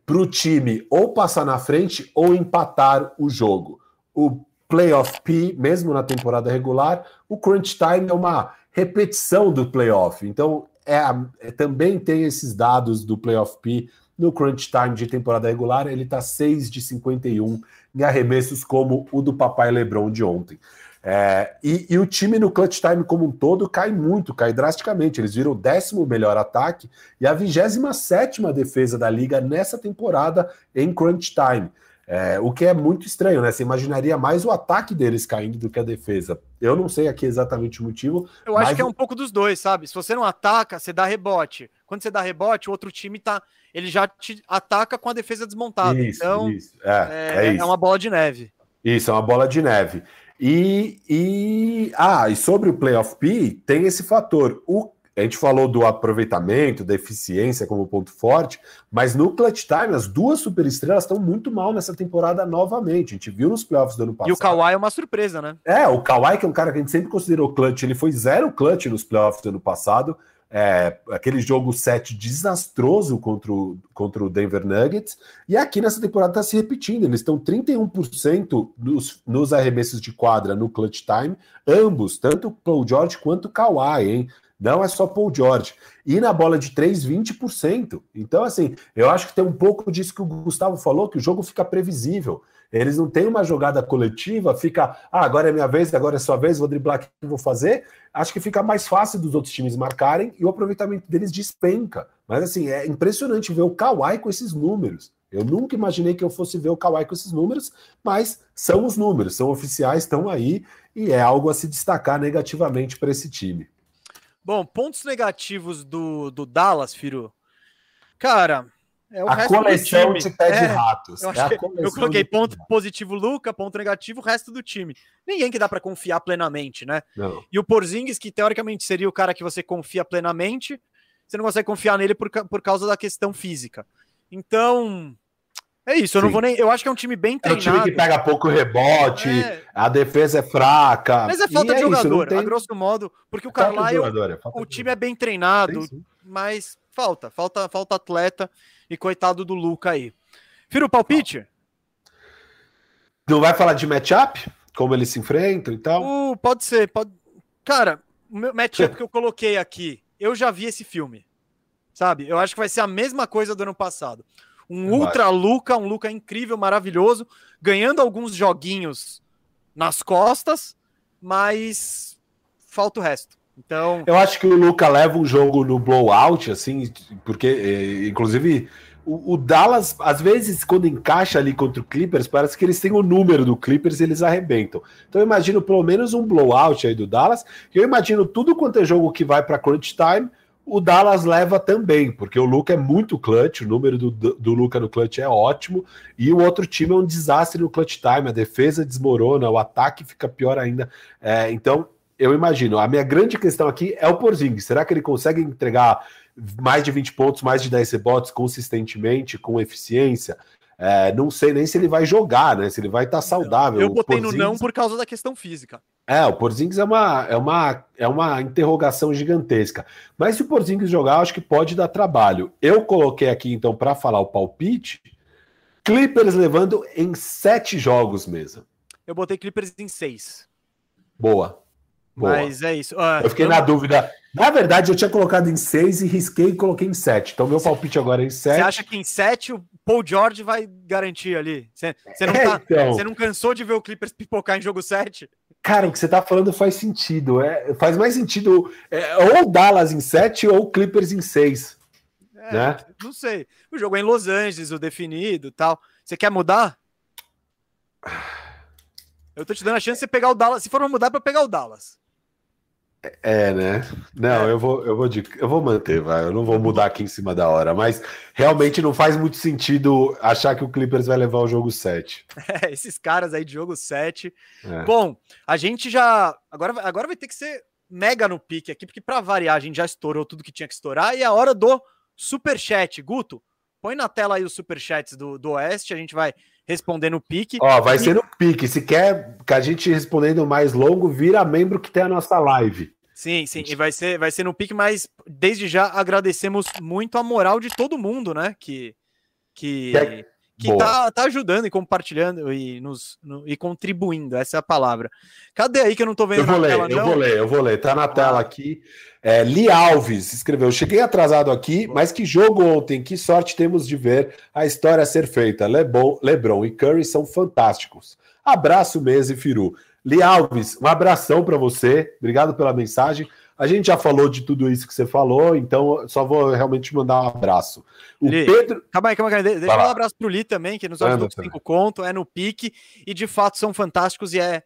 Speaker 2: para o time ou passar na frente ou empatar o jogo. O playoff P, mesmo na temporada regular, o crunch time é uma repetição do playoff. Então, é, é também tem esses dados do playoff P no crunch time de temporada regular, ele está 6 de 51 em arremessos como o do papai Lebron de ontem. É, e, e, o time no clutch time como um todo cai muito, cai drasticamente. Eles viram o décimo melhor ataque e a 27 defesa da liga nessa temporada em crunch time. É, o que é muito estranho, né? Você imaginaria mais o ataque deles caindo do que a defesa. Eu não sei aqui exatamente o motivo.
Speaker 1: Eu acho que é um pouco dos dois, sabe? Se você não ataca, você dá rebote. Quando você dá rebote, o outro time tá. Ele já te ataca com a defesa desmontada. Isso, então, isso. É, é, é, isso. é uma bola de neve.
Speaker 2: Isso, é uma bola de neve. E, e, ah, e sobre o Playoff P, tem esse fator. O a gente falou do aproveitamento, da eficiência como ponto forte, mas no clutch time, as duas superestrelas estão muito mal nessa temporada novamente. A gente viu nos playoffs do ano passado.
Speaker 1: E o Kawhi é uma surpresa, né?
Speaker 2: É, o Kawhi, que é um cara que a gente sempre considerou clutch, ele foi zero clutch nos playoffs do ano passado. É, aquele jogo 7 desastroso contra o, contra o Denver Nuggets, e aqui nessa temporada está se repetindo. Eles estão 31% nos, nos arremessos de quadra no clutch time, ambos, tanto Paul George quanto Kawhi, hein? Não é só Paul George. E na bola de 3, 20%. Então, assim, eu acho que tem um pouco disso que o Gustavo falou, que o jogo fica previsível. Eles não têm uma jogada coletiva, fica, ah, agora é minha vez, agora é sua vez, vou driblar o que vou fazer. Acho que fica mais fácil dos outros times marcarem e o aproveitamento deles despenca. Mas, assim, é impressionante ver o Kawhi com esses números. Eu nunca imaginei que eu fosse ver o Kawhi com esses números, mas são os números, são oficiais, estão aí e é algo a se destacar negativamente para esse time.
Speaker 1: Bom, pontos negativos do, do Dallas, Firu. Cara,
Speaker 2: é a coleção de pé de é, ratos.
Speaker 1: Eu,
Speaker 2: é
Speaker 1: eu coloquei ponto positivo Luca, ponto negativo o resto do time. Ninguém que dá para confiar plenamente, né? Não. E o Porzingis, que teoricamente seria o cara que você confia plenamente, você não consegue confiar nele por, por causa da questão física. Então, é isso, eu Sim. não vou nem. Eu acho que é um time bem treinado.
Speaker 2: É um time que pega pouco rebote, é... a defesa é fraca.
Speaker 1: Mas é falta de é jogador, tem... a grosso modo, porque o Carlisle, jogador, é o time é bem treinado, sim. mas falta, falta, falta atleta e coitado do Luca aí. Fira o palpite?
Speaker 2: Não vai falar de matchup? Como eles se enfrentam e tal?
Speaker 1: Uh, pode ser, pode. Cara, o meu matchup que eu coloquei aqui, eu já vi esse filme. Sabe? Eu acho que vai ser a mesma coisa do ano passado. Um ultra Luca, um Luca incrível, maravilhoso, ganhando alguns joguinhos nas costas, mas falta o resto. Então,
Speaker 2: eu acho que o Luca leva um jogo no blowout, assim, porque, eh, inclusive, o, o, Dallas, às vezes, quando encaixa ali contra o Clippers, parece que eles têm o número do Clippers e eles arrebentam. Então, eu imagino pelo menos um blowout aí do Dallas. Eu imagino tudo quanto é jogo que vai para crunch time o Dallas leva também, porque o Luca é muito clutch, o número do, do Luca no clutch é ótimo, e o outro time é um desastre no clutch time, a defesa desmorona, o ataque fica pior ainda. É, então, eu imagino, a minha grande questão aqui é o Porzingis. Será que ele consegue entregar mais de 20 pontos, mais de 10 rebotes consistentemente, com eficiência? É, não sei nem se ele vai jogar, né? Se ele vai estar tá saudável.
Speaker 1: Eu botei Porzingis... no não por causa da questão física.
Speaker 2: É, o Porzingis é uma, é uma, é uma interrogação gigantesca. Mas se o Porzingis jogar, acho que pode dar trabalho. Eu coloquei aqui, então, para falar o palpite, Clippers levando em sete jogos mesmo.
Speaker 1: Eu botei Clippers em seis.
Speaker 2: Boa.
Speaker 1: Boa. Mas é isso. Uh,
Speaker 2: eu fiquei eu... na dúvida. Na verdade, eu tinha colocado em seis e risquei e coloquei em sete. Então, meu palpite agora é em sete. Você
Speaker 1: acha que em sete o Paul George vai garantir ali? Você, não, é, tá, então... não cansou de ver o Clippers pipocar em jogo sete?
Speaker 2: Cara, o que você tá falando faz sentido. É, faz mais sentido é, ou Dallas em sete ou Clippers em seis. É, né?
Speaker 1: Não sei. O jogo é em Los Angeles, o definido tal. Você quer mudar? Eu tô te dando a chance de você pegar o Dallas. Se for mudar, para pegar o Dallas.
Speaker 2: É, né? Não, é. eu vou, eu vou, de, eu vou manter, vai. Eu não vou mudar aqui em cima da hora, mas realmente não faz muito sentido achar que o Clippers vai levar o jogo 7.
Speaker 1: É, esses caras aí de jogo 7. É. Bom, a gente já agora, agora vai ter que ser mega no pique aqui, porque para variar a gente já estourou tudo que tinha que estourar e é a hora do super chat, Guto. Põe na tela aí os super chats do, do Oeste, a gente vai responder no pique.
Speaker 2: Ó, vai e... ser no pique. Se quer que a gente respondendo mais longo, vira membro que tem a nossa live.
Speaker 1: Sim, sim, e vai ser, vai ser no pique, mas desde já agradecemos muito a moral de todo mundo, né? Que, que, que tá, tá ajudando e compartilhando e, nos, no, e contribuindo, essa é a palavra. Cadê aí que eu não tô vendo
Speaker 2: eu vou ler, tela, Eu vou ler, eu vou ler, tá na tela ah. aqui. É, Li Alves escreveu: Cheguei atrasado aqui, mas que jogo ontem, que sorte temos de ver a história ser feita. Lebon, Lebron e Curry são fantásticos. Abraço, Mesa e Firu. Li Alves, um abração para você, obrigado pela mensagem. A gente já falou de tudo isso que você falou, então só vou realmente mandar um abraço.
Speaker 1: O Li, Pedro. Calma aí, calma aí. Deixa eu dar um abraço pro Li também, que nos ajudou com cinco conto, é no pique, e de fato são fantásticos. E é.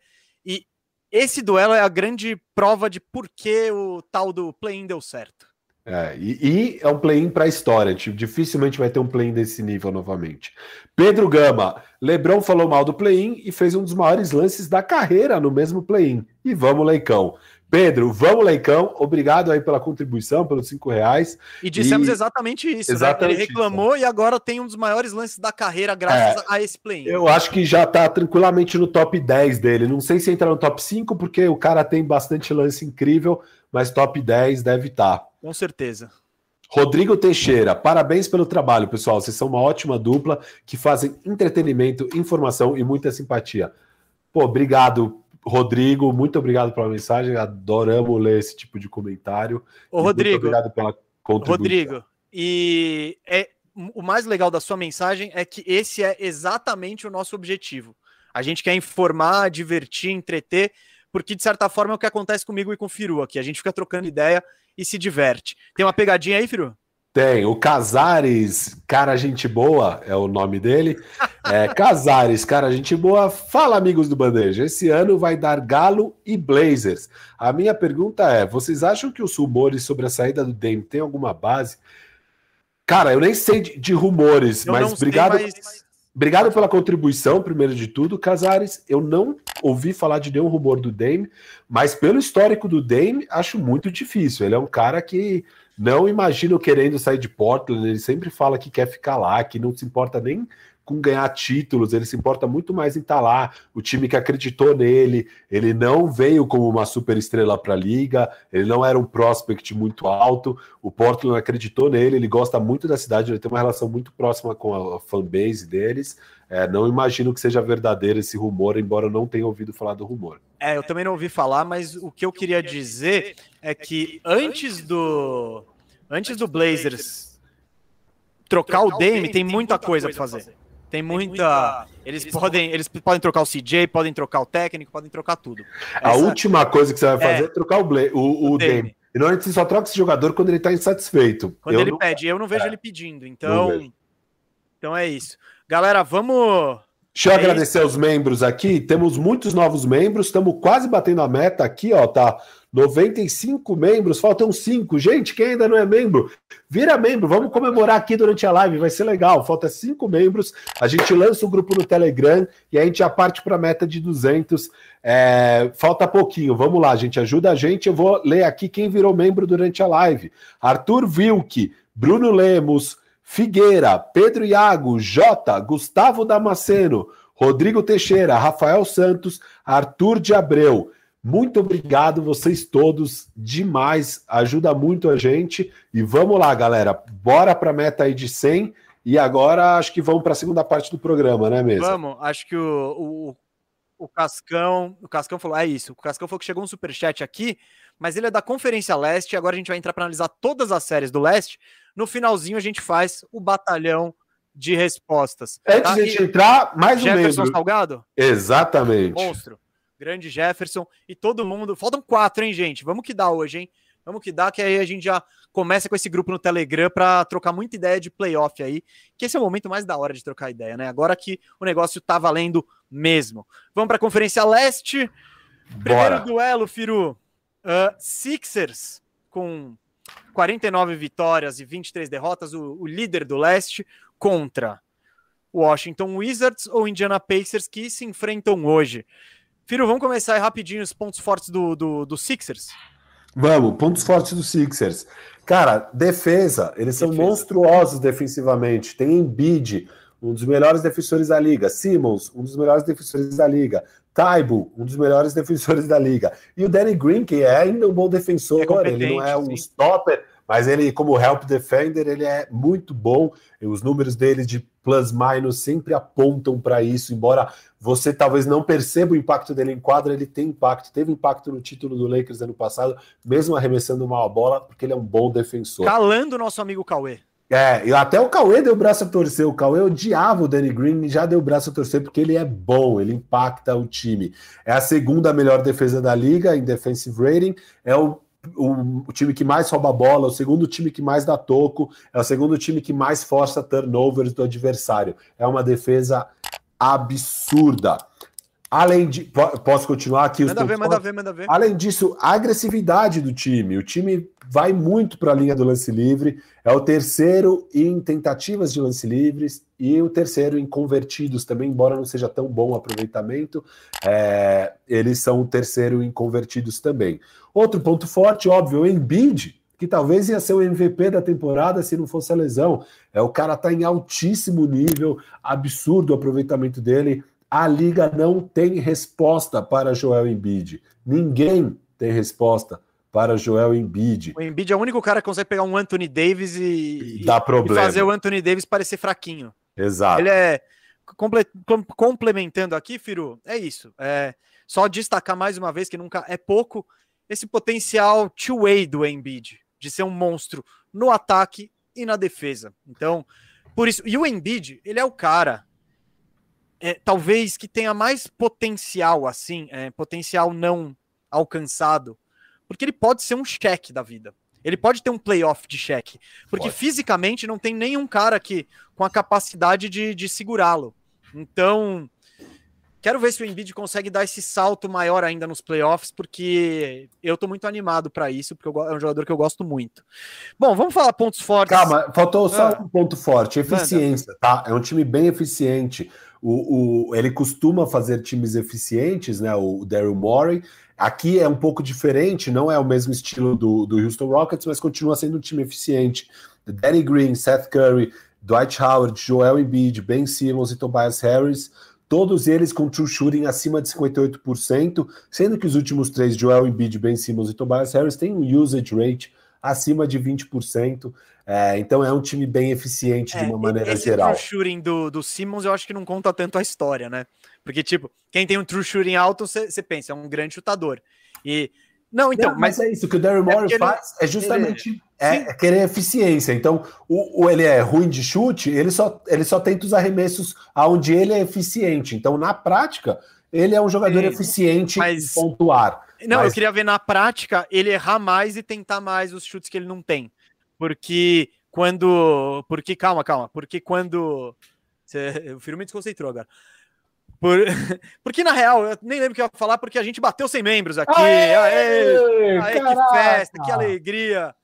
Speaker 1: E esse duelo é a grande prova de por que o tal do play-in deu certo.
Speaker 2: É, e, e, é um play-in para a história. Tipo, dificilmente vai ter um play-in desse nível novamente. Pedro Gama, Lebron falou mal do play-in e fez um dos maiores lances da carreira no mesmo play-in. E vamos, Leicão. Pedro, vamos, Leicão. Obrigado aí pela contribuição, pelos cinco reais.
Speaker 1: E dissemos e... exatamente isso, exatamente né? Ele reclamou isso. e agora tem um dos maiores lances da carreira graças é, a esse play.
Speaker 2: Eu acho que já tá tranquilamente no top 10 dele. Não sei se entra no top 5, porque o cara tem bastante lance incrível, mas top 10 deve estar. Tá.
Speaker 1: Com certeza.
Speaker 2: Rodrigo Teixeira, parabéns pelo trabalho, pessoal. Vocês são uma ótima dupla que fazem entretenimento, informação e muita simpatia. Pô, obrigado Rodrigo, muito obrigado pela mensagem. Adoramos ler esse tipo de comentário.
Speaker 1: Ô, Rodrigo. Muito obrigado pela contribuição. Rodrigo, e é, o mais legal da sua mensagem é que esse é exatamente o nosso objetivo. A gente quer informar, divertir, entreter, porque de certa forma é o que acontece comigo e com o Firu aqui. A gente fica trocando ideia e se diverte. Tem uma pegadinha aí, Firu?
Speaker 2: Tem, o Casares, cara gente boa, é o nome dele. É, Casares, cara gente boa. Fala, amigos do Bandeja. Esse ano vai dar Galo e Blazers. A minha pergunta é: vocês acham que os rumores sobre a saída do Dame tem alguma base? Cara, eu nem sei de, de rumores, eu mas obrigado. Obrigado pela contribuição, primeiro de tudo, Casares. Eu não ouvi falar de nenhum rumor do Dame, mas pelo histórico do Dame, acho muito difícil. Ele é um cara que não imagino querendo sair de Portland, ele sempre fala que quer ficar lá, que não se importa nem com ganhar títulos, ele se importa muito mais em estar tá lá. O time que acreditou nele, ele não veio como uma super estrela para a liga, ele não era um prospect muito alto. O Portland acreditou nele, ele gosta muito da cidade, ele tem uma relação muito próxima com a fanbase deles. É, não imagino que seja verdadeiro esse rumor, embora eu não tenha ouvido falar do rumor.
Speaker 1: É, eu também não ouvi falar, mas o que eu queria dizer é que antes do antes do Blazers trocar o Dame, tem muita coisa para fazer. Tem muita. Eles, podem, eles podem trocar o CJ, podem trocar o técnico, podem trocar tudo.
Speaker 2: A Essa... última coisa que você vai fazer é, é trocar o, Bla... o, o, o Dame. Dame. E normalmente você só troca esse jogador quando ele está insatisfeito.
Speaker 1: Quando eu ele não... pede, eu não vejo é. ele pedindo. Então, então é isso. Galera, vamos.
Speaker 2: Deixa eu agradecer aos membros aqui. Temos muitos novos membros. Estamos quase batendo a meta aqui, ó. Tá 95 membros, faltam 5. Gente, quem ainda não é membro, vira membro. Vamos comemorar aqui durante a live, vai ser legal. Falta 5 membros. A gente lança o um grupo no Telegram e a gente já parte para a meta de 200. É, falta pouquinho. Vamos lá, gente. Ajuda a gente. Eu vou ler aqui quem virou membro durante a live: Arthur Vilke, Bruno Lemos, Figueira, Pedro Iago, Jota, Gustavo Damasceno, Rodrigo Teixeira, Rafael Santos, Arthur de Abreu. Muito obrigado, vocês todos, demais, ajuda muito a gente. E vamos lá, galera, bora para a meta aí de 100. E agora acho que vamos para a segunda parte do programa, né mesmo?
Speaker 1: Vamos, acho que o, o, o Cascão, o Cascão falou, é isso, o Cascão falou que chegou um superchat aqui, mas ele é da Conferência Leste, agora a gente vai entrar para analisar todas as séries do Leste. No finalzinho a gente faz o batalhão de respostas.
Speaker 2: Antes tá? de a gente entrar, mais
Speaker 1: um Jefferson membro. Salgado?
Speaker 2: Exatamente.
Speaker 1: Monstro grande Jefferson e todo mundo. Faltam quatro, hein, gente? Vamos que dá hoje, hein? Vamos que dá, que aí a gente já começa com esse grupo no Telegram para trocar muita ideia de playoff aí, que esse é o momento mais da hora de trocar ideia, né? Agora que o negócio tá valendo mesmo. Vamos para a Conferência Leste. Primeiro Bora. duelo, Firu. Uh, Sixers com 49 vitórias e 23 derrotas, o, o líder do leste, contra Washington Wizards ou Indiana Pacers que se enfrentam hoje. Firo, vamos começar aí rapidinho os pontos fortes do, do, do Sixers?
Speaker 2: Vamos, pontos fortes do Sixers. Cara, defesa, eles são defesa. monstruosos defensivamente. Tem Embiid, um dos melhores defensores da liga. Simmons, um dos melhores defensores da liga. Taibo, um dos melhores defensores da liga. E o Danny Green, que é ainda um bom defensor, é ele não é um sim. stopper, mas ele, como help defender, ele é muito bom. E os números dele de plus-minus sempre apontam para isso, embora você talvez não perceba o impacto dele em quadra, ele tem impacto, teve impacto no título do Lakers ano passado, mesmo arremessando uma bola, porque ele é um bom defensor.
Speaker 1: Calando o nosso amigo Cauê.
Speaker 2: É, até o Cauê deu o braço a torcer. O Cauê odiava o Danny Green e já deu o braço a torcer porque ele é bom, ele impacta o time. É a segunda melhor defesa da liga em defensive rating, é o, o, o time que mais rouba bola, o segundo time que mais dá toco, é o segundo time que mais força turnovers do adversário. É uma defesa absurda. Além de. Posso continuar aqui?
Speaker 1: Manda ver, manda ver, manda ver.
Speaker 2: Além disso, a agressividade do time. O time vai muito para a linha do lance livre. É o terceiro em tentativas de lance livres e o terceiro em convertidos também, embora não seja tão bom o aproveitamento. É, eles são o terceiro em convertidos também. Outro ponto forte, óbvio, o Embiid, que talvez ia ser o MVP da temporada se não fosse a lesão. É o cara tá em altíssimo nível, absurdo o aproveitamento dele a liga não tem resposta para Joel Embiid. Ninguém tem resposta para Joel Embiid.
Speaker 1: O Embiid é o único cara que consegue pegar um Anthony Davis e, e fazer o Anthony Davis parecer fraquinho.
Speaker 2: Exato.
Speaker 1: Ele é comple complementando aqui, Firu, é isso. É só destacar mais uma vez que nunca é pouco esse potencial two-way do Embiid de ser um monstro no ataque e na defesa. Então, por isso, e o Embiid, ele é o cara é, talvez que tenha mais potencial, assim, é, potencial não alcançado, porque ele pode ser um cheque da vida. Ele pode ter um playoff de cheque, porque pode. fisicamente não tem nenhum cara aqui com a capacidade de, de segurá-lo. Então, quero ver se o Embiid consegue dar esse salto maior ainda nos playoffs, porque eu tô muito animado para isso, porque eu, é um jogador que eu gosto muito. Bom, vamos falar pontos fortes.
Speaker 2: Calma, faltou só ah. um ponto forte: eficiência, tá? É um time bem eficiente. O, o, ele costuma fazer times eficientes, né? O Daryl Morey. Aqui é um pouco diferente, não é o mesmo estilo do, do Houston Rockets, mas continua sendo um time eficiente. Danny Green, Seth Curry, Dwight Howard, Joel Embiid, Ben Simmons e Tobias Harris, todos eles com true shooting acima de 58%, sendo que os últimos três, Joel Embiid, Ben Simmons e Tobias Harris, têm um usage rate acima de 20%. É, então é um time bem eficiente é, de uma maneira esse geral.
Speaker 1: O true shooting do, do Simmons eu acho que não conta tanto a história, né? Porque, tipo, quem tem um true shooting alto, você pensa, é um grande chutador. E. Não, então. Não,
Speaker 2: mas, mas, é isso que o Daryl é Morey faz, é justamente é, é, querer eficiência. Então, o, o, ele é ruim de chute, ele só, ele só tenta os arremessos aonde ele é eficiente. Então, na prática, ele é um jogador Sim, eficiente mas... em pontuar.
Speaker 1: Não,
Speaker 2: mas...
Speaker 1: eu queria ver na prática ele errar mais e tentar mais os chutes que ele não tem. Porque quando. Porque, calma, calma. Porque quando. Você... O filme me desconcentrou agora. Por... Porque, na real, eu nem lembro o que eu ia falar, porque a gente bateu 100 membros aqui. Aê, aê, aê que festa, que alegria.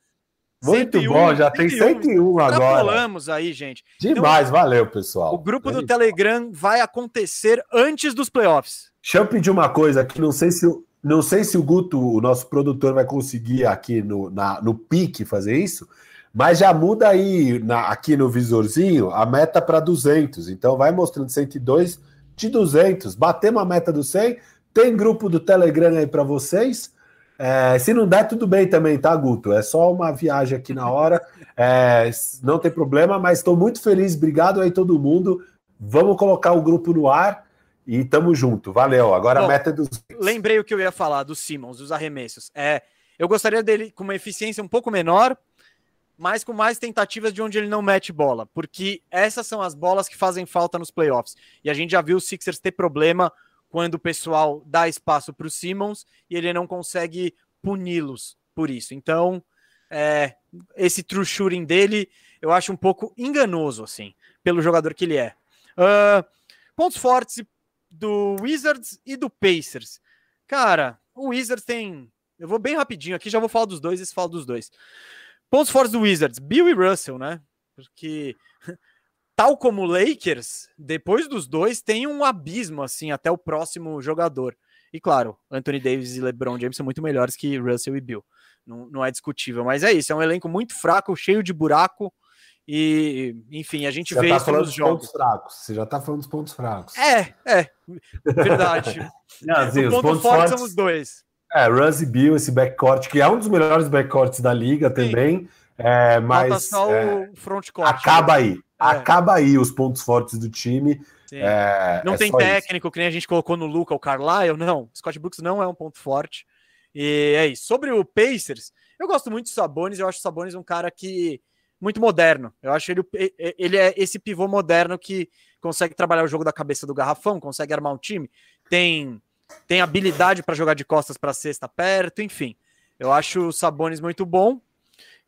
Speaker 2: Muito 101, bom, já 101. tem 101 agora.
Speaker 1: Falamos aí, gente.
Speaker 2: Demais, então, valeu, pessoal.
Speaker 1: O grupo do Telegram vai acontecer antes dos playoffs.
Speaker 2: Deixa eu pedir uma coisa aqui, não sei se o, não sei se o Guto, o nosso produtor, vai conseguir aqui no, na, no pique fazer isso, mas já muda aí na, aqui no visorzinho a meta para 200. Então vai mostrando 102 de 200. Batemos a meta do 100. Tem grupo do Telegram aí para vocês. É, se não der, tudo bem também, tá, Guto? É só uma viagem aqui na hora. É, não tem problema, mas estou muito feliz. Obrigado aí, todo mundo. Vamos colocar o grupo no ar. E tamo junto, valeu. Agora Bom, a meta é dos.
Speaker 1: Lembrei o que eu ia falar do Simmons, dos arremessos. É, eu gostaria dele com uma eficiência um pouco menor, mas com mais tentativas de onde ele não mete bola, porque essas são as bolas que fazem falta nos playoffs. E a gente já viu o Sixers ter problema quando o pessoal dá espaço para o Simmons e ele não consegue puni-los por isso. Então, é, esse true shooting dele eu acho um pouco enganoso, assim, pelo jogador que ele é. Uh, pontos fortes e do Wizards e do Pacers. Cara, o Wizards tem. Eu vou bem rapidinho aqui, já vou falar dos dois e falo dos dois. Pontos fortes do Wizards, Bill e Russell, né? Porque, tal como o Lakers, depois dos dois tem um abismo, assim, até o próximo jogador. E claro, Anthony Davis e LeBron James são muito melhores que Russell e Bill. Não, não é discutível, mas é isso. É um elenco muito fraco, cheio de buraco. E, enfim, a gente
Speaker 2: Você
Speaker 1: vê
Speaker 2: tá
Speaker 1: isso
Speaker 2: falando nos jogos. Pontos fracos. Você já tá falando dos pontos fracos.
Speaker 1: É, é. Verdade.
Speaker 2: Não, assim, os pontos fortes são
Speaker 1: os dois.
Speaker 2: É, Russ e Bill, esse backcourt, que é um dos melhores backcourts da liga também. É, mas
Speaker 1: só
Speaker 2: é,
Speaker 1: o frontcourt.
Speaker 2: Acaba aí. acaba aí os pontos fortes do time.
Speaker 1: É, não é tem técnico, isso. que nem a gente colocou no Luca, o Carlisle, não. Scott Brooks não é um ponto forte. E é isso. Sobre o Pacers, eu gosto muito do Sabonis, eu acho o Sabonis um cara que muito moderno. Eu acho ele ele é esse pivô moderno que consegue trabalhar o jogo da cabeça do garrafão, consegue armar um time, tem tem habilidade para jogar de costas para cesta perto, enfim. Eu acho o Sabonis muito bom.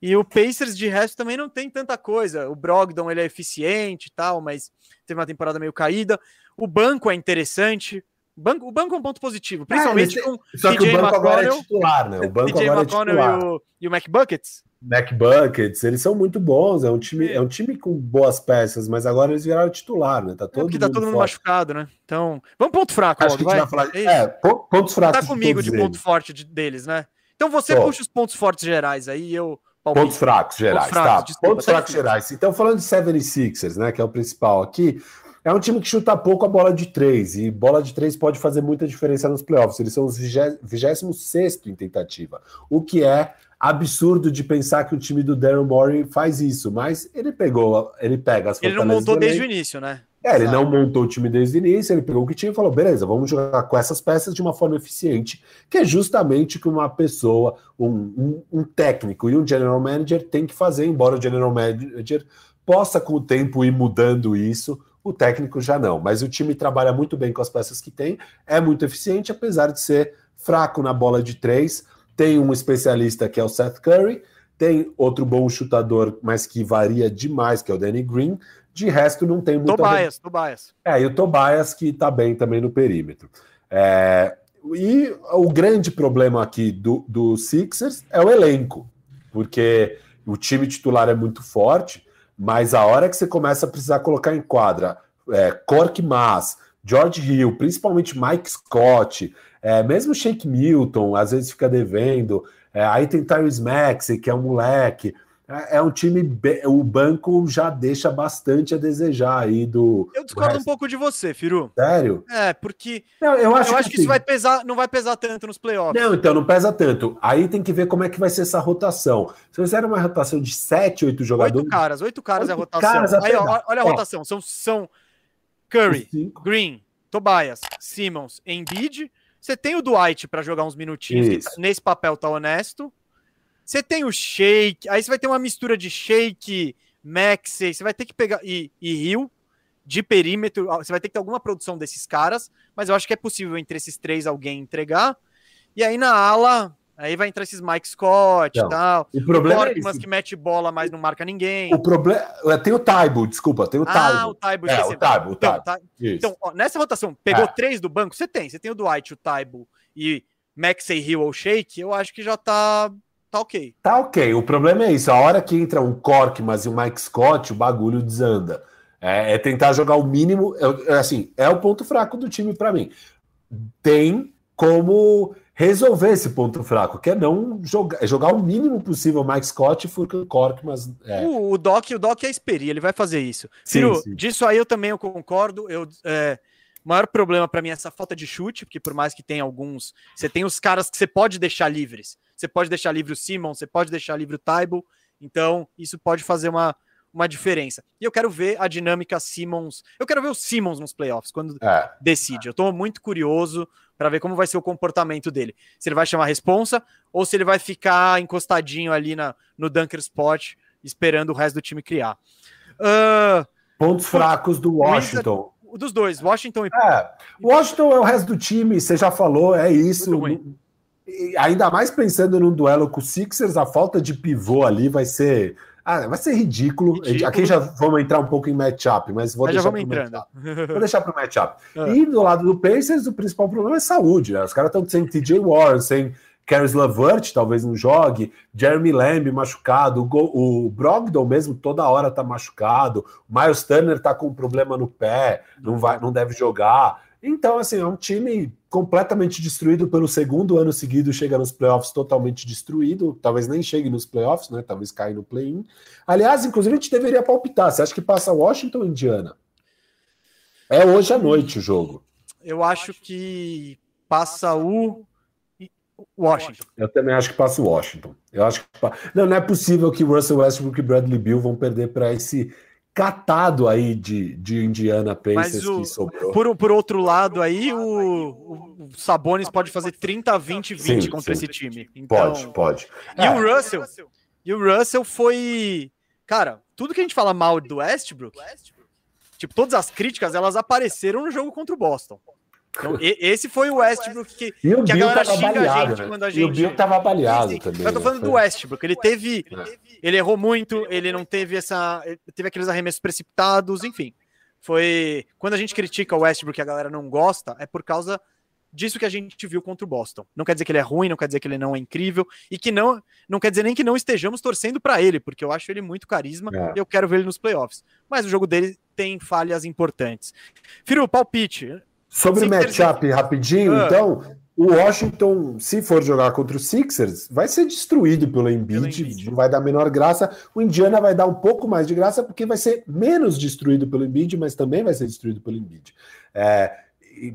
Speaker 1: E o Pacers de resto também não tem tanta coisa. O Brogdon ele é eficiente e tal, mas teve uma temporada meio caída. O banco é interessante. O banco, o banco é um ponto positivo, principalmente é, com
Speaker 2: Só que o banco agora é titular, né? O banco
Speaker 1: DJ agora é titular. E o, e o McBuckets.
Speaker 2: McBuckets, eles são muito bons, é um time, é. é um time com boas peças, mas agora eles viraram titular, né? Tá todo é
Speaker 1: porque tá todo mundo machucado, né? Então, vamos ponto fraco,
Speaker 2: Acho logo, vai. Falar... É, é pontos fracos.
Speaker 1: Tá comigo de, de ponto forte de, deles, né? Então você Tô. puxa os pontos fortes gerais aí, eu.
Speaker 2: Pontos fracos gerais, pontos fracos, tá. Desculpa, pontos tá fracos gerais. Então, falando de 76ers, né, que é o principal aqui, é um time que chuta pouco a bola de três, e bola de três pode fazer muita diferença nos playoffs. Eles são os 26 em tentativa, o que é absurdo de pensar que o time do Darren Morey faz isso, mas ele pegou, ele pega as
Speaker 1: Ele não montou desde o início, né?
Speaker 2: É, ele não montou o time desde o início, ele pegou o que tinha e falou: beleza, vamos jogar com essas peças de uma forma eficiente, que é justamente o que uma pessoa, um, um, um, técnico e um general manager tem que fazer, embora o general manager possa, com o tempo, ir mudando isso, o técnico já não. Mas o time trabalha muito bem com as peças que tem, é muito eficiente, apesar de ser fraco na bola de três. Tem um especialista que é o Seth Curry, tem outro bom chutador, mas que varia demais, que é o Danny Green. De resto, não tem muito.
Speaker 1: Tobias, Tobias.
Speaker 2: É, e o Tobias, que está bem também no perímetro. É, e o grande problema aqui do, do Sixers é o elenco, porque o time titular é muito forte, mas a hora que você começa a precisar colocar em quadra é, Cork Mass, George Hill, principalmente Mike Scott, é, mesmo Shake Milton, às vezes fica devendo, é, aí tem Tyrese Maxey, que é um moleque. É, é um time, o banco já deixa bastante a desejar aí do.
Speaker 1: Eu discordo um pouco de você, Firu.
Speaker 2: Sério?
Speaker 1: É, porque
Speaker 2: não, eu acho, eu acho que,
Speaker 1: que isso vai pesar, não vai pesar tanto nos playoffs.
Speaker 2: Não, então não pesa tanto. Aí tem que ver como é que vai ser essa rotação. Se você fizer uma rotação de 7, 8 jogadores.
Speaker 1: Oito caras, oito caras é a rotação. Caras aí, ó, olha a rotação. São, são Curry, Green, Tobias, Simmons, Embiid. Você tem o Dwight para jogar uns minutinhos, tá, nesse papel tá honesto. Você tem o Shake, aí você vai ter uma mistura de Shake, Maxey, você vai ter que pegar. E, e Rio, de perímetro, você vai ter que ter alguma produção desses caras, mas eu acho que é possível entre esses três alguém entregar. E aí na ala, aí vai entrar esses Mike Scott e tal.
Speaker 2: O problema é
Speaker 1: mas que mete bola, mas não marca ninguém.
Speaker 2: O problema. É, tem o Taibo, desculpa, tem o Taibo. Ah, o
Speaker 1: Taibo,
Speaker 2: é, o Taibo, o
Speaker 1: Taibo. Então, então ó, nessa rotação, pegou é. três do banco, você tem. Você tem o Dwight, o Taibo e Maxey, Hill ou Shake, eu acho que já tá tá ok.
Speaker 2: Tá ok. O problema é isso. A hora que entra um Cork, mas e o Mike Scott, o bagulho desanda. É, é tentar jogar o mínimo. É, assim, é o ponto fraco do time para mim. Tem como resolver esse ponto fraco, que é não jogar, é jogar o mínimo possível Mike Scott e Furkan Cork, mas
Speaker 1: é. o, o Doc, o Doc é Esperi, ele vai fazer isso. Sim, Ciro, sim. disso aí eu também eu concordo. Eu é, o maior problema para mim é essa falta de chute, porque por mais que tenha alguns, você tem os caras que você pode deixar livres. Você pode deixar livre o Simon, você pode deixar livre o Taibo. Então, isso pode fazer uma, uma diferença. E eu quero ver a dinâmica Simmons. Eu quero ver o Simmons nos playoffs quando é. decide. Eu estou muito curioso para ver como vai ser o comportamento dele. Se ele vai chamar a responsa ou se ele vai ficar encostadinho ali na, no dunker spot, esperando o resto do time criar.
Speaker 2: Uh, Pontos fracos do Washington.
Speaker 1: dos dois, Washington e.
Speaker 2: É, Washington é o resto do time, você já falou, é isso ainda mais pensando num duelo com o Sixers, a falta de pivô ali vai ser. Ah, vai ser ridículo. ridículo. Aqui já vamos entrar um pouco em matchup, mas vou mas deixar para entrando. Vou deixar para o matchup. Ah. E do lado do Pacers, o principal problema é saúde. Né? Os caras estão sem TJ Warren, sem Caris Lavert, talvez não jogue, Jeremy Lamb machucado, o, o Brogdon mesmo toda hora tá machucado, o Miles Turner tá com um problema no pé, não vai, não deve jogar. Então, assim, é um time completamente destruído pelo segundo ano seguido, chega nos playoffs totalmente destruído, talvez nem chegue nos playoffs, né? Talvez caia no play-in. Aliás, inclusive, a gente deveria palpitar. Você acha que passa Washington ou Indiana? É hoje à noite o jogo.
Speaker 1: Eu acho que passa o Washington.
Speaker 2: Eu também acho que passa o Washington. Eu acho que não, não é possível que Russell Westbrook e Bradley Bill vão perder para esse catado aí de, de Indiana Pacers
Speaker 1: o,
Speaker 2: que sobrou.
Speaker 1: Por, por outro lado aí, o, o Sabonis pode fazer 30, 20, 20 sim, contra sim. esse time.
Speaker 2: Então, pode, pode.
Speaker 1: E é. o Russell, e o Russell foi, cara, tudo que a gente fala mal do Westbrook, tipo, todas as críticas, elas apareceram no jogo contra o Boston. Então, esse foi o Westbrook que,
Speaker 2: o
Speaker 1: que
Speaker 2: a galera xinga baleado, a gente né? quando a gente. E o Bill tava baleado também.
Speaker 1: Eu tô falando né? do Westbrook. Ele teve. É. Ele errou muito, ele não teve essa. Teve aqueles arremessos precipitados, enfim. Foi. Quando a gente critica o Westbrook e a galera não gosta, é por causa disso que a gente viu contra o Boston. Não quer dizer que ele é ruim, não quer dizer que ele não é incrível e que não, não quer dizer nem que não estejamos torcendo para ele, porque eu acho ele muito carisma é. e eu quero ver ele nos playoffs. Mas o jogo dele tem falhas importantes. Firu, palpite.
Speaker 2: Sobre matchup rapidinho, ah. então, o Washington, se for jogar contra o Sixers, vai ser destruído pelo Embiid, Embiid, não vai dar a menor graça. O Indiana vai dar um pouco mais de graça, porque vai ser menos destruído pelo Embiid, mas também vai ser destruído pelo Embiid. É,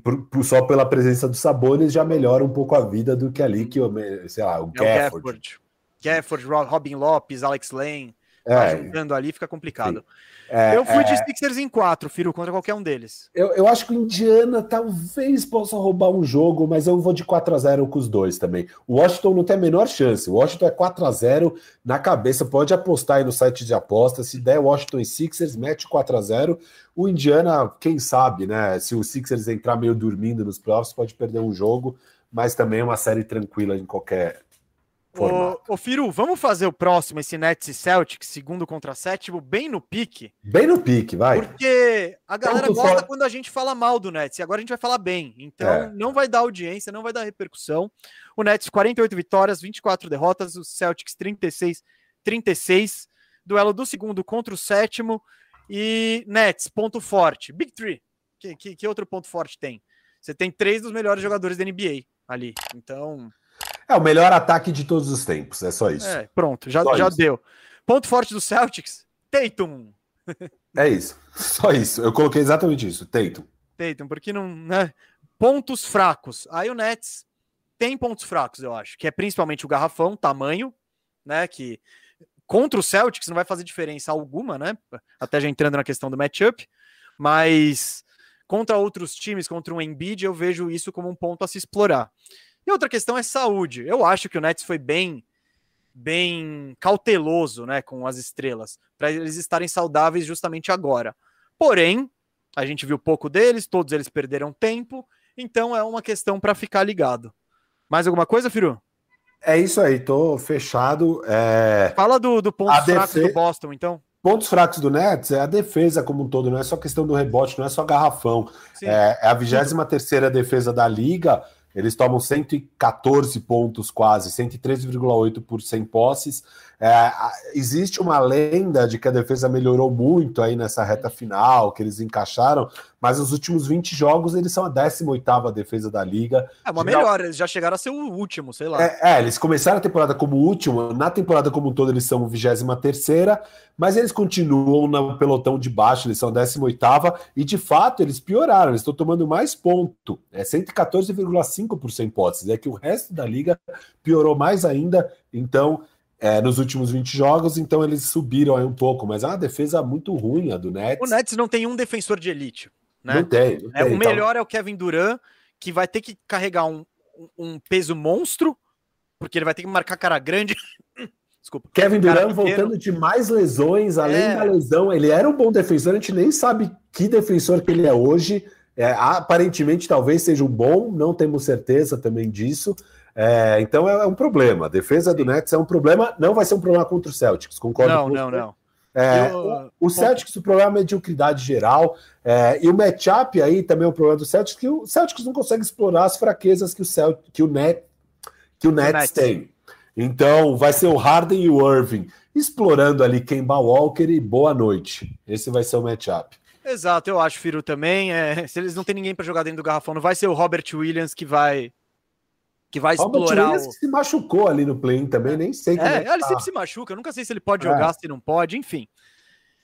Speaker 2: por, por, só pela presença dos Sabones já melhora um pouco a vida do que ali que, sei lá, o
Speaker 1: é Gafford. Gafford, Robin Lopes, Alex Lane, é, tá jogando ali, fica complicado. Sim. É, eu fui é... de Sixers em quatro, Firo, contra qualquer um deles.
Speaker 2: Eu, eu acho que o Indiana talvez possa roubar um jogo, mas eu vou de 4 a 0 com os dois também. O Washington não tem a menor chance. O Washington é 4 a 0 na cabeça. Pode apostar aí no site de apostas. Se der Washington e Sixers, mete 4 a 0 O Indiana, quem sabe, né? Se o Sixers entrar meio dormindo nos playoffs, pode perder um jogo, mas também é uma série tranquila em qualquer
Speaker 1: Ô, ô Firu, vamos fazer o próximo, esse Nets e Celtics, segundo contra sétimo, bem no pique?
Speaker 2: Bem no pique, vai.
Speaker 1: Porque a galera Tanto gosta quando a gente fala mal do Nets, e agora a gente vai falar bem. Então é. não vai dar audiência, não vai dar repercussão. O Nets 48 vitórias, 24 derrotas, o Celtics 36, 36. Duelo do segundo contra o sétimo. E Nets, ponto forte. Big Three. Que, que, que outro ponto forte tem? Você tem três dos melhores jogadores da NBA ali. Então,
Speaker 2: é o melhor ataque de todos os tempos, é só isso. É,
Speaker 1: pronto, já, já deu. Ponto forte do Celtics, Tatum.
Speaker 2: É isso, só isso. Eu coloquei exatamente isso, Tatum.
Speaker 1: Tatum, porque não. Né? Pontos fracos. Aí o Nets tem pontos fracos, eu acho, que é principalmente o garrafão, tamanho, né? Que contra o Celtics não vai fazer diferença alguma, né? Até já entrando na questão do matchup, mas contra outros times, contra um Embiid, eu vejo isso como um ponto a se explorar. E outra questão é saúde. Eu acho que o Nets foi bem bem cauteloso, né, com as estrelas, para eles estarem saudáveis justamente agora. Porém, a gente viu pouco deles, todos eles perderam tempo, então é uma questão para ficar ligado. Mais alguma coisa, Firu?
Speaker 2: É isso aí, tô fechado. É...
Speaker 1: Fala do, do ponto fraco do Boston, então.
Speaker 2: Pontos fracos do Nets é a defesa como um todo, não é só questão do rebote, não é só garrafão. É, é, a 23 terceira defesa da liga eles tomam 114 pontos quase, 103,8 por 100 posses. É, existe uma lenda de que a defesa melhorou muito aí nessa reta final, que eles encaixaram, mas nos últimos 20 jogos eles são a 18ª defesa da liga.
Speaker 1: É uma melhor, eles já chegaram a ser o último, sei lá.
Speaker 2: É, é, eles começaram a temporada como último, na temporada como um todo eles são 23ª, mas eles continuam no pelotão de baixo, eles são a 18ª, e de fato eles pioraram, eles estão tomando mais ponto, é 114,5 por 100 posses, é que o resto da liga piorou mais ainda, então é, nos últimos 20 jogos, então eles subiram aí um pouco, mas é uma defesa muito ruim a do Nets.
Speaker 1: O Nets não tem um defensor de elite. Né?
Speaker 2: Não tem. Não
Speaker 1: é, tem o tá melhor é o Kevin Durant, que vai ter que carregar um, um peso monstro, porque ele vai ter que marcar cara grande.
Speaker 2: Desculpa. Kevin Durant voltando de mais lesões, além é. da lesão. Ele era um bom defensor, a gente nem sabe que defensor que ele é hoje. É, aparentemente, talvez seja um bom, não temos certeza também disso. É, então é, um problema. A defesa do Nets é um problema. Não vai ser um problema contra o Celtics, concordo
Speaker 1: não, com Não, não, não.
Speaker 2: É, eu, o, Celtics, o problema é a mediocridade geral. É, e o matchup aí também é um problema do Celtics, que o Celtics não consegue explorar as fraquezas que o, Celt, que o, Net, que o Nets, Nets tem. Então vai ser o Harden e o Irving explorando ali Kemba Walker e boa noite. Esse vai ser o matchup.
Speaker 1: Exato, eu acho, Firo, também. É, se eles não tem ninguém para jogar dentro do garrafão, não vai ser o Robert Williams que vai que vai explorar. O...
Speaker 2: se machucou ali no play também, nem sei.
Speaker 1: É, é ele tá. sempre se machuca. Eu nunca sei se ele pode é. jogar, se não pode, enfim.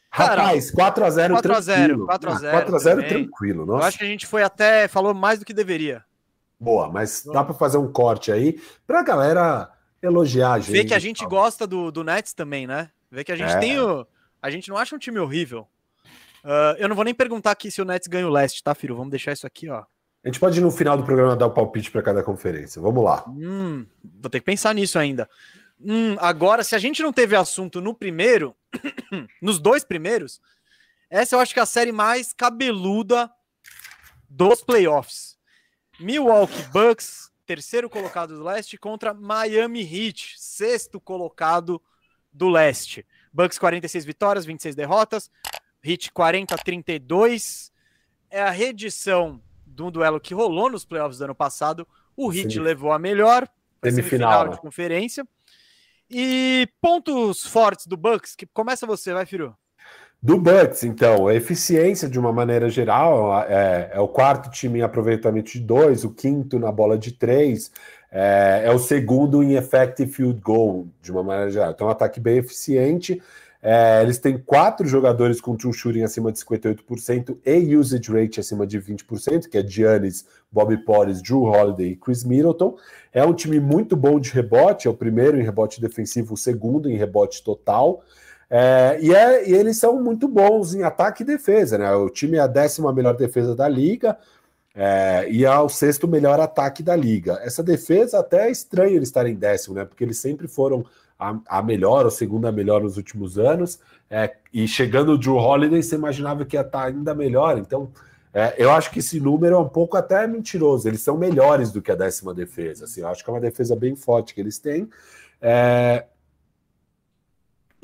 Speaker 2: Rapaz, 4x0
Speaker 1: tranquilo. 4x0.
Speaker 2: 4x0 tranquilo. Nossa.
Speaker 1: Eu acho que a gente foi até. falou mais do que deveria.
Speaker 2: Boa, mas dá para fazer um corte aí pra galera elogiar a gente.
Speaker 1: Ver que a gente gosta do, do Nets também, né? Ver que a gente é. tem o. A gente não acha um time horrível. Uh, eu não vou nem perguntar aqui se o Nets ganha o leste, tá, filho? Vamos deixar isso aqui, ó.
Speaker 2: A gente pode, no final do programa, dar o palpite para cada conferência. Vamos lá.
Speaker 1: Hum, vou ter que pensar nisso ainda. Hum, agora, se a gente não teve assunto no primeiro, nos dois primeiros, essa eu acho que é a série mais cabeluda dos playoffs. Milwaukee Bucks, terceiro colocado do leste, contra Miami Heat, sexto colocado do leste. Bucks 46 vitórias, 26 derrotas. Heat 40 32. É a reedição de um duelo que rolou nos playoffs do ano passado. O Heat Sim. levou a melhor,
Speaker 2: semifinal,
Speaker 1: de conferência. E pontos fortes do Bucks, que começa você, vai, Firu.
Speaker 2: Do Bucks, então, a eficiência de uma maneira geral é, é o quarto time em aproveitamento de dois, o quinto na bola de três, é, é, o segundo em effective field goal, de uma maneira geral. Então, um ataque bem eficiente. É, eles têm quatro jogadores com true shooting acima de 58% e usage rate acima de 20%, que é Giannis, Bobby Portis, Drew Holiday e Chris Middleton. É um time muito bom de rebote, é o primeiro em rebote defensivo, o segundo em rebote total. É, e, é, e, eles são muito bons em ataque e defesa, né? O time é a décima melhor defesa da liga é, e é o sexto melhor ataque da liga. Essa defesa até é estranho eles estarem em décimo, né? Porque eles sempre foram a, a melhor ou segunda melhor nos últimos anos. É, e chegando o Drew Holiday, você imaginava que ia estar ainda melhor. Então, é, eu acho que esse número é um pouco até mentiroso. Eles são melhores do que a décima defesa. Assim, eu acho que é uma defesa bem forte que eles têm. É,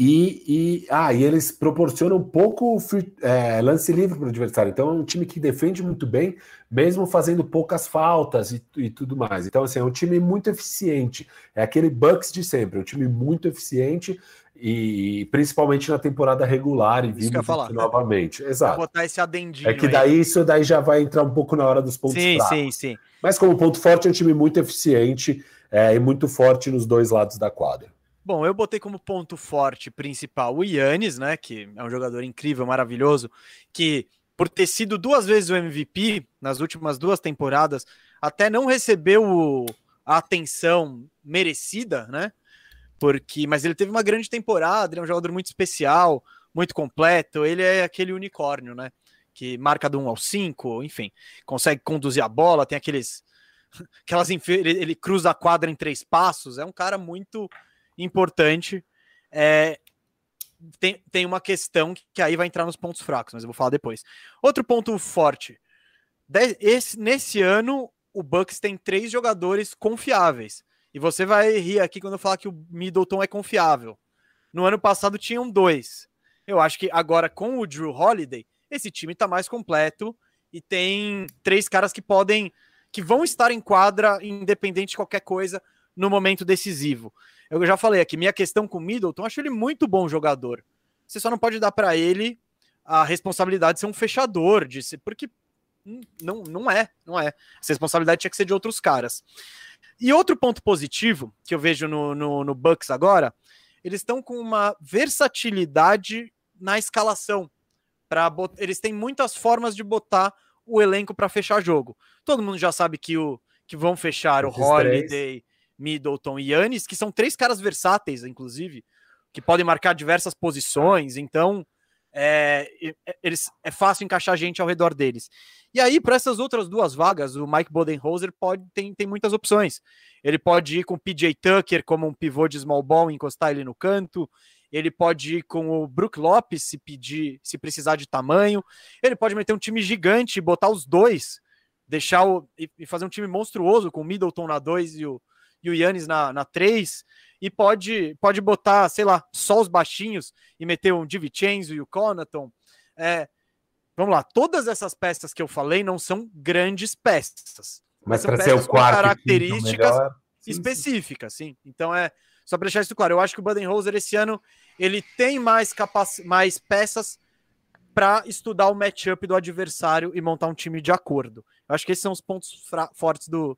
Speaker 2: e, e, ah, e eles proporcionam pouco é, lance livre para o adversário. Então é um time que defende muito bem, mesmo fazendo poucas faltas e, e, tudo mais. Então, assim, é um time muito eficiente. É aquele Bucks de sempre, um time muito eficiente e principalmente na temporada regular e vindo novamente. Exato. Vou
Speaker 1: botar esse adendinho.
Speaker 2: É que daí aí. isso daí já vai entrar um pouco na hora dos pontos
Speaker 1: sim, fracos. Sim, sim,
Speaker 2: Mas como ponto forte, é um time muito eficiente é, e muito forte nos dois lados da quadra.
Speaker 1: Bom, eu botei como ponto forte principal o Yannis, né? Que é um jogador incrível, maravilhoso, que por ter sido duas vezes o MVP nas últimas duas temporadas, até não recebeu a atenção merecida, né? Porque, mas ele teve uma grande temporada, ele é um jogador muito especial, muito completo, ele é aquele unicórnio, né? Que marca do 1 ao 5, enfim, consegue conduzir a bola, tem aqueles aquelas ele, ele cruza a quadra em três passos, é um cara muito importante. É, tem, tem uma questão que aí vai entrar nos pontos fracos, mas eu vou falar depois. Outro ponto forte. Esse, nesse ano, o Bucks tem três jogadores confiáveis. E você vai rir aqui quando eu falar que o Middleton é confiável. No ano passado tinham dois. Eu acho que agora com o Drew Holiday, esse time está mais completo e tem três caras que podem, que vão estar em quadra, independente de qualquer coisa, no momento decisivo. Eu já falei aqui, minha questão com o Middleton, acho ele muito bom jogador. Você só não pode dar para ele a responsabilidade de ser um fechador, de ser, porque não, não é, não é. Essa responsabilidade tinha que ser de outros caras. E outro ponto positivo que eu vejo no, no, no Bucks agora, eles estão com uma versatilidade na escalação. Pra eles têm muitas formas de botar o elenco para fechar jogo. Todo mundo já sabe que, o, que vão fechar Esses o Holiday, três. Middleton e Yannis, que são três caras versáteis, inclusive, que podem marcar diversas posições, então é, eles, é fácil encaixar gente ao redor deles. E aí, para essas outras duas vagas, o Mike Bodenholzer pode, tem, tem muitas opções. Ele pode ir com o PJ Tucker como um pivô de small ball, encostar ele no canto. Ele pode ir com o Brook Lopes se pedir, se precisar de tamanho. Ele pode meter um time gigante e botar os dois, deixar o, e, e fazer um time monstruoso com o Middleton na 2 e o, e o Yannis na, na 3, e pode, pode botar, sei lá, só os baixinhos e meter um DiVincenzo e o Conaton. É, vamos lá, todas essas peças que eu falei não são grandes peças.
Speaker 2: Mas para ser o quarto
Speaker 1: características específicas, sim. Então é só para deixar isso claro. Eu acho que o Budenholzer esse ano ele tem mais capac... mais peças para estudar o matchup do adversário e montar um time de acordo. Eu acho que esses são os pontos fortes do,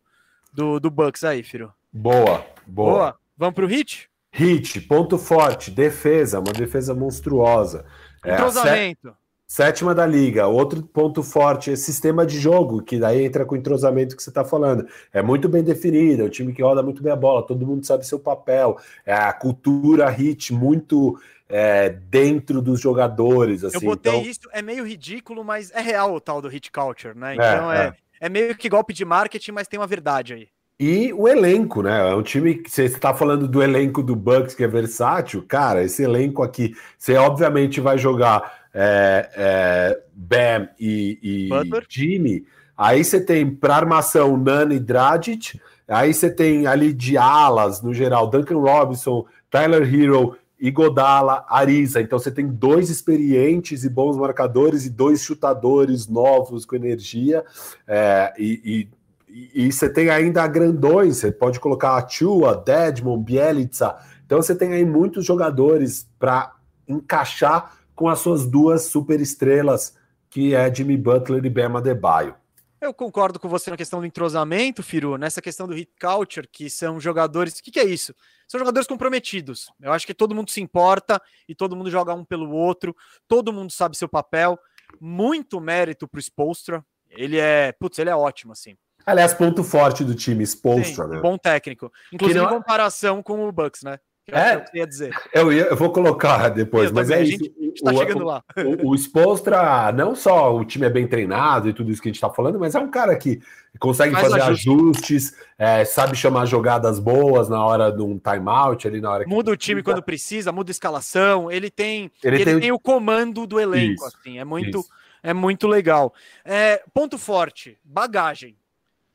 Speaker 1: do, do Bucks aí, Firo.
Speaker 2: Boa, boa. boa.
Speaker 1: Vamos para o hit?
Speaker 2: Hit, ponto forte, defesa, uma defesa monstruosa.
Speaker 1: É entrosamento. É
Speaker 2: sétima da liga, outro ponto forte é sistema de jogo, que daí entra com o entrosamento que você está falando. É muito bem definido, é um time que roda muito bem a bola, todo mundo sabe seu papel. É a cultura hit muito é, dentro dos jogadores. Assim. Eu
Speaker 1: botei então... isso, é meio ridículo, mas é real o tal do hit culture, né? É, então é, é, é meio que golpe de marketing, mas tem uma verdade aí.
Speaker 2: E o elenco, né? É um time que você está falando do elenco do Bucks que é versátil, cara. Esse elenco aqui, você obviamente vai jogar é, é, Bam e, e Jimmy. Aí você tem para armação Nani e Dragic. Aí você tem ali de alas, no geral, Duncan Robinson, Tyler Hero e Godala, Arisa. Então você tem dois experientes e bons marcadores e dois chutadores novos com energia. É, e, e e, você tem ainda grandões, você pode colocar a Chua, Dedmon, Bielitsa. Então você tem aí muitos jogadores para encaixar com as suas duas super estrelas, que é Jimmy Butler e Bema Adebayo.
Speaker 1: Eu concordo com você na questão do entrosamento, Firu, nessa questão do hit culture, que são jogadores. O que, que é isso? São jogadores comprometidos. Eu acho que todo mundo se importa e todo mundo joga um pelo outro, todo mundo sabe seu papel. Muito mérito pro Spolstra. Ele é, putz, ele é ótimo, assim.
Speaker 2: Aliás, ponto forte do time, Spolstra,
Speaker 1: né? Bom técnico. Inclusive não... em comparação com o Bucks, né?
Speaker 2: é, eu ia dizer. Eu, ia, eu vou colocar depois, eu mas também, é isso. A gente tá chegando o, lá. O, o Spolstra, não só o time é bem treinado e tudo isso que a gente tá falando, mas é um cara que consegue Faz fazer ajuste. ajustes, é, sabe chamar jogadas boas na hora de um timeout, ali na hora
Speaker 1: Muda o time quando precisa, muda a escalação, ele tem, ele, ele tem, tem, o comando do elenco, isso, assim, é muito, é muito legal. É, ponto forte, bagagem.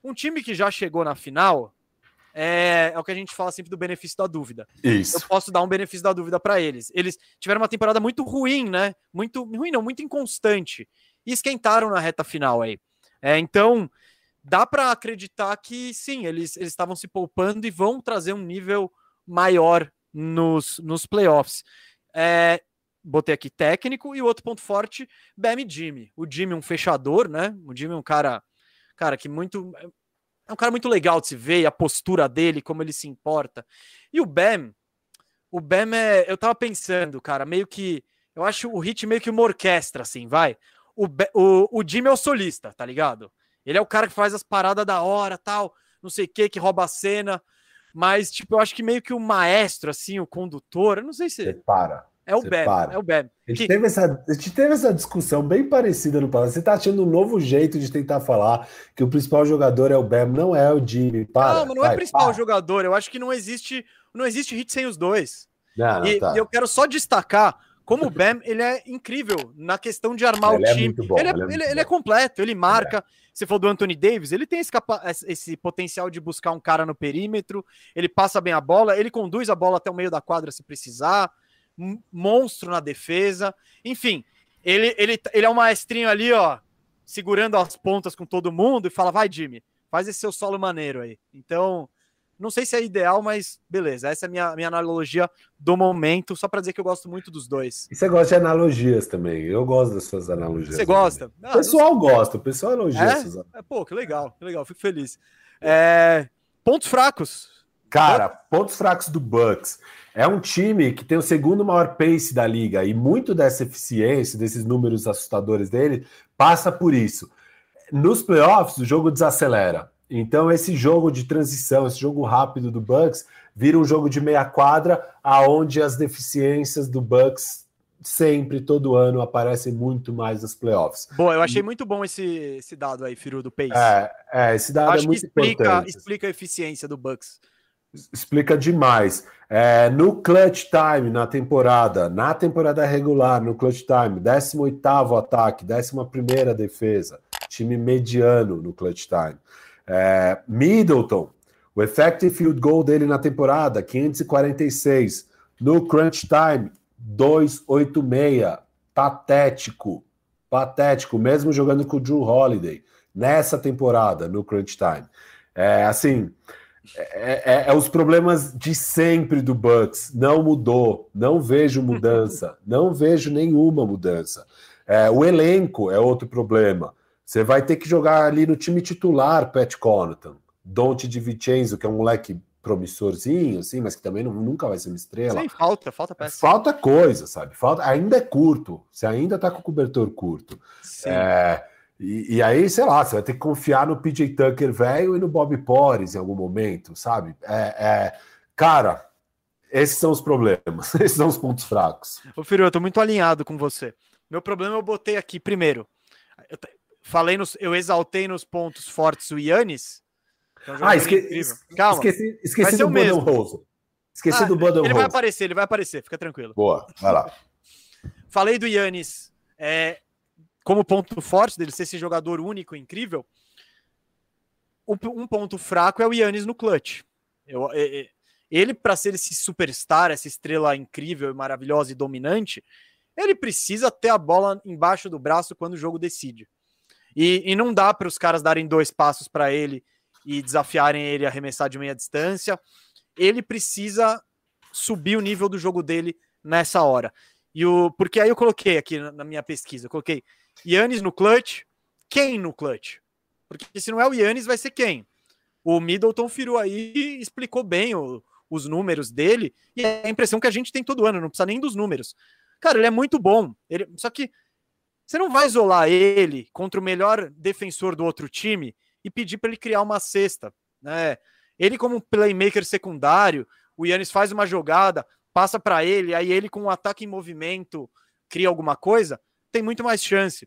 Speaker 1: Um time que já chegou na final é, é, o que a gente fala sempre do benefício da dúvida.
Speaker 2: Isso.
Speaker 1: Eu posso dar um benefício da dúvida para eles. Eles tiveram uma temporada muito ruim, né? Muito ruim, não, muito inconstante. E esquentaram na reta final aí. É, então, dá para acreditar que sim, eles, eles estavam se poupando e vão trazer um nível maior nos, nos playoffs. É, botei aqui técnico e o outro ponto forte, Bam e Jimmy. O Jimmy, um fechador, né? O Jimmy é um cara cara, que muito. É um cara muito legal de se ver, a postura dele, como ele se importa. E o Bam, o Bam é. Eu tava pensando, cara, meio que. Eu acho o Hit meio que uma orquestra, assim, vai. O, o, o Jimmy é o solista, tá ligado? Ele é o cara que faz as paradas da hora, tal, não sei o que, que rouba a cena. Mas, tipo, eu acho que meio que o maestro, assim, o condutor, eu não sei se.
Speaker 2: Você para.
Speaker 1: É o Bem, é o Bem.
Speaker 2: A gente, que... teve essa, a gente teve essa discussão bem parecida no passado. Você está achando um novo jeito de tentar falar que o principal jogador é o Bem, não é o Jimmy. Para,
Speaker 1: não, não é vai, é o principal para. jogador. Eu acho que não existe, não existe hit sem os dois. Não, não, e, tá. eu quero só destacar como o Bam ele é incrível na questão de armar ele o é time. É bom, ele, é, ele, ele, é completo, ele marca. Você falou do Anthony Davis, ele tem esse, esse, potencial de buscar um cara no perímetro, ele passa bem a bola, ele conduz a bola até o meio da quadra se precisar monstro na defesa. Enfim, ele, ele, ele é um maestrinho ali, ó, segurando as pontas com todo mundo e fala: vai, Jimmy, faz esse seu solo maneiro aí. Então, não sei se é ideal, mas beleza. Essa é a minha, minha analogia do momento, só para dizer que eu gosto muito dos dois.
Speaker 2: E você gosta de analogias também. Eu gosto das suas analogias.
Speaker 1: Você gosta?
Speaker 2: Ah, o pessoal não... gosta, o pessoal elogia é?
Speaker 1: essas é, Pô, que legal, que legal, fico feliz. É... Pontos fracos.
Speaker 2: Cara, pontos fracos do Bucks. É um time que tem o segundo maior pace da liga e muito dessa eficiência, desses números assustadores dele, passa por isso. Nos playoffs, o jogo desacelera. Então, esse jogo de transição, esse jogo rápido do Bucks, vira um jogo de meia quadra, aonde as deficiências do Bucks sempre, todo ano, aparecem muito mais nos playoffs.
Speaker 1: Bom, eu achei muito bom esse, esse dado aí, Firu, do pace.
Speaker 2: É, é esse dado Acho é muito que
Speaker 1: explica,
Speaker 2: importante.
Speaker 1: explica a eficiência do Bucks
Speaker 2: explica demais. É, no clutch time na temporada, na temporada regular, no clutch time, 18 ataque, 11 defesa, time mediano no clutch time. É, Middleton, o effective field goal dele na temporada, 546. No crunch time, 286. Patético. Patético, mesmo jogando com o Drew Holiday nessa temporada no crunch time. É assim. É, é, é, os problemas de sempre do Bucks. Não mudou. Não vejo mudança. não vejo nenhuma mudança. É, o elenco é outro problema. Você vai ter que jogar ali no time titular, Pat Connaughton, Dante de Vincenzo, que é um moleque promissorzinho, assim, mas que também não, nunca vai ser uma estrela. Sim,
Speaker 1: falta, falta peça.
Speaker 2: Falta coisa, sabe? Falta, ainda é curto. Você ainda tá com o cobertor curto. Sim. É, e, e, aí, sei lá, você vai ter que confiar no PJ Tucker velho e no Bob Porres em algum momento, sabe? É, é, cara, esses são os problemas, esses são os pontos fracos.
Speaker 1: Ô, Firu, eu tô muito alinhado com você. Meu problema eu botei aqui primeiro. Eu falei nos, eu exaltei nos pontos fortes o Yannis.
Speaker 2: É um ah, esque, Calma. Esqueci, esqueci do Budden Rose. Esqueci ah, do Budden
Speaker 1: Ele Rose. vai aparecer, ele vai aparecer, fica tranquilo.
Speaker 2: Boa, vai lá.
Speaker 1: Falei do Yannis é, como ponto forte dele ser esse jogador único, incrível. Um ponto fraco é o Yannis no clutch. Eu, ele, para ser esse superstar, essa estrela incrível, maravilhosa e dominante, ele precisa ter a bola embaixo do braço quando o jogo decide. E, e não dá para os caras darem dois passos para ele e desafiarem ele a arremessar de meia distância. Ele precisa subir o nível do jogo dele nessa hora. E o porque aí eu coloquei aqui na minha pesquisa, eu coloquei Yannis no clutch, quem no clutch? Porque se não é o Yannis, vai ser quem? O Middleton Firu aí explicou bem o, os números dele, e é a impressão que a gente tem todo ano, não precisa nem dos números. Cara, ele é muito bom. Ele, só que você não vai isolar ele contra o melhor defensor do outro time e pedir para ele criar uma cesta. Né? Ele, como playmaker secundário, o Yannis faz uma jogada, passa para ele, aí ele, com um ataque em movimento, cria alguma coisa, tem muito mais chance.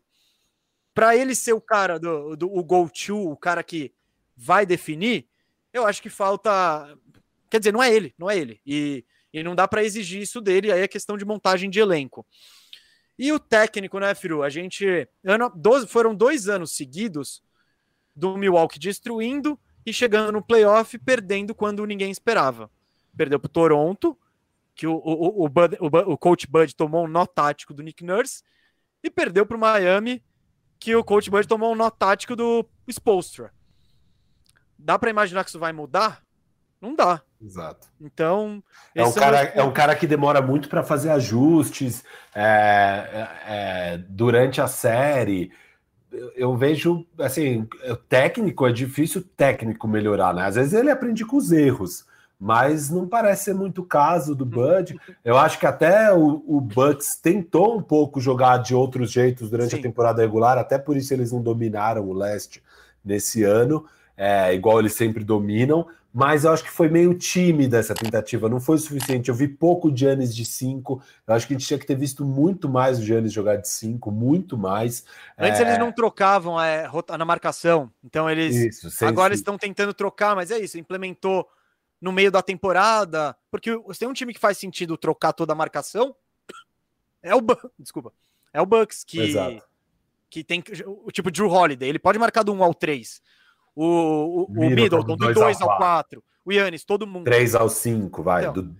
Speaker 1: Para ele ser o cara do, do o go-to, o cara que vai definir, eu acho que falta. Quer dizer, não é ele, não é ele. E, e não dá para exigir isso dele, aí é questão de montagem de elenco. E o técnico, né, Firu? A gente. Ano, 12, foram dois anos seguidos do Milwaukee destruindo e chegando no playoff, perdendo quando ninguém esperava. Perdeu para Toronto, que o, o, o, Bud, o, o coach Bud tomou um nó tático do Nick Nurse, e perdeu para o Miami, que o coach Bud tomou um nó tático do Spolstra. Dá para imaginar que isso vai mudar? Não dá.
Speaker 2: Exato.
Speaker 1: Então.
Speaker 2: É um, cara, é um cara que demora muito para fazer ajustes é, é, é, durante a série. Eu, eu, vejo, assim, o técnico é difícil técnico melhorar, né? Às vezes ele aprende com os erros, mas não parece ser muito o caso do Bud. Eu acho que até o, o Bucks tentou um pouco jogar de outros jeitos durante Sim. a temporada regular, até por isso eles não dominaram o leste nesse ano, é, igual eles sempre dominam mas eu acho que foi meio tímida essa tentativa, não foi o suficiente. Eu vi pouco de Giannis de 5, eu acho que a gente tinha que ter visto muito mais o Giannis jogar de 5, muito mais.
Speaker 1: Antes é... eles não trocavam é, na marcação, então eles isso, agora estão tentando trocar, mas é isso, implementou no meio da temporada, porque você tem um time que faz sentido trocar toda a marcação, é o desculpa, é o Bucks que Exato. que tem o tipo Drew Holiday, ele pode marcar do 1 ao 3 o, o, o Middleton do 2 ao 4, o Yannis, todo mundo.
Speaker 2: 3 ao 5, vai. Então, do,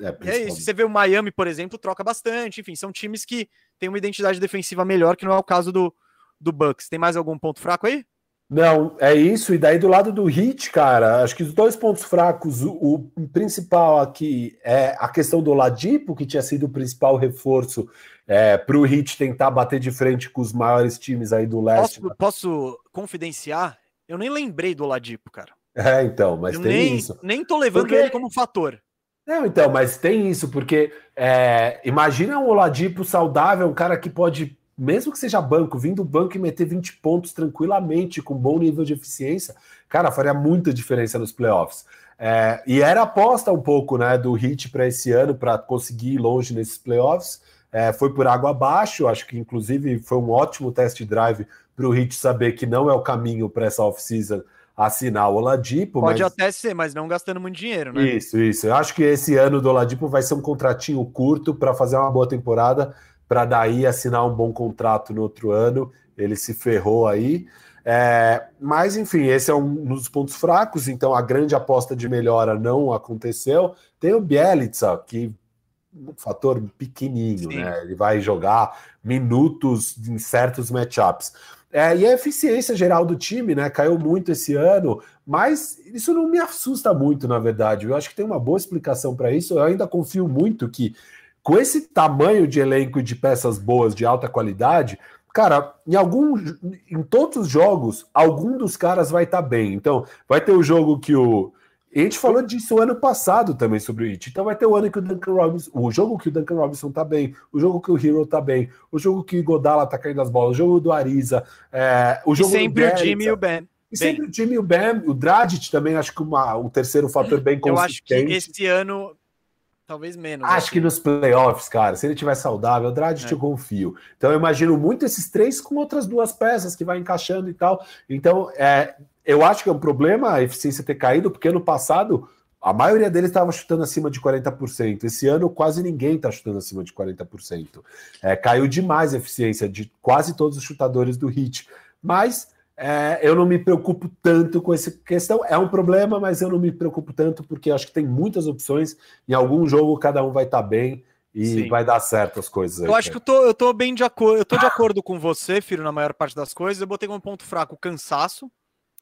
Speaker 1: é, é, isso. Você vê o Miami, por exemplo, troca bastante. Enfim, são times que têm uma identidade defensiva melhor, que não é o caso do, do Bucks. Tem mais algum ponto fraco aí?
Speaker 2: Não, é isso. E daí do lado do Hit, cara, acho que os dois pontos fracos, o, o principal aqui é a questão do Ladipo, que tinha sido o principal reforço é, para o Hit tentar bater de frente com os maiores times aí do leste.
Speaker 1: Posso, posso confidenciar? Eu nem lembrei do Oladipo, cara.
Speaker 2: É, então, mas eu tem
Speaker 1: nem,
Speaker 2: isso.
Speaker 1: Nem tô levando porque... ele como fator.
Speaker 2: Não, então, mas tem isso, porque é, imagina um Oladipo saudável, um cara que pode, mesmo que seja banco, vindo do banco e meter 20 pontos tranquilamente, com bom nível de eficiência, cara, faria muita diferença nos playoffs. É, e era aposta um pouco né, do Hit para esse ano, para conseguir ir longe nesses playoffs. É, foi por água abaixo, acho que inclusive foi um ótimo test drive para o Hit saber que não é o caminho para essa off-season assinar o Oladipo.
Speaker 1: Pode mas... até ser, mas não gastando muito dinheiro, né?
Speaker 2: Isso, isso. Eu acho que esse ano do Oladipo vai ser um contratinho curto para fazer uma boa temporada, para daí assinar um bom contrato no outro ano. Ele se ferrou aí. É, mas, enfim, esse é um dos pontos fracos, então a grande aposta de melhora não aconteceu. Tem o Bielitsa, que um fator pequenininho, Sim. né? Ele vai jogar minutos em certos matchups. É, e a eficiência geral do time, né? Caiu muito esse ano, mas isso não me assusta muito, na verdade. Eu acho que tem uma boa explicação para isso. Eu ainda confio muito que, com esse tamanho de elenco de peças boas, de alta qualidade, cara, em algum, em todos os jogos, algum dos caras vai estar tá bem. Então, vai ter o jogo que o a gente falou disso ano passado também sobre o It. Então vai ter o ano que o Duncan Robinson, o jogo que o Duncan Robinson tá bem, o jogo que o Hero tá bem, o jogo que o Godala tá caindo as bolas, o jogo do Ariza, é, o jogo
Speaker 1: e sempre o Jimmy e o Ben.
Speaker 2: E sempre o Jimmy e o Ben, o Dragic também, acho que uma, um terceiro fator bem consistente. Eu acho que
Speaker 1: esse ano talvez menos.
Speaker 2: Acho assim. que nos playoffs, cara, se ele tiver saudável, Dragic é. eu confio. Então eu imagino muito esses três com outras duas peças que vai encaixando e tal. Então, é, eu acho que é um problema a eficiência ter caído, porque ano passado a maioria deles estava chutando acima de 40%. Esse ano quase ninguém está chutando acima de 40%. É, caiu demais a eficiência de quase todos os chutadores do Hit. Mas é, eu não me preocupo tanto com essa questão. É um problema, mas eu não me preocupo tanto porque acho que tem muitas opções. Em algum jogo cada um vai estar tá bem e Sim. vai dar certo as coisas.
Speaker 1: Aí, eu acho que eu tô, eu tô bem de acordo. Eu tô de acordo com você, filho, na maior parte das coisas. Eu botei como ponto fraco o cansaço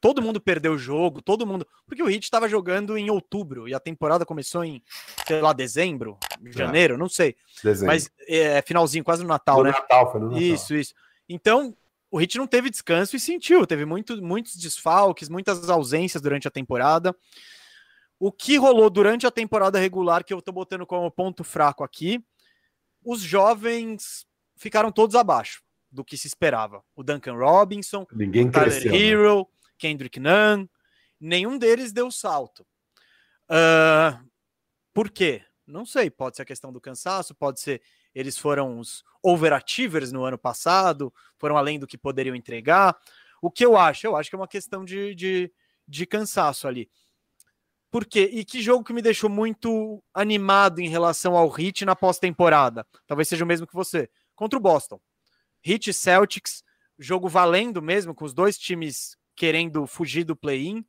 Speaker 1: todo mundo perdeu o jogo, todo mundo. Porque o Heat estava jogando em outubro e a temporada começou em, sei lá, dezembro, é. janeiro, é. não sei. Dezembro. Mas é finalzinho, quase no Natal, no né? Natal, foi no Natal. Isso, isso. Então, o Heat não teve descanso e sentiu, teve muito, muitos desfalques, muitas ausências durante a temporada. O que rolou durante a temporada regular, que eu tô botando como ponto fraco aqui, os jovens ficaram todos abaixo do que se esperava. O Duncan Robinson,
Speaker 2: Ninguém o Tyler cresceu,
Speaker 1: né? Hero, né? Kendrick Nunn, nenhum deles deu salto. Uh, por quê? Não sei, pode ser a questão do cansaço, pode ser eles foram os overachievers no ano passado, foram além do que poderiam entregar. O que eu acho? Eu acho que é uma questão de, de, de cansaço ali. Por quê? E que jogo que me deixou muito animado em relação ao Heat na pós-temporada? Talvez seja o mesmo que você. Contra o Boston. Heat Celtics, jogo valendo mesmo, com os dois times querendo fugir do play-in.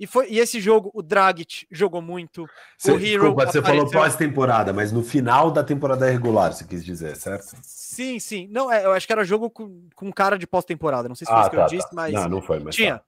Speaker 1: E, foi, e esse jogo, o Dragic jogou muito.
Speaker 2: Você, o Hero desculpa, você falou pós-temporada, mas no final da temporada regular, você quis dizer, certo?
Speaker 1: Sim, sim. Não, é, eu acho que era jogo com, com cara de pós-temporada. Não sei se foi ah, isso que tá, eu disse, tá. mas.
Speaker 2: Não, não foi, mas.
Speaker 1: Tinha. Tá.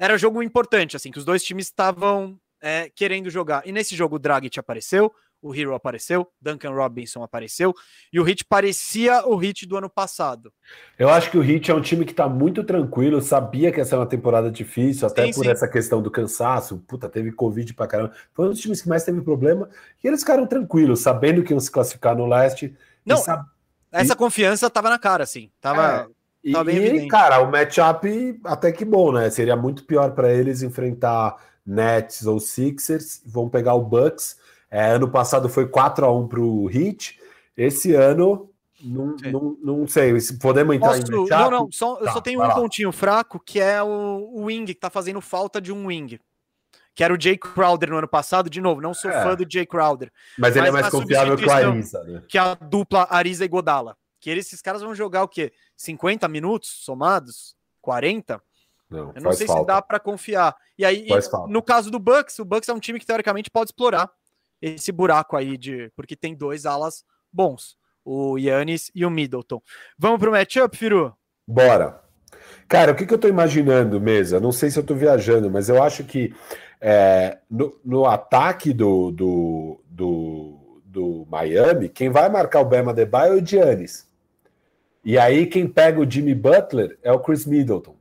Speaker 1: Era jogo importante, assim, que os dois times estavam é, querendo jogar. E nesse jogo o Dragic apareceu, o Hero apareceu, Duncan Robinson apareceu, e o Heat parecia o Heat do ano passado.
Speaker 2: Eu acho que o Heat é um time que está muito tranquilo, sabia que essa é uma temporada difícil, até sim, por sim. essa questão do cansaço, puta, teve Covid pra caramba, foi um dos times que mais teve problema, e eles ficaram tranquilos, sabendo que iam se classificar no leste.
Speaker 1: Não, sab... essa e... confiança tava na cara, assim, tava... É.
Speaker 2: E, e cara, o matchup até que bom, né? Seria muito pior para eles enfrentar Nets ou Sixers, vão pegar o Bucks, é, ano passado foi 4 a 1 para o Heat. Esse ano, não, não, não sei. Podemos entrar Posso, em
Speaker 1: Não, não, só, tá, eu só tenho um lá. pontinho fraco, que é o, o wing, que está fazendo falta de um wing. Que era o Jay Crowder no ano passado, de novo, não sou é. fã do Jay Crowder.
Speaker 2: Mas, mas ele é mais confiável que o Arisa, né?
Speaker 1: Que a dupla Arisa e Godala. Que eles, esses caras vão jogar o quê? 50 minutos somados? 40? Não, eu não sei falta. se dá para confiar. E aí, e, no caso do Bucks, o Bucks é um time que teoricamente pode explorar esse buraco aí de. Porque tem dois alas bons, o Yannis e o Middleton. Vamos pro matchup, Firu?
Speaker 2: Bora. Cara, o que, que eu tô imaginando, mesa? Não sei se eu tô viajando, mas eu acho que é, no, no, ataque do, do, do, do, Miami, quem vai marcar o Bema Adebayo é o Giannis. E aí quem pega o Jimmy Butler é o Chris Middleton.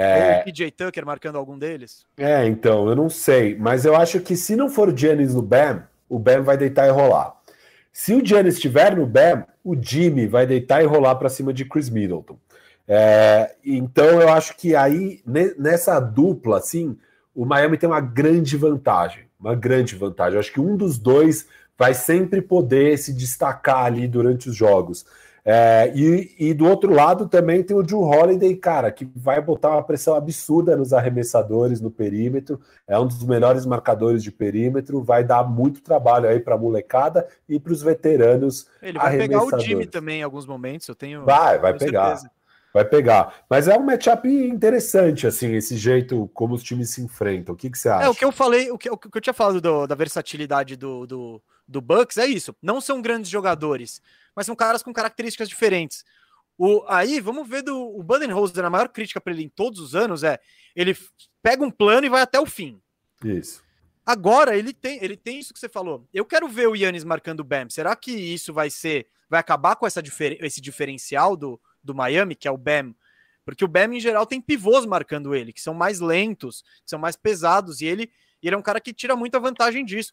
Speaker 1: É... Ou o PJ Tucker marcando algum deles?
Speaker 2: É, então, eu não sei. Mas eu acho que se não for o Giannis no Bam, o Bam vai deitar e rolar. Se o Giannis estiver no Bam, o Jimmy vai deitar e rolar para cima de Chris Middleton. É, então eu acho que aí, nessa dupla, assim, o Miami tem uma grande vantagem. Uma grande vantagem. Eu acho que um dos dois vai sempre poder se destacar ali durante os jogos. É, e, e, do outro lado também tem o Drew Holiday, cara, que vai botar uma pressão absurda nos arremessadores no perímetro. É um dos melhores marcadores de perímetro, vai dar muito trabalho aí para a molecada e para os veteranos.
Speaker 1: Ele vai pegar o time também em alguns momentos, eu tenho.
Speaker 2: Vai, vai pegar. Certeza. Vai pegar. Mas é um matchup interessante, assim, esse jeito como os times se enfrentam. O que, que você acha?
Speaker 1: É, o que eu falei, o que, o que eu tinha falado do, da versatilidade do, do, do Bucks é isso. Não são grandes jogadores mas são caras com características diferentes. O, aí, vamos ver do o Budenholzer, a maior crítica para ele em todos os anos é ele pega um plano e vai até o fim.
Speaker 2: Isso.
Speaker 1: Agora ele tem, ele tem isso que você falou. Eu quero ver o Yannis marcando o Bam. Será que isso vai ser, vai acabar com essa difer, esse diferencial do, do Miami, que é o Bam? Porque o Bam em geral tem pivôs marcando ele, que são mais lentos, que são mais pesados e ele, ele é um cara que tira muita vantagem disso.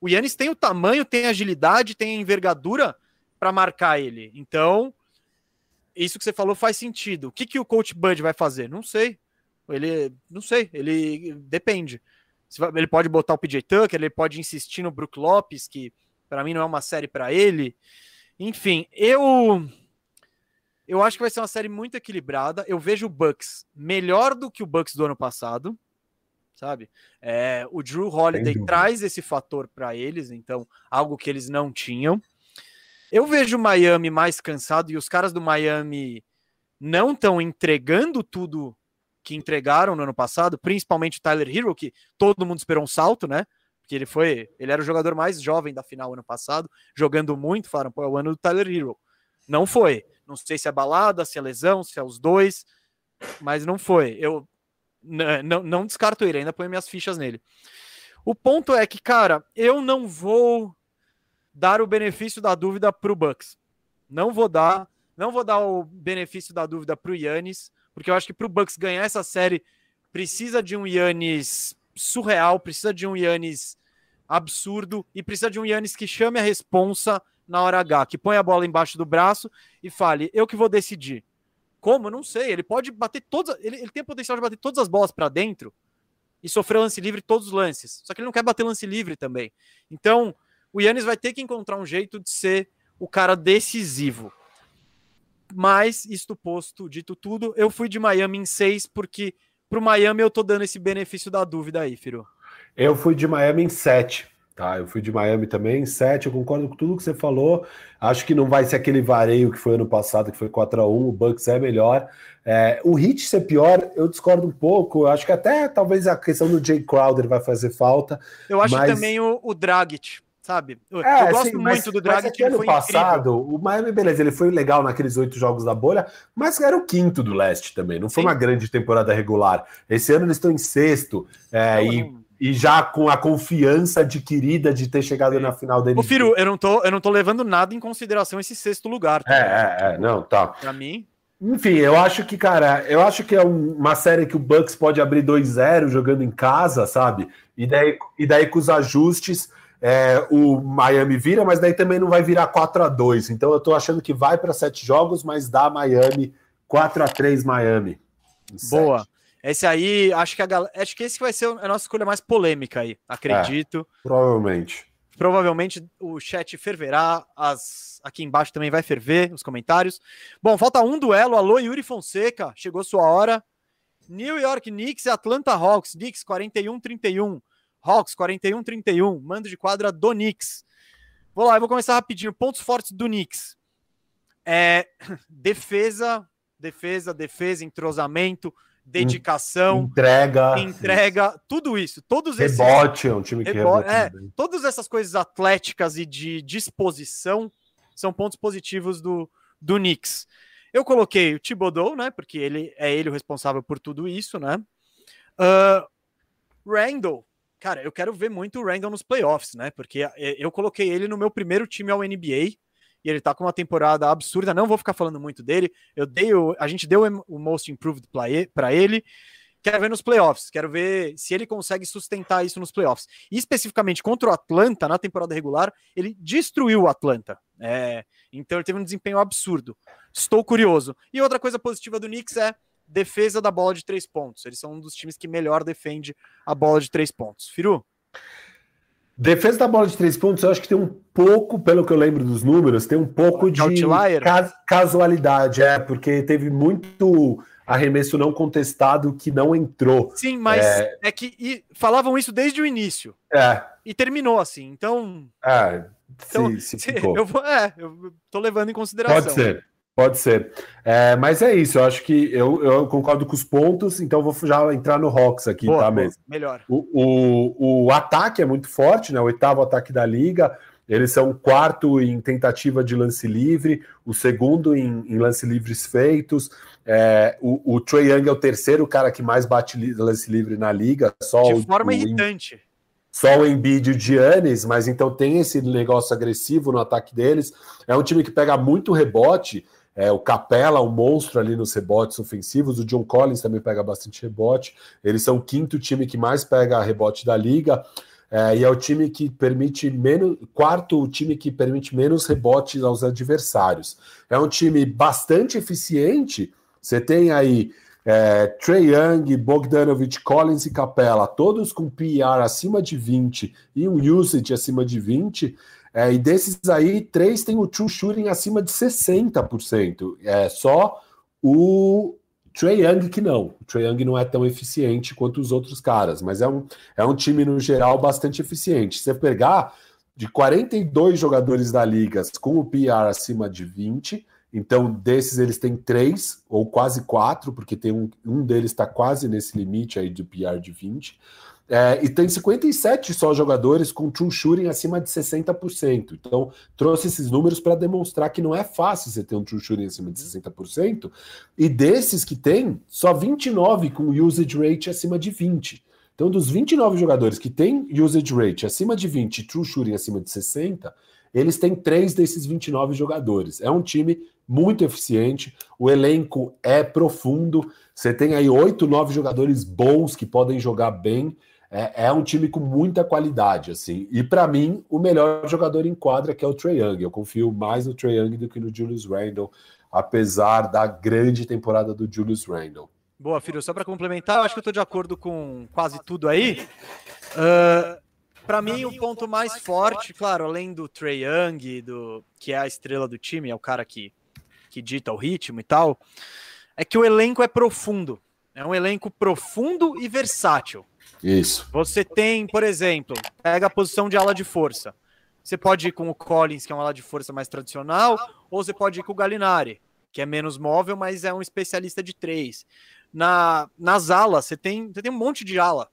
Speaker 1: O Yannis tem o tamanho, tem a agilidade, tem a envergadura para marcar ele. Então, isso que você falou faz sentido. O que, que o coach Bud vai fazer? Não sei. Ele, não sei, ele depende. Ele pode botar o PJ Tucker, ele pode insistir no Brook Lopes, que Para mim não é uma série para ele. Enfim, eu eu acho que vai ser uma série muito equilibrada. Eu vejo o Bucks melhor do que o Bucks do ano passado, sabe? É, o Drew Holiday traz esse fator para eles, então algo que eles não tinham. Eu vejo o Miami mais cansado e os caras do Miami não estão entregando tudo que entregaram no ano passado, principalmente o Tyler Hero, que todo mundo esperou um salto, né? Porque ele foi, ele era o jogador mais jovem da final ano passado, jogando muito, falaram, pô, é o ano do Tyler Hero. Não foi. Não sei se é balada, se é lesão, se é os dois, mas não foi. Eu não, não descarto ele, ainda ponho minhas fichas nele. O ponto é que, cara, eu não vou dar o benefício da dúvida pro Bucks. Não vou dar, não vou dar o benefício da dúvida pro Yannis, porque eu acho que pro Bucks ganhar essa série precisa de um Yannis surreal, precisa de um Yannis absurdo e precisa de um Yannis que chame a responsa na hora H, que põe a bola embaixo do braço e fale: "Eu que vou decidir". Como? Não sei. Ele pode bater todas, ele, ele tem potencial de bater todas as bolas para dentro e sofrer lance livre todos os lances. Só que ele não quer bater lance livre também. Então, o Yannis vai ter que encontrar um jeito de ser o cara decisivo. Mas, isto posto, dito tudo, eu fui de Miami em seis, porque pro Miami eu tô dando esse benefício da dúvida aí, Firu.
Speaker 2: Eu fui de Miami em sete. Tá, eu fui de Miami também em 7, eu concordo com tudo que você falou. Acho que não vai ser aquele vareio que foi ano passado, que foi 4 a 1 o Bucks é melhor. É, o Hit ser pior, eu discordo um pouco. Eu acho que até talvez a questão do Jay Crowder vai fazer falta.
Speaker 1: Eu acho mas... também o, o Dragic, sabe? Eu, é, eu gosto sim, muito mas, do Dragic.
Speaker 2: Mas ano passado, incrível. o Miami, beleza, ele foi legal naqueles oito jogos da bolha, mas era o quinto do leste também. Não foi sim. uma grande temporada regular. Esse ano eles estão em sexto. É, e e já com a confiança adquirida de ter chegado na final dele.
Speaker 1: Ô, Firu, eu não, tô, eu não tô levando nada em consideração esse sexto lugar.
Speaker 2: Tá? É, é, é, não, tá.
Speaker 1: Pra mim.
Speaker 2: Enfim, eu acho que, cara, eu acho que é uma série que o Bucks pode abrir 2-0 jogando em casa, sabe? E daí, e daí com os ajustes, é, o Miami vira, mas daí também não vai virar 4 a 2 Então eu tô achando que vai para sete jogos, mas dá Miami 4 a 3 Miami.
Speaker 1: Boa. Esse aí, acho que a galera, acho que esse vai ser a nossa escolha mais polêmica aí, acredito.
Speaker 2: É, provavelmente.
Speaker 1: Provavelmente o chat ferverá, as aqui embaixo também vai ferver os comentários. Bom, falta um duelo. Alô, Yuri Fonseca, chegou sua hora. New York Knicks e Atlanta Hawks. Knicks 41-31. Hawks 41-31. Mando de quadra do Knicks. Vou lá, eu vou começar rapidinho. Pontos fortes do Knicks. É, defesa, defesa, defesa, entrosamento, dedicação,
Speaker 2: entrega,
Speaker 1: entrega, tudo isso, todos
Speaker 2: esses rebote, é um time que rebote,
Speaker 1: é, todas essas coisas atléticas e de disposição são pontos positivos do do Knicks. Eu coloquei o Thibodeau, né, porque ele é ele o responsável por tudo isso, né? Uh, Randall, cara, eu quero ver muito o Randall nos playoffs, né? Porque eu coloquei ele no meu primeiro time ao NBA e ele tá com uma temporada absurda. Não vou ficar falando muito dele. Eu dei o, a gente deu o Most Improved para ele. Quero ver nos playoffs, quero ver se ele consegue sustentar isso nos playoffs. E especificamente contra o Atlanta, na temporada regular, ele destruiu o Atlanta. É, então ele teve um desempenho absurdo. Estou curioso. E outra coisa positiva do Knicks é defesa da bola de três pontos. Eles são um dos times que melhor defende a bola de três pontos. Firu?
Speaker 2: Defesa da bola de três pontos, eu acho que tem um pouco, pelo que eu lembro dos números, tem um pouco de Cas casualidade, é, porque teve muito arremesso não contestado que não entrou.
Speaker 1: Sim, mas é, é que falavam isso desde o início.
Speaker 2: É.
Speaker 1: E terminou assim, então.
Speaker 2: É, então, se, se
Speaker 1: eu vou, é, eu tô levando em consideração.
Speaker 2: Pode ser. Pode ser. É, mas é isso, eu acho que eu, eu, concordo com os pontos, então vou já entrar no Hawks aqui, boa, tá mesmo?
Speaker 1: Melhor.
Speaker 2: O, o, o, ataque é muito forte, né? O oitavo ataque da liga. Eles são o quarto em tentativa de lance livre, o segundo em, em lance livres feitos. É, o, o Trey Young é o terceiro cara que mais bate lance livre na liga. Só
Speaker 1: de
Speaker 2: o,
Speaker 1: forma irritante.
Speaker 2: Só o Embiid e o Giannis, mas então tem esse negócio agressivo no ataque deles. É um time que pega muito rebote. É, o Capela, o monstro ali nos rebotes ofensivos. O John Collins também pega bastante rebote. Eles são o quinto time que mais pega rebote da liga. É, e é o time que permite menos. Quarto time que permite menos rebotes aos adversários. É um time bastante eficiente. Você tem aí é, Trey Young, Bogdanovich, Collins e Capella, todos com PR acima de 20 e um usage acima de 20, é, e desses aí, três tem o true shooting acima de 60%. É só o Trey Young que não. O Trey Young não é tão eficiente quanto os outros caras, mas é um, é um time, no geral, bastante eficiente. Se você pegar de 42 jogadores da liga com o PR acima de 20, então desses eles têm três, ou quase quatro, porque tem um, um deles está quase nesse limite aí do PR de 20. É, e tem 57 só jogadores com true shooting acima de 60%. Então, trouxe esses números para demonstrar que não é fácil você ter um true shooting acima de 60%. E desses que tem, só 29 com usage rate acima de 20%. Então, dos 29 jogadores que têm usage rate acima de 20 e true shooting acima de 60, eles têm três desses 29 jogadores. É um time muito eficiente, o elenco é profundo. Você tem aí oito, nove jogadores bons que podem jogar bem é, é um time com muita qualidade, assim. E para mim, o melhor jogador em quadra que é o Trey Young. Eu confio mais no Trey Young do que no Julius Randle, apesar da grande temporada do Julius Randle.
Speaker 1: Boa, filho. Só para complementar, eu acho que eu estou de acordo com quase tudo aí. Uh, para mim, o ponto mais forte, claro, além do Trey Young, do, que é a estrela do time, é o cara que, que dita o ritmo e tal, é que o elenco é profundo. É um elenco profundo e versátil.
Speaker 2: Isso.
Speaker 1: Você tem, por exemplo, pega a posição de ala de força. Você pode ir com o Collins, que é uma ala de força mais tradicional, ou você pode ir com o Galinari, que é menos móvel, mas é um especialista de três. Na, nas alas, você tem, você tem um monte de ala.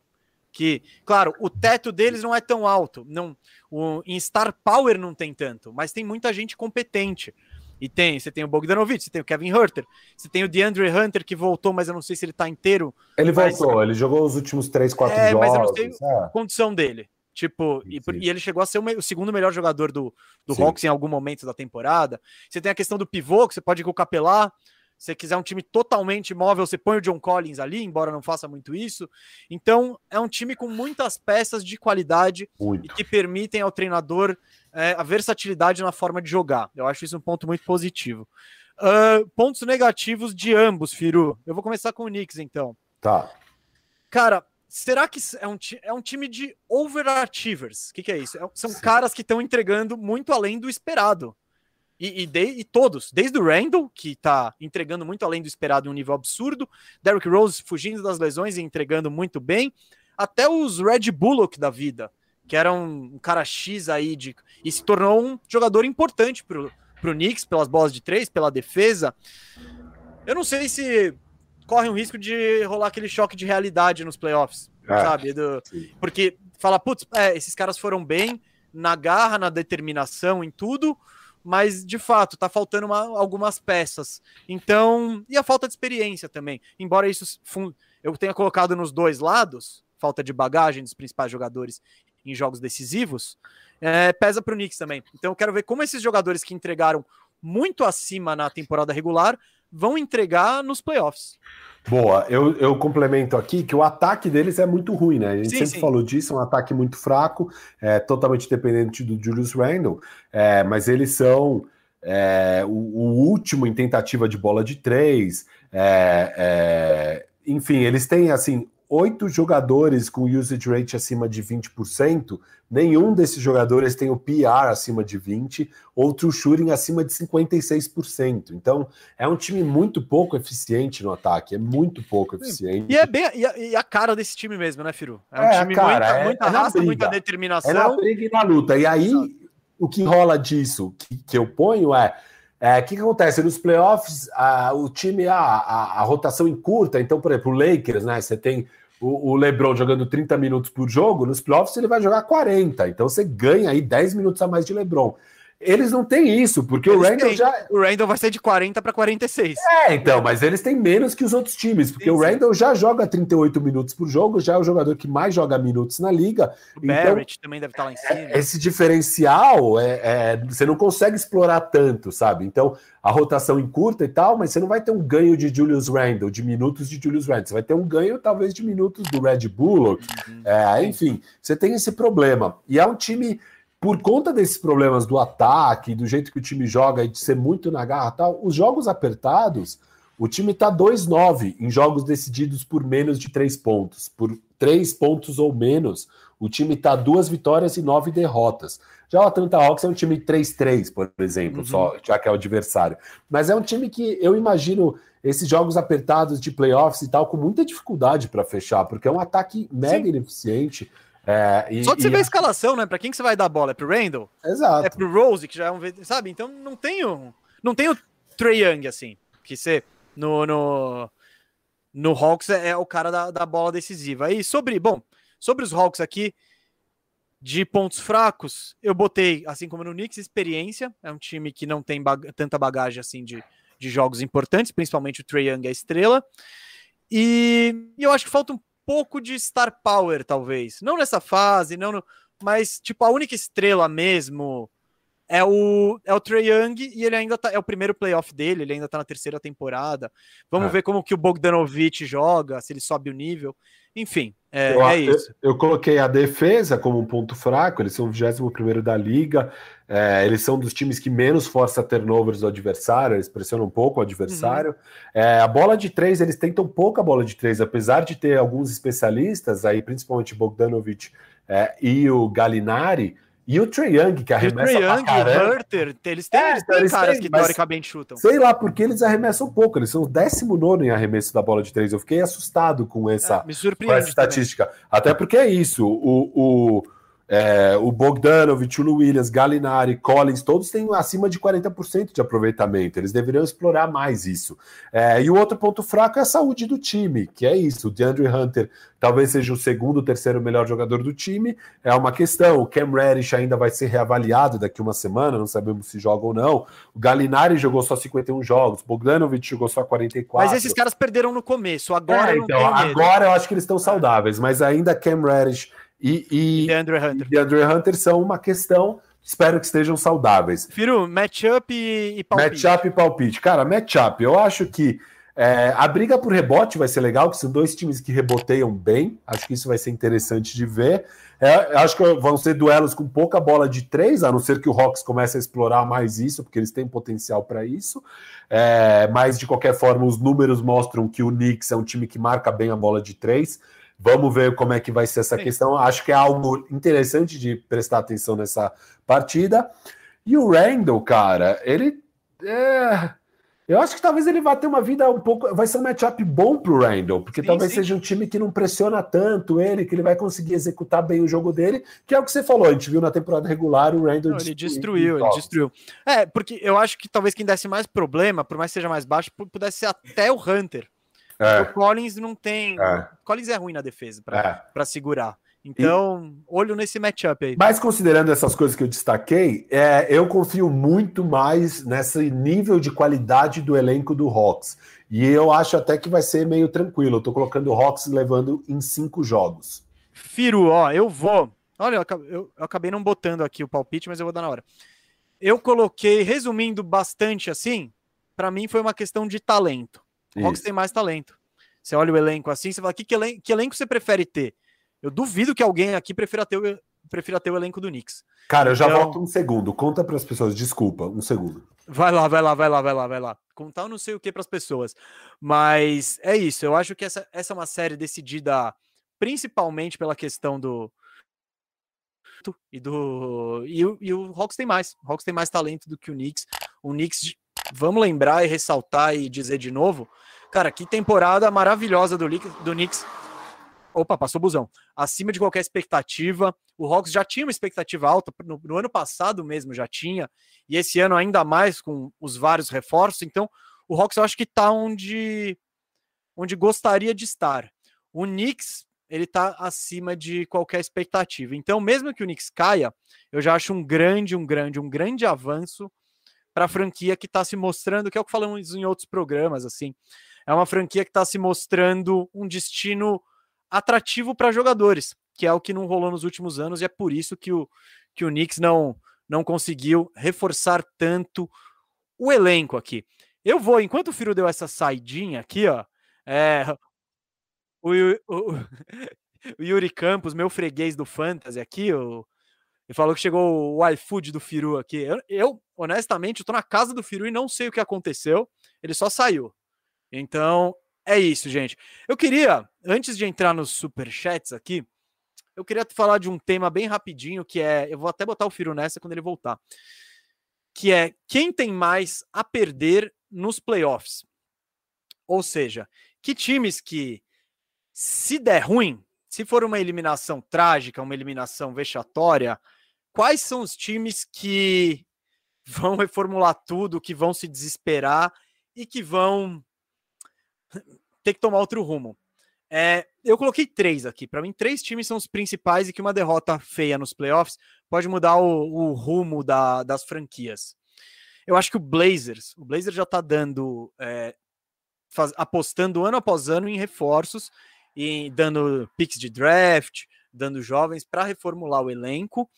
Speaker 1: Que, claro, o teto deles não é tão alto. Não, o, em Star Power não tem tanto, mas tem muita gente competente. E tem, você tem o Bogdanovich, você tem o Kevin Herter, você tem o DeAndre Hunter que voltou, mas eu não sei se ele tá inteiro.
Speaker 2: Ele mas... voltou, ele jogou os últimos 3, 4 é, jogos. Mas eu não sei
Speaker 1: é. a condição dele. Tipo, e, e, ele chegou a ser o, o segundo melhor jogador do, do Hawks em algum momento da temporada. Você tem a questão do pivô, que você pode ir com o Capelá. Se você quiser um time totalmente móvel, você põe o John Collins ali, embora não faça muito isso. Então, é um time com muitas peças de qualidade muito. e que permitem ao treinador é, a versatilidade na forma de jogar. Eu acho isso um ponto muito positivo. Uh, pontos negativos de ambos, Firu. Eu vou começar com o Knicks, então.
Speaker 2: Tá.
Speaker 1: Cara, será que é um, é um time de overachievers? O que, que é isso? É, são Sim. caras que estão entregando muito além do esperado. E, e, de, e, todos, desde o Randall, que tá entregando muito além do esperado em um nível absurdo, Derrick Rose fugindo das lesões e entregando muito bem, até os Red Bullock da vida, que era um, cara X aí de, e se tornou um jogador importante pro, pro Knicks pelas bolas de três, pela defesa. Eu não sei se corre um risco de rolar aquele choque de realidade nos playoffs, é, sabe? Do, porque fala, putz, é, esses caras foram bem na garra, na determinação, em tudo, mas de fato tá faltando uma, algumas peças. Então, e a falta de experiência também. Embora isso eu tenha colocado nos dois lados, falta de bagagem dos principais jogadores em jogos decisivos, é, pesa para o Knicks também. Então eu quero ver como esses jogadores que entregaram muito acima na temporada regular vão entregar nos playoffs.
Speaker 2: Boa, eu, eu complemento aqui que o ataque deles é muito ruim, né? A gente sim, sempre sim. falou disso, é um ataque muito fraco, é totalmente dependente do Julius Randle, é, mas eles são é, o, o, último em tentativa de bola de três, é, é, enfim, eles têm assim oito jogadores com usage rate acima de 20%, nenhum desses jogadores tem o PR acima de 20%, outro shooting acima de 56%. Então, é um time muito pouco eficiente no ataque, é muito pouco eficiente.
Speaker 1: E é bem e a, e a cara desse time mesmo, né, Firu? É um é, time cara, muita, é, muita é raça, muita determinação. É
Speaker 2: na briga e na luta. E aí, o que rola disso que, que eu ponho é o é, que, que, acontece? Nos playoffs, a, o time, a, a, a, rotação encurta. Então, por exemplo, o Lakers, né? Você tem o, o, LeBron jogando 30 minutos por jogo, nos playoffs ele vai jogar 40. Então você ganha aí 10 minutos a mais de LeBron. Eles não têm isso, porque eles o Randall têm. já.
Speaker 1: O Randall vai ser de 40 para 46.
Speaker 2: É, então, mas eles têm menos que os outros times, porque sim, o Randall já joga 38 minutos por jogo, já é o jogador que mais joga minutos na liga.
Speaker 1: O então, Barrett também deve estar lá em cima.
Speaker 2: É, esse diferencial é, é, você não consegue explorar tanto, sabe? Então, a rotação encurta e tal, mas você não vai ter um ganho de Julius Randle, de minutos de Julius Randle. Você vai ter um ganho, talvez, de minutos do Red Bullock. Uhum. É, enfim, você tem esse problema. E é um time por conta desses problemas do ataque, do jeito que o time joga e de ser muito na garra tal, os jogos apertados, O time está 2-9 em jogos decididos por menos de 3 pontos. Por 3 pontos ou menos, o time está duas vitórias e nove derrotas. Já o Atlanta Hawks é um time 3-3, por exemplo, uhum. só, já que é o adversário. Mas é um time que eu imagino esses jogos apertados de playoffs e tal com muita dificuldade para fechar, porque é um ataque mega Sim. ineficiente.
Speaker 1: É, e, Só de você e... ver a escalação, né? Para quem que você vai dar a bola? É pro Randall?
Speaker 2: Exato.
Speaker 1: É pro Rose, que já é um. Sabe? Então não tem o, não tem o Trey Young, assim. Que você. No, no, no Hawks é, é o cara da, da bola decisiva. E sobre. Bom, sobre os Hawks aqui, de pontos fracos, eu botei, assim como no Knicks, experiência. É um time que não tem bag tanta bagagem assim de, de jogos importantes, principalmente o Trey Young é a estrela. E, e, eu acho que falta um pouco de star power, talvez. Não nessa fase, não no, mas tipo a única estrela mesmo é o, é o Trey Young e ele ainda tá, é o primeiro playoff dele, ele ainda tá na terceira temporada. Vamos é. ver como que o Bogdanovich joga, se ele sobe o nível. Enfim, é,
Speaker 2: eu,
Speaker 1: é isso.
Speaker 2: Eu, eu, coloquei a defesa como um ponto fraco, eles são o 21 da liga, é, eles são dos times que menos força turnovers do adversário, eles pressionam um pouco o adversário. Uhum. É, a bola de três, eles tentam pouco a bola de três, apesar de ter alguns especialistas, aí principalmente Bogdanovich é, e o Galinari e o Trey Young, que arremessa
Speaker 1: o Trey Young, o Hurter, eles têm, é, eles têm eles caras têm, que teoricamente chutam.
Speaker 2: Sei lá, porque eles arremessam pouco, eles são o 19 em arremesso da bola de três. Eu fiquei assustado com essa,
Speaker 1: é, com essa
Speaker 2: estatística. Também. Até porque é isso, o, o é, o Bogdanovich, o Williams, Galinari, Collins, todos têm acima de 40% de aproveitamento. Eles deveriam explorar mais isso. É, e o outro ponto fraco é a saúde do time, que é isso. O DeAndre Hunter talvez seja o segundo, terceiro melhor jogador do time. É uma questão. O Cam Reddish ainda vai ser reavaliado daqui uma semana, não sabemos se joga ou não. O Galinari jogou só 51 jogos, o Bogdanovich jogou só 44.
Speaker 1: Mas esses caras perderam no começo. Agora é,
Speaker 2: então, agora eu acho que eles estão saudáveis, mas ainda Cam Reddish e, e,
Speaker 1: e DeAndre Hunter.
Speaker 2: DeAndre Hunter são uma questão. Espero que estejam saudáveis.
Speaker 1: Firu, matchup e,
Speaker 2: e palpite. Matchup e palpite. Cara, matchup, eu acho que é, a briga por rebote vai ser legal, que são dois times que reboteiam bem. Acho que isso vai ser interessante de ver. É, acho que vão ser duelos com pouca bola de três, a não ser que o Hawks comece a explorar mais isso, porque eles têm potencial para isso. É, mas, de qualquer forma, os números mostram que o Knicks é um time que marca bem a bola de três. Vamos ver como é que vai ser essa Sim. questão. Acho que é algo interessante de prestar atenção nessa partida. E o Randall, cara, ele. É... Eu acho que talvez ele vá ter uma vida um pouco. Vai ser um matchup bom pro Randall, porque sim, talvez sim. seja um time que não pressiona tanto ele, que ele vai conseguir executar bem o jogo dele, que é o que você falou. A gente viu na temporada regular o Randall
Speaker 1: não, Ele destruiu, ele destruiu. É, porque eu acho que talvez quem desse mais problema, por mais que seja mais baixo, pudesse ser até o Hunter. É. O Collins não tem. É. Collins é ruim na defesa para é. segurar. Então, e... olho nesse matchup aí.
Speaker 2: Mas considerando essas coisas que eu destaquei, é, eu confio muito mais nesse nível de qualidade do elenco do Hawks. E eu acho até que vai ser meio tranquilo. Eu tô colocando o Hawks levando em cinco jogos.
Speaker 1: Firo, ó, eu vou. Olha, eu, acabei não botando aqui o palpite, mas eu vou dar na hora. Eu coloquei, resumindo bastante assim, para mim foi uma questão de talento. O Hawks tem mais talento. Você olha o elenco assim, você fala, que, que, elenco, que elenco você prefere ter? Eu duvido que alguém aqui prefira ter o, prefira ter o elenco do Knicks.
Speaker 2: Cara, eu já então... volto um segundo. Conta para as pessoas, desculpa, um segundo.
Speaker 1: Vai lá, vai lá, vai lá, vai lá, vai lá. Contar eu não sei o que para as pessoas. Mas é isso, eu acho que essa, essa é uma série decidida principalmente pela questão do e do e, e o Hawks tem mais. O Hawks tem mais talento do que o Knicks. O Knicks vamos lembrar e ressaltar e dizer de novo, cara, que temporada maravilhosa do, do Knicks. Opa, passou o busão. Acima de qualquer expectativa. O Hawks já tinha uma expectativa alta, no, no, ano passado mesmo já tinha, e esse ano ainda mais com os vários reforços. Então, o Hawks eu acho que tá onde, onde gostaria de estar. O Knicks, ele tá acima de qualquer expectativa. Então, mesmo que o Knicks caia, eu já acho um grande, um grande, um grande avanço para a franquia que está se mostrando, que é o que falamos em outros programas, assim. É uma franquia que está se mostrando um destino atrativo para jogadores, que é o que não rolou nos últimos anos, e é por isso que o, que o Knicks não, não conseguiu reforçar tanto o elenco aqui. Eu vou, enquanto o Firo deu essa saidinha aqui, ó, é, o, o, o, Yuri Campos, meu freguês do Fantasy aqui, o, ele falou que chegou o iFood do Firu aqui. Eu, eu honestamente, estou na casa do Firu e não sei o que aconteceu. Ele só saiu. Então, é isso, gente. Eu queria, antes de entrar nos superchats aqui, eu queria falar de um tema bem rapidinho, que é. Eu vou até botar o Firo nessa quando ele voltar. Que é quem tem mais a perder nos playoffs. Ou seja, que times que, se der ruim, se for uma eliminação trágica, uma eliminação vexatória, quais são os times que vão reformular tudo, que vão se desesperar e que vão ter que tomar outro rumo? É, eu coloquei três aqui. Para mim, três times são os principais e que uma derrota feia nos playoffs pode mudar o, o rumo da, das franquias. Eu acho que o Blazers, o Blazers já está dando, é, faz, apostando ano após ano em reforços e dando picks de draft, dando jovens para reformular o elenco.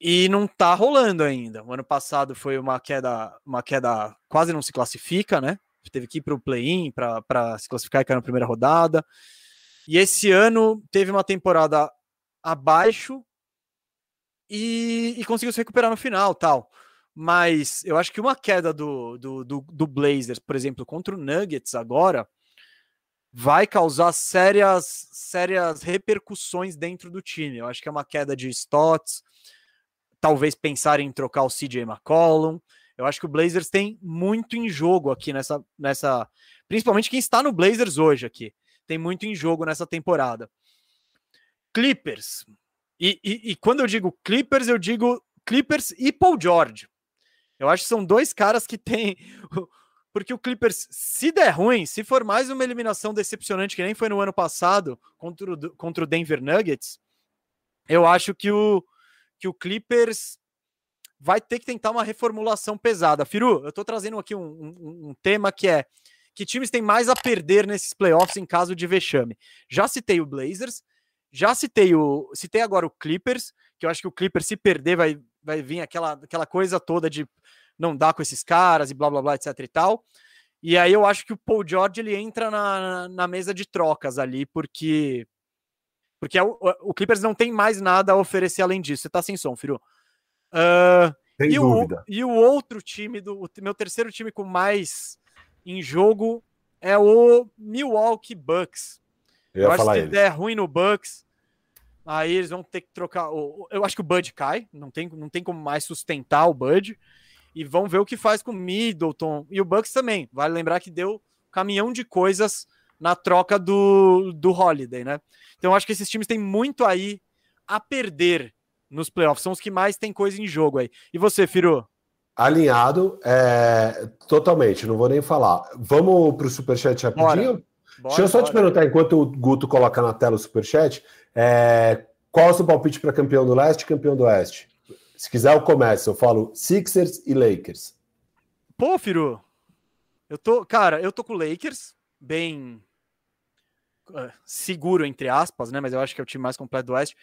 Speaker 1: E não tá rolando ainda. O ano passado foi uma queda, uma queda quase não se classifica, né? Teve que ir para o play-in para se classificar e cair na primeira rodada. E esse ano teve uma temporada abaixo e, e conseguiu se recuperar no final, tal. Mas eu acho que uma queda do, do, do, do Blazers, por exemplo, contra o Nuggets agora, vai causar sérias, sérias repercussões dentro do time. Eu acho que é uma queda de Stotts, talvez pensar em trocar o CJ McCollum. Eu acho que o Blazers tem muito em jogo aqui nessa, nessa. Principalmente quem está no Blazers hoje aqui. Tem muito em jogo nessa temporada. Clippers. E, e, e quando eu digo Clippers, eu digo Clippers e Paul George. Eu acho que são dois caras que têm. Porque o Clippers, se der ruim, se for mais uma eliminação decepcionante que nem foi no ano passado contra o, contra o Denver Nuggets, eu acho que o, que o Clippers vai ter que tentar uma reformulação pesada. Firu, eu estou trazendo aqui um, um, um, tema que é que times têm mais a perder nesses playoffs em caso de vexame. Já citei o Blazers, já citei o. Citei agora o Clippers, que eu acho que o Clippers, se perder, vai, vai vir aquela, aquela coisa toda de não dar com esses caras e blá blá blá, etc e tal. E aí eu acho que o Paul George ele entra na, na mesa de trocas ali, porque. Porque é o, o Clippers não tem mais nada a oferecer além disso. Você tá sem som, Firu. Uh, e, o, e, o, outro time, do o meu terceiro time com mais em jogo é o Milwaukee Bucks. Eu, eu acho que se der ruim no Bucks, Aí eles vão ter que trocar. Eu acho que o Bud cai, não tem, não tem como mais sustentar o Bud. E vão ver o que faz com o Middleton. E o Bucks também. Vale lembrar que deu caminhão de coisas na troca do, do Holiday, né? Então eu acho que esses times têm muito aí a perder nos playoffs. São os que mais têm coisa em jogo aí. E você, Firu?
Speaker 2: Alinhado, é, totalmente, não vou nem falar. Vamos para o Superchat rapidinho? Bora. Bora, Deixa eu só bora. te perguntar, enquanto o Guto coloca na tela o superchat, é, qual é o seu palpite para campeão do leste e campeão do oeste? Se quiser, eu começo. Eu falo Sixers e Lakers.
Speaker 1: Pô, Firu, eu tô, cara, eu tô com o Lakers, bem uh, seguro, entre aspas, né? Mas eu acho que é o time mais completo do oeste.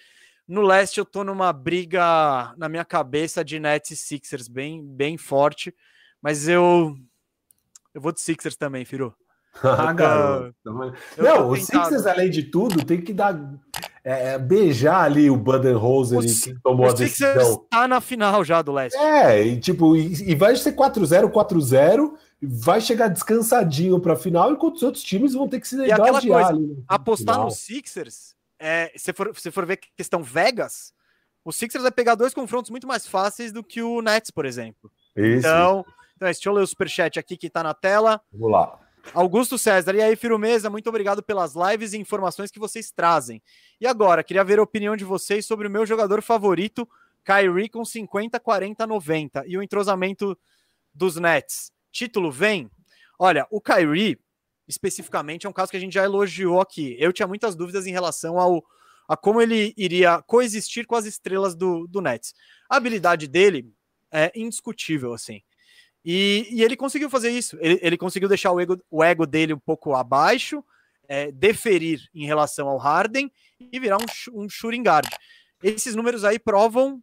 Speaker 1: No leste, eu tô numa briga na minha cabeça de Nets e Sixers, bem, bem forte. Mas eu. Eu vou de Sixers também, Firu.
Speaker 2: Ah, garoto. Não, o Sixers, além de tudo, tem que dar. É, é beijar ali o Budenholzer que tomou a decisão. O Sixers
Speaker 1: tá na final já do Leste.
Speaker 2: É, e tipo, e, e vai ser 4-0, 4-0, vai chegar descansadinho pra final, enquanto os outros times vão ter que se
Speaker 1: coisa, ali. Apostar no Sixers, é, se, for, se for ver questão Vegas, o Sixers vai pegar dois confrontos muito mais fáceis do que o Nets, por exemplo. Isso. Então, então deixa eu ler o superchat aqui que tá na tela.
Speaker 2: Vamos lá.
Speaker 1: Augusto César, e aí, Firumeza, muito obrigado pelas lives e informações que vocês trazem. E agora, queria ver a opinião de vocês sobre o meu jogador favorito, Kyrie, com 50, 40, 90, e o entrosamento dos Nets. Título vem? Olha, o Kyrie, especificamente, é um caso que a gente já elogiou aqui. Eu tinha muitas dúvidas em relação ao a como ele iria coexistir com as estrelas do, do Nets. A habilidade dele é indiscutível, assim. E, e ele conseguiu fazer isso. Ele, ele, conseguiu deixar o ego, o ego dele um pouco abaixo, é, deferir em relação ao Harden e virar um, um shooting guard. Esses números aí provam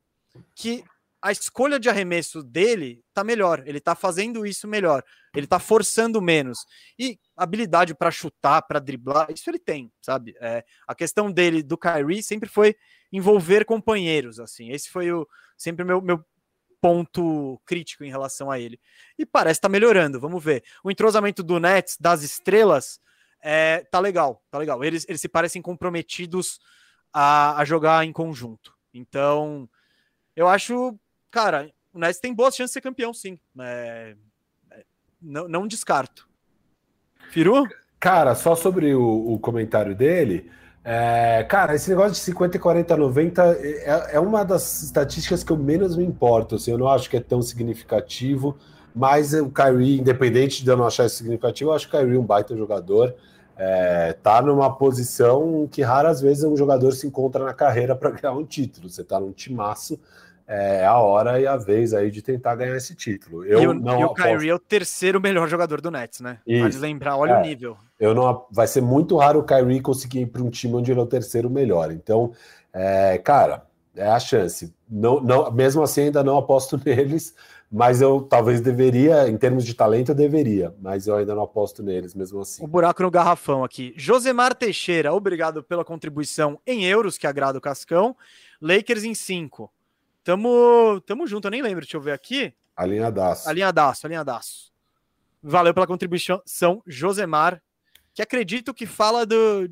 Speaker 1: que a escolha de arremesso dele tá melhor. Ele tá fazendo isso melhor. Ele tá forçando menos. E habilidade para chutar, para driblar, isso ele tem, sabe? É, a questão dele, do Kyrie, sempre foi envolver companheiros, assim. Esse foi o sempre meu, meu ponto crítico em relação a ele. E parece estar tá melhorando, vamos ver. O entrosamento do Nets, das estrelas, é, tá legal, tá legal. Eles, eles se parecem comprometidos a, a jogar em conjunto. Então, eu acho, cara, o Nets tem boas chances de ser campeão, sim. É, é não, não descarto. Firu?
Speaker 2: Cara, só sobre o, o comentário dele. É, cara, esse negócio de 50, 40, 90 é, é, uma das estatísticas que eu menos me importo. Assim, eu não acho que é tão significativo, mas o Kyrie, independente de eu não achar isso significativo, eu acho que o Kyrie um baita jogador. É, tá numa posição que raras vezes um jogador se encontra na carreira para ganhar um título. Você tá num timaço, é a hora e a vez aí de tentar ganhar esse título.
Speaker 1: Eu e o, não e o aposto... Kyrie é o terceiro melhor jogador do Nets, né? Isso. Pode lembrar, olha é, o nível.
Speaker 2: Eu não, vai ser muito raro o Kyrie conseguir ir para um time onde ele é o terceiro melhor. Então, é, cara, é a chance. Não, não, mesmo assim, ainda não aposto neles, mas eu talvez deveria, em termos de talento, eu deveria, mas eu ainda não aposto neles, mesmo assim.
Speaker 1: O buraco no garrafão aqui. Josemar Teixeira, obrigado pela contribuição em euros, que agrada o Cascão. Lakers em 5. Tamo, tamo junto, eu nem lembro, deixa eu ver aqui.
Speaker 2: Alinhadaço.
Speaker 1: Alinhadaço, alinhadaço. Valeu pela contribuição, Josemar, que acredito que fala do.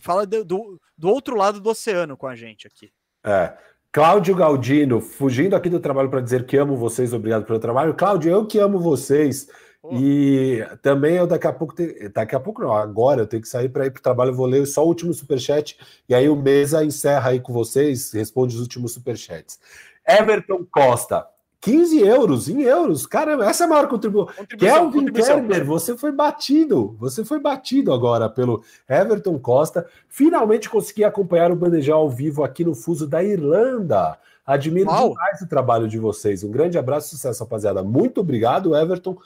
Speaker 1: Fala do, do, do outro lado do oceano com a gente aqui.
Speaker 2: É. Cláudio Galdino, fugindo aqui do trabalho para dizer que amo vocês, obrigado pelo trabalho. Cláudio, eu que amo vocês. E também eu daqui a pouco, te... daqui a pouco não, agora eu tenho que sair para ir para o trabalho, eu vou ler só o último superchat e aí o Mesa encerra aí com vocês, responde os últimos superchats. Everton Costa, 15 euros em euros, caramba, essa é a maior contribuição. contribuição Kelvin Kerber, você foi batido, você foi batido agora pelo Everton Costa. Finalmente consegui acompanhar o Bandejão ao vivo aqui no Fuso da Irlanda. Admiro Uau. demais o trabalho de vocês. Um grande abraço, sucesso, rapaziada. Muito obrigado, Everton.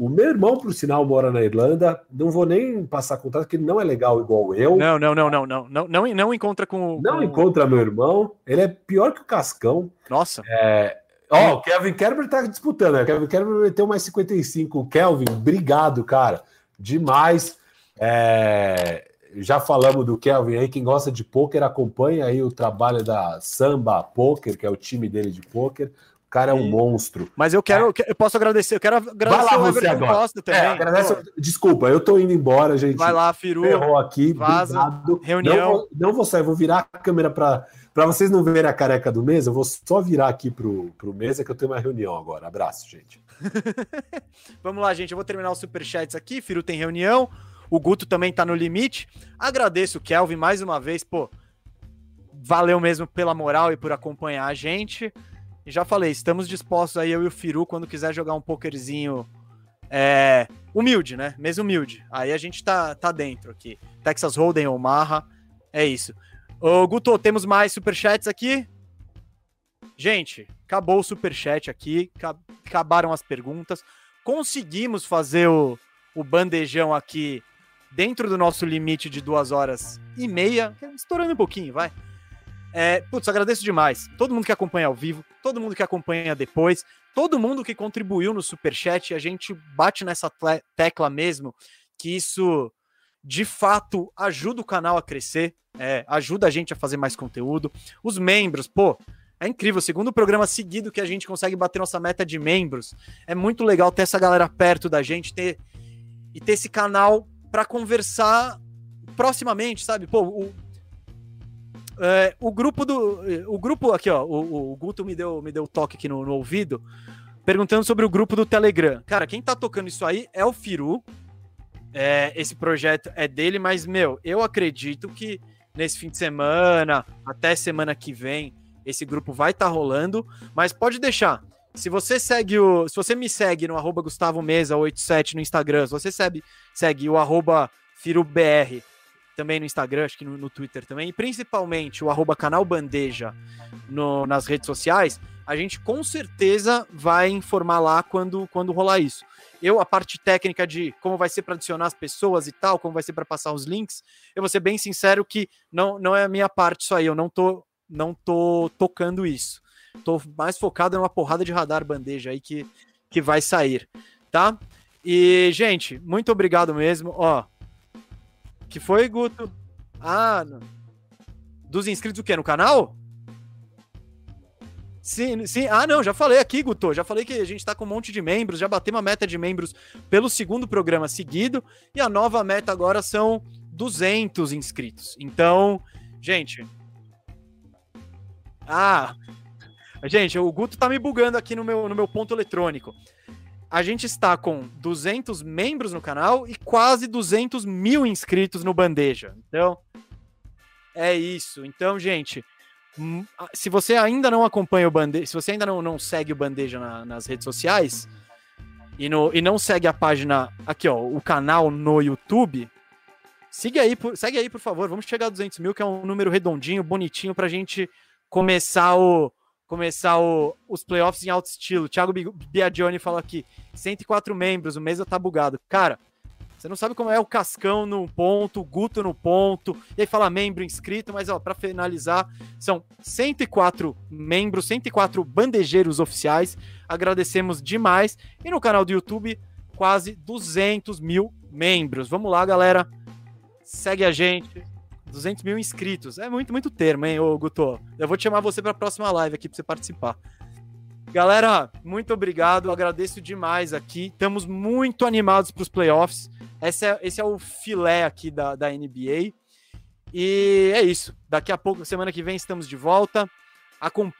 Speaker 2: O meu irmão, por sinal, mora na Irlanda. Não vou nem passar contato, porque ele não é legal igual eu.
Speaker 1: Não, não, não, não, não. Não, não, não encontra com.
Speaker 2: Não com... encontra meu irmão. Ele é pior que o Cascão.
Speaker 1: Nossa.
Speaker 2: É... Ó, oh, o Kevin Kerber tá disputando, né? O Kevin Kerber meteu mais 55. Kelvin, obrigado, cara. Demais. É... Já falamos do Kelvin aí. Quem gosta de pôquer, acompanha aí o trabalho da Samba Poker, que é o time dele de pôquer cara é um monstro.
Speaker 1: Mas eu quero, é. eu posso agradecer, eu quero agradecer
Speaker 2: o Everton agora. Costa também. É, agradece, desculpa, eu tô indo embora, gente.
Speaker 1: Vai lá, Firu.
Speaker 2: Ferrou aqui, vaza, obrigado.
Speaker 1: reunião.
Speaker 2: Não vou, não vou sair, vou virar a câmera para para vocês não verem a careca do mesa, eu vou só virar aqui pro, pro mesa que eu tenho uma reunião agora. Abraço, gente.
Speaker 1: Vamos lá, gente. Eu vou terminar os superchats aqui. Firu tem reunião. O Guto também tá no limite. Agradeço o Kelvin mais uma vez, pô. Valeu mesmo pela moral e por acompanhar a gente. Já falei, estamos dispostos aí, eu e o Firu, quando quiser jogar um pokerzinho é, humilde, né? Mesmo humilde. Aí a gente tá, tá dentro aqui. Texas Hold'em ou Marra, é isso. Ô, Guto, temos mais superchats aqui? Gente, acabou o superchat aqui, acabaram as perguntas. Conseguimos fazer o, o bandejão aqui dentro do nosso limite de duas horas e meia, estourando um pouquinho, vai. É, putz, agradeço demais. Todo mundo que acompanha ao vivo, todo mundo que acompanha depois, todo mundo que contribuiu no Superchat, a gente bate nessa tecla mesmo, que isso de fato ajuda o canal a crescer, é, ajuda a gente a fazer mais conteúdo. Os membros, pô, é incrível, segundo programa seguido que a gente consegue bater nossa meta de membros. É muito legal ter essa galera perto da gente, ter e ter esse canal para conversar proximamente, sabe? Pô, o, é, o grupo do. O grupo aqui, ó. O, o Guto me deu, me deu toque aqui no, no, ouvido, perguntando sobre o grupo do Telegram. Cara, quem tá tocando isso aí é o Firu. É, esse projeto é dele, mas, meu, eu acredito que nesse fim de semana, até semana que vem, esse grupo vai estar tá rolando. Mas pode deixar. Se você segue o. Se você me segue no arroba Gustavo Mesa 87 no Instagram, se você segue, segue o arroba FiruBR também no Instagram, acho que no, no Twitter também, e principalmente o arroba canal Bandeja no, nas redes sociais, a gente com certeza vai informar lá quando, quando rolar isso. Eu, a parte técnica de como vai ser para adicionar as pessoas e tal, como vai ser para passar os links, eu vou ser bem sincero que não, não é a minha parte isso aí, eu não tô, não tô tocando isso. Tô mais focado numa porrada de radar bandeja aí que, que vai sair, tá? E, gente, muito obrigado mesmo. Ó, que foi, Guto? Ah, não. dos inscritos o quê? No canal? Sim, sim. Ah, não, já falei aqui, Guto. Já falei que a gente tá com um monte de membros, já bateu uma meta de membros pelo segundo programa seguido. E a nova meta agora são 200 inscritos. Então, gente. Ah, gente, o Guto tá me bugando aqui no meu, no meu ponto eletrônico. A gente está com 200 membros no canal e quase 200 mil inscritos no Bandeja. Então, é isso. Então, gente, hum, se você ainda não acompanha o Bandeja, se você ainda não, não segue o Bandeja na, nas redes sociais e, no, e não segue a página, aqui ó, o canal no YouTube, Siga aí, por, segue aí, por favor. Vamos chegar a 200 mil, que é um número redondinho, bonitinho, pra gente começar o começar o, os playoffs em alto estilo. Thiago Biagioni fala aqui, 104 membros, o mesa tá bugado. Cara, você não sabe como é o Cascão no ponto, o Guto no ponto, e aí fala membro inscrito, mas ó, para finalizar, são 104 membros, 104 bandejeiros oficiais. Agradecemos demais. E no canal do YouTube, quase 200 mil membros. Vamos lá, galera segue a gente. 200 mil inscritos. É muito, muito termo, hein, ô Guto? Eu vou te chamar você para a próxima live aqui para você participar. Galera, muito obrigado. Agradeço demais aqui. Estamos muito animados para os playoffs. Esse é, esse é o filé aqui da, da NBA. E é isso. Daqui a pouco, semana que vem, estamos de volta. Acompanhe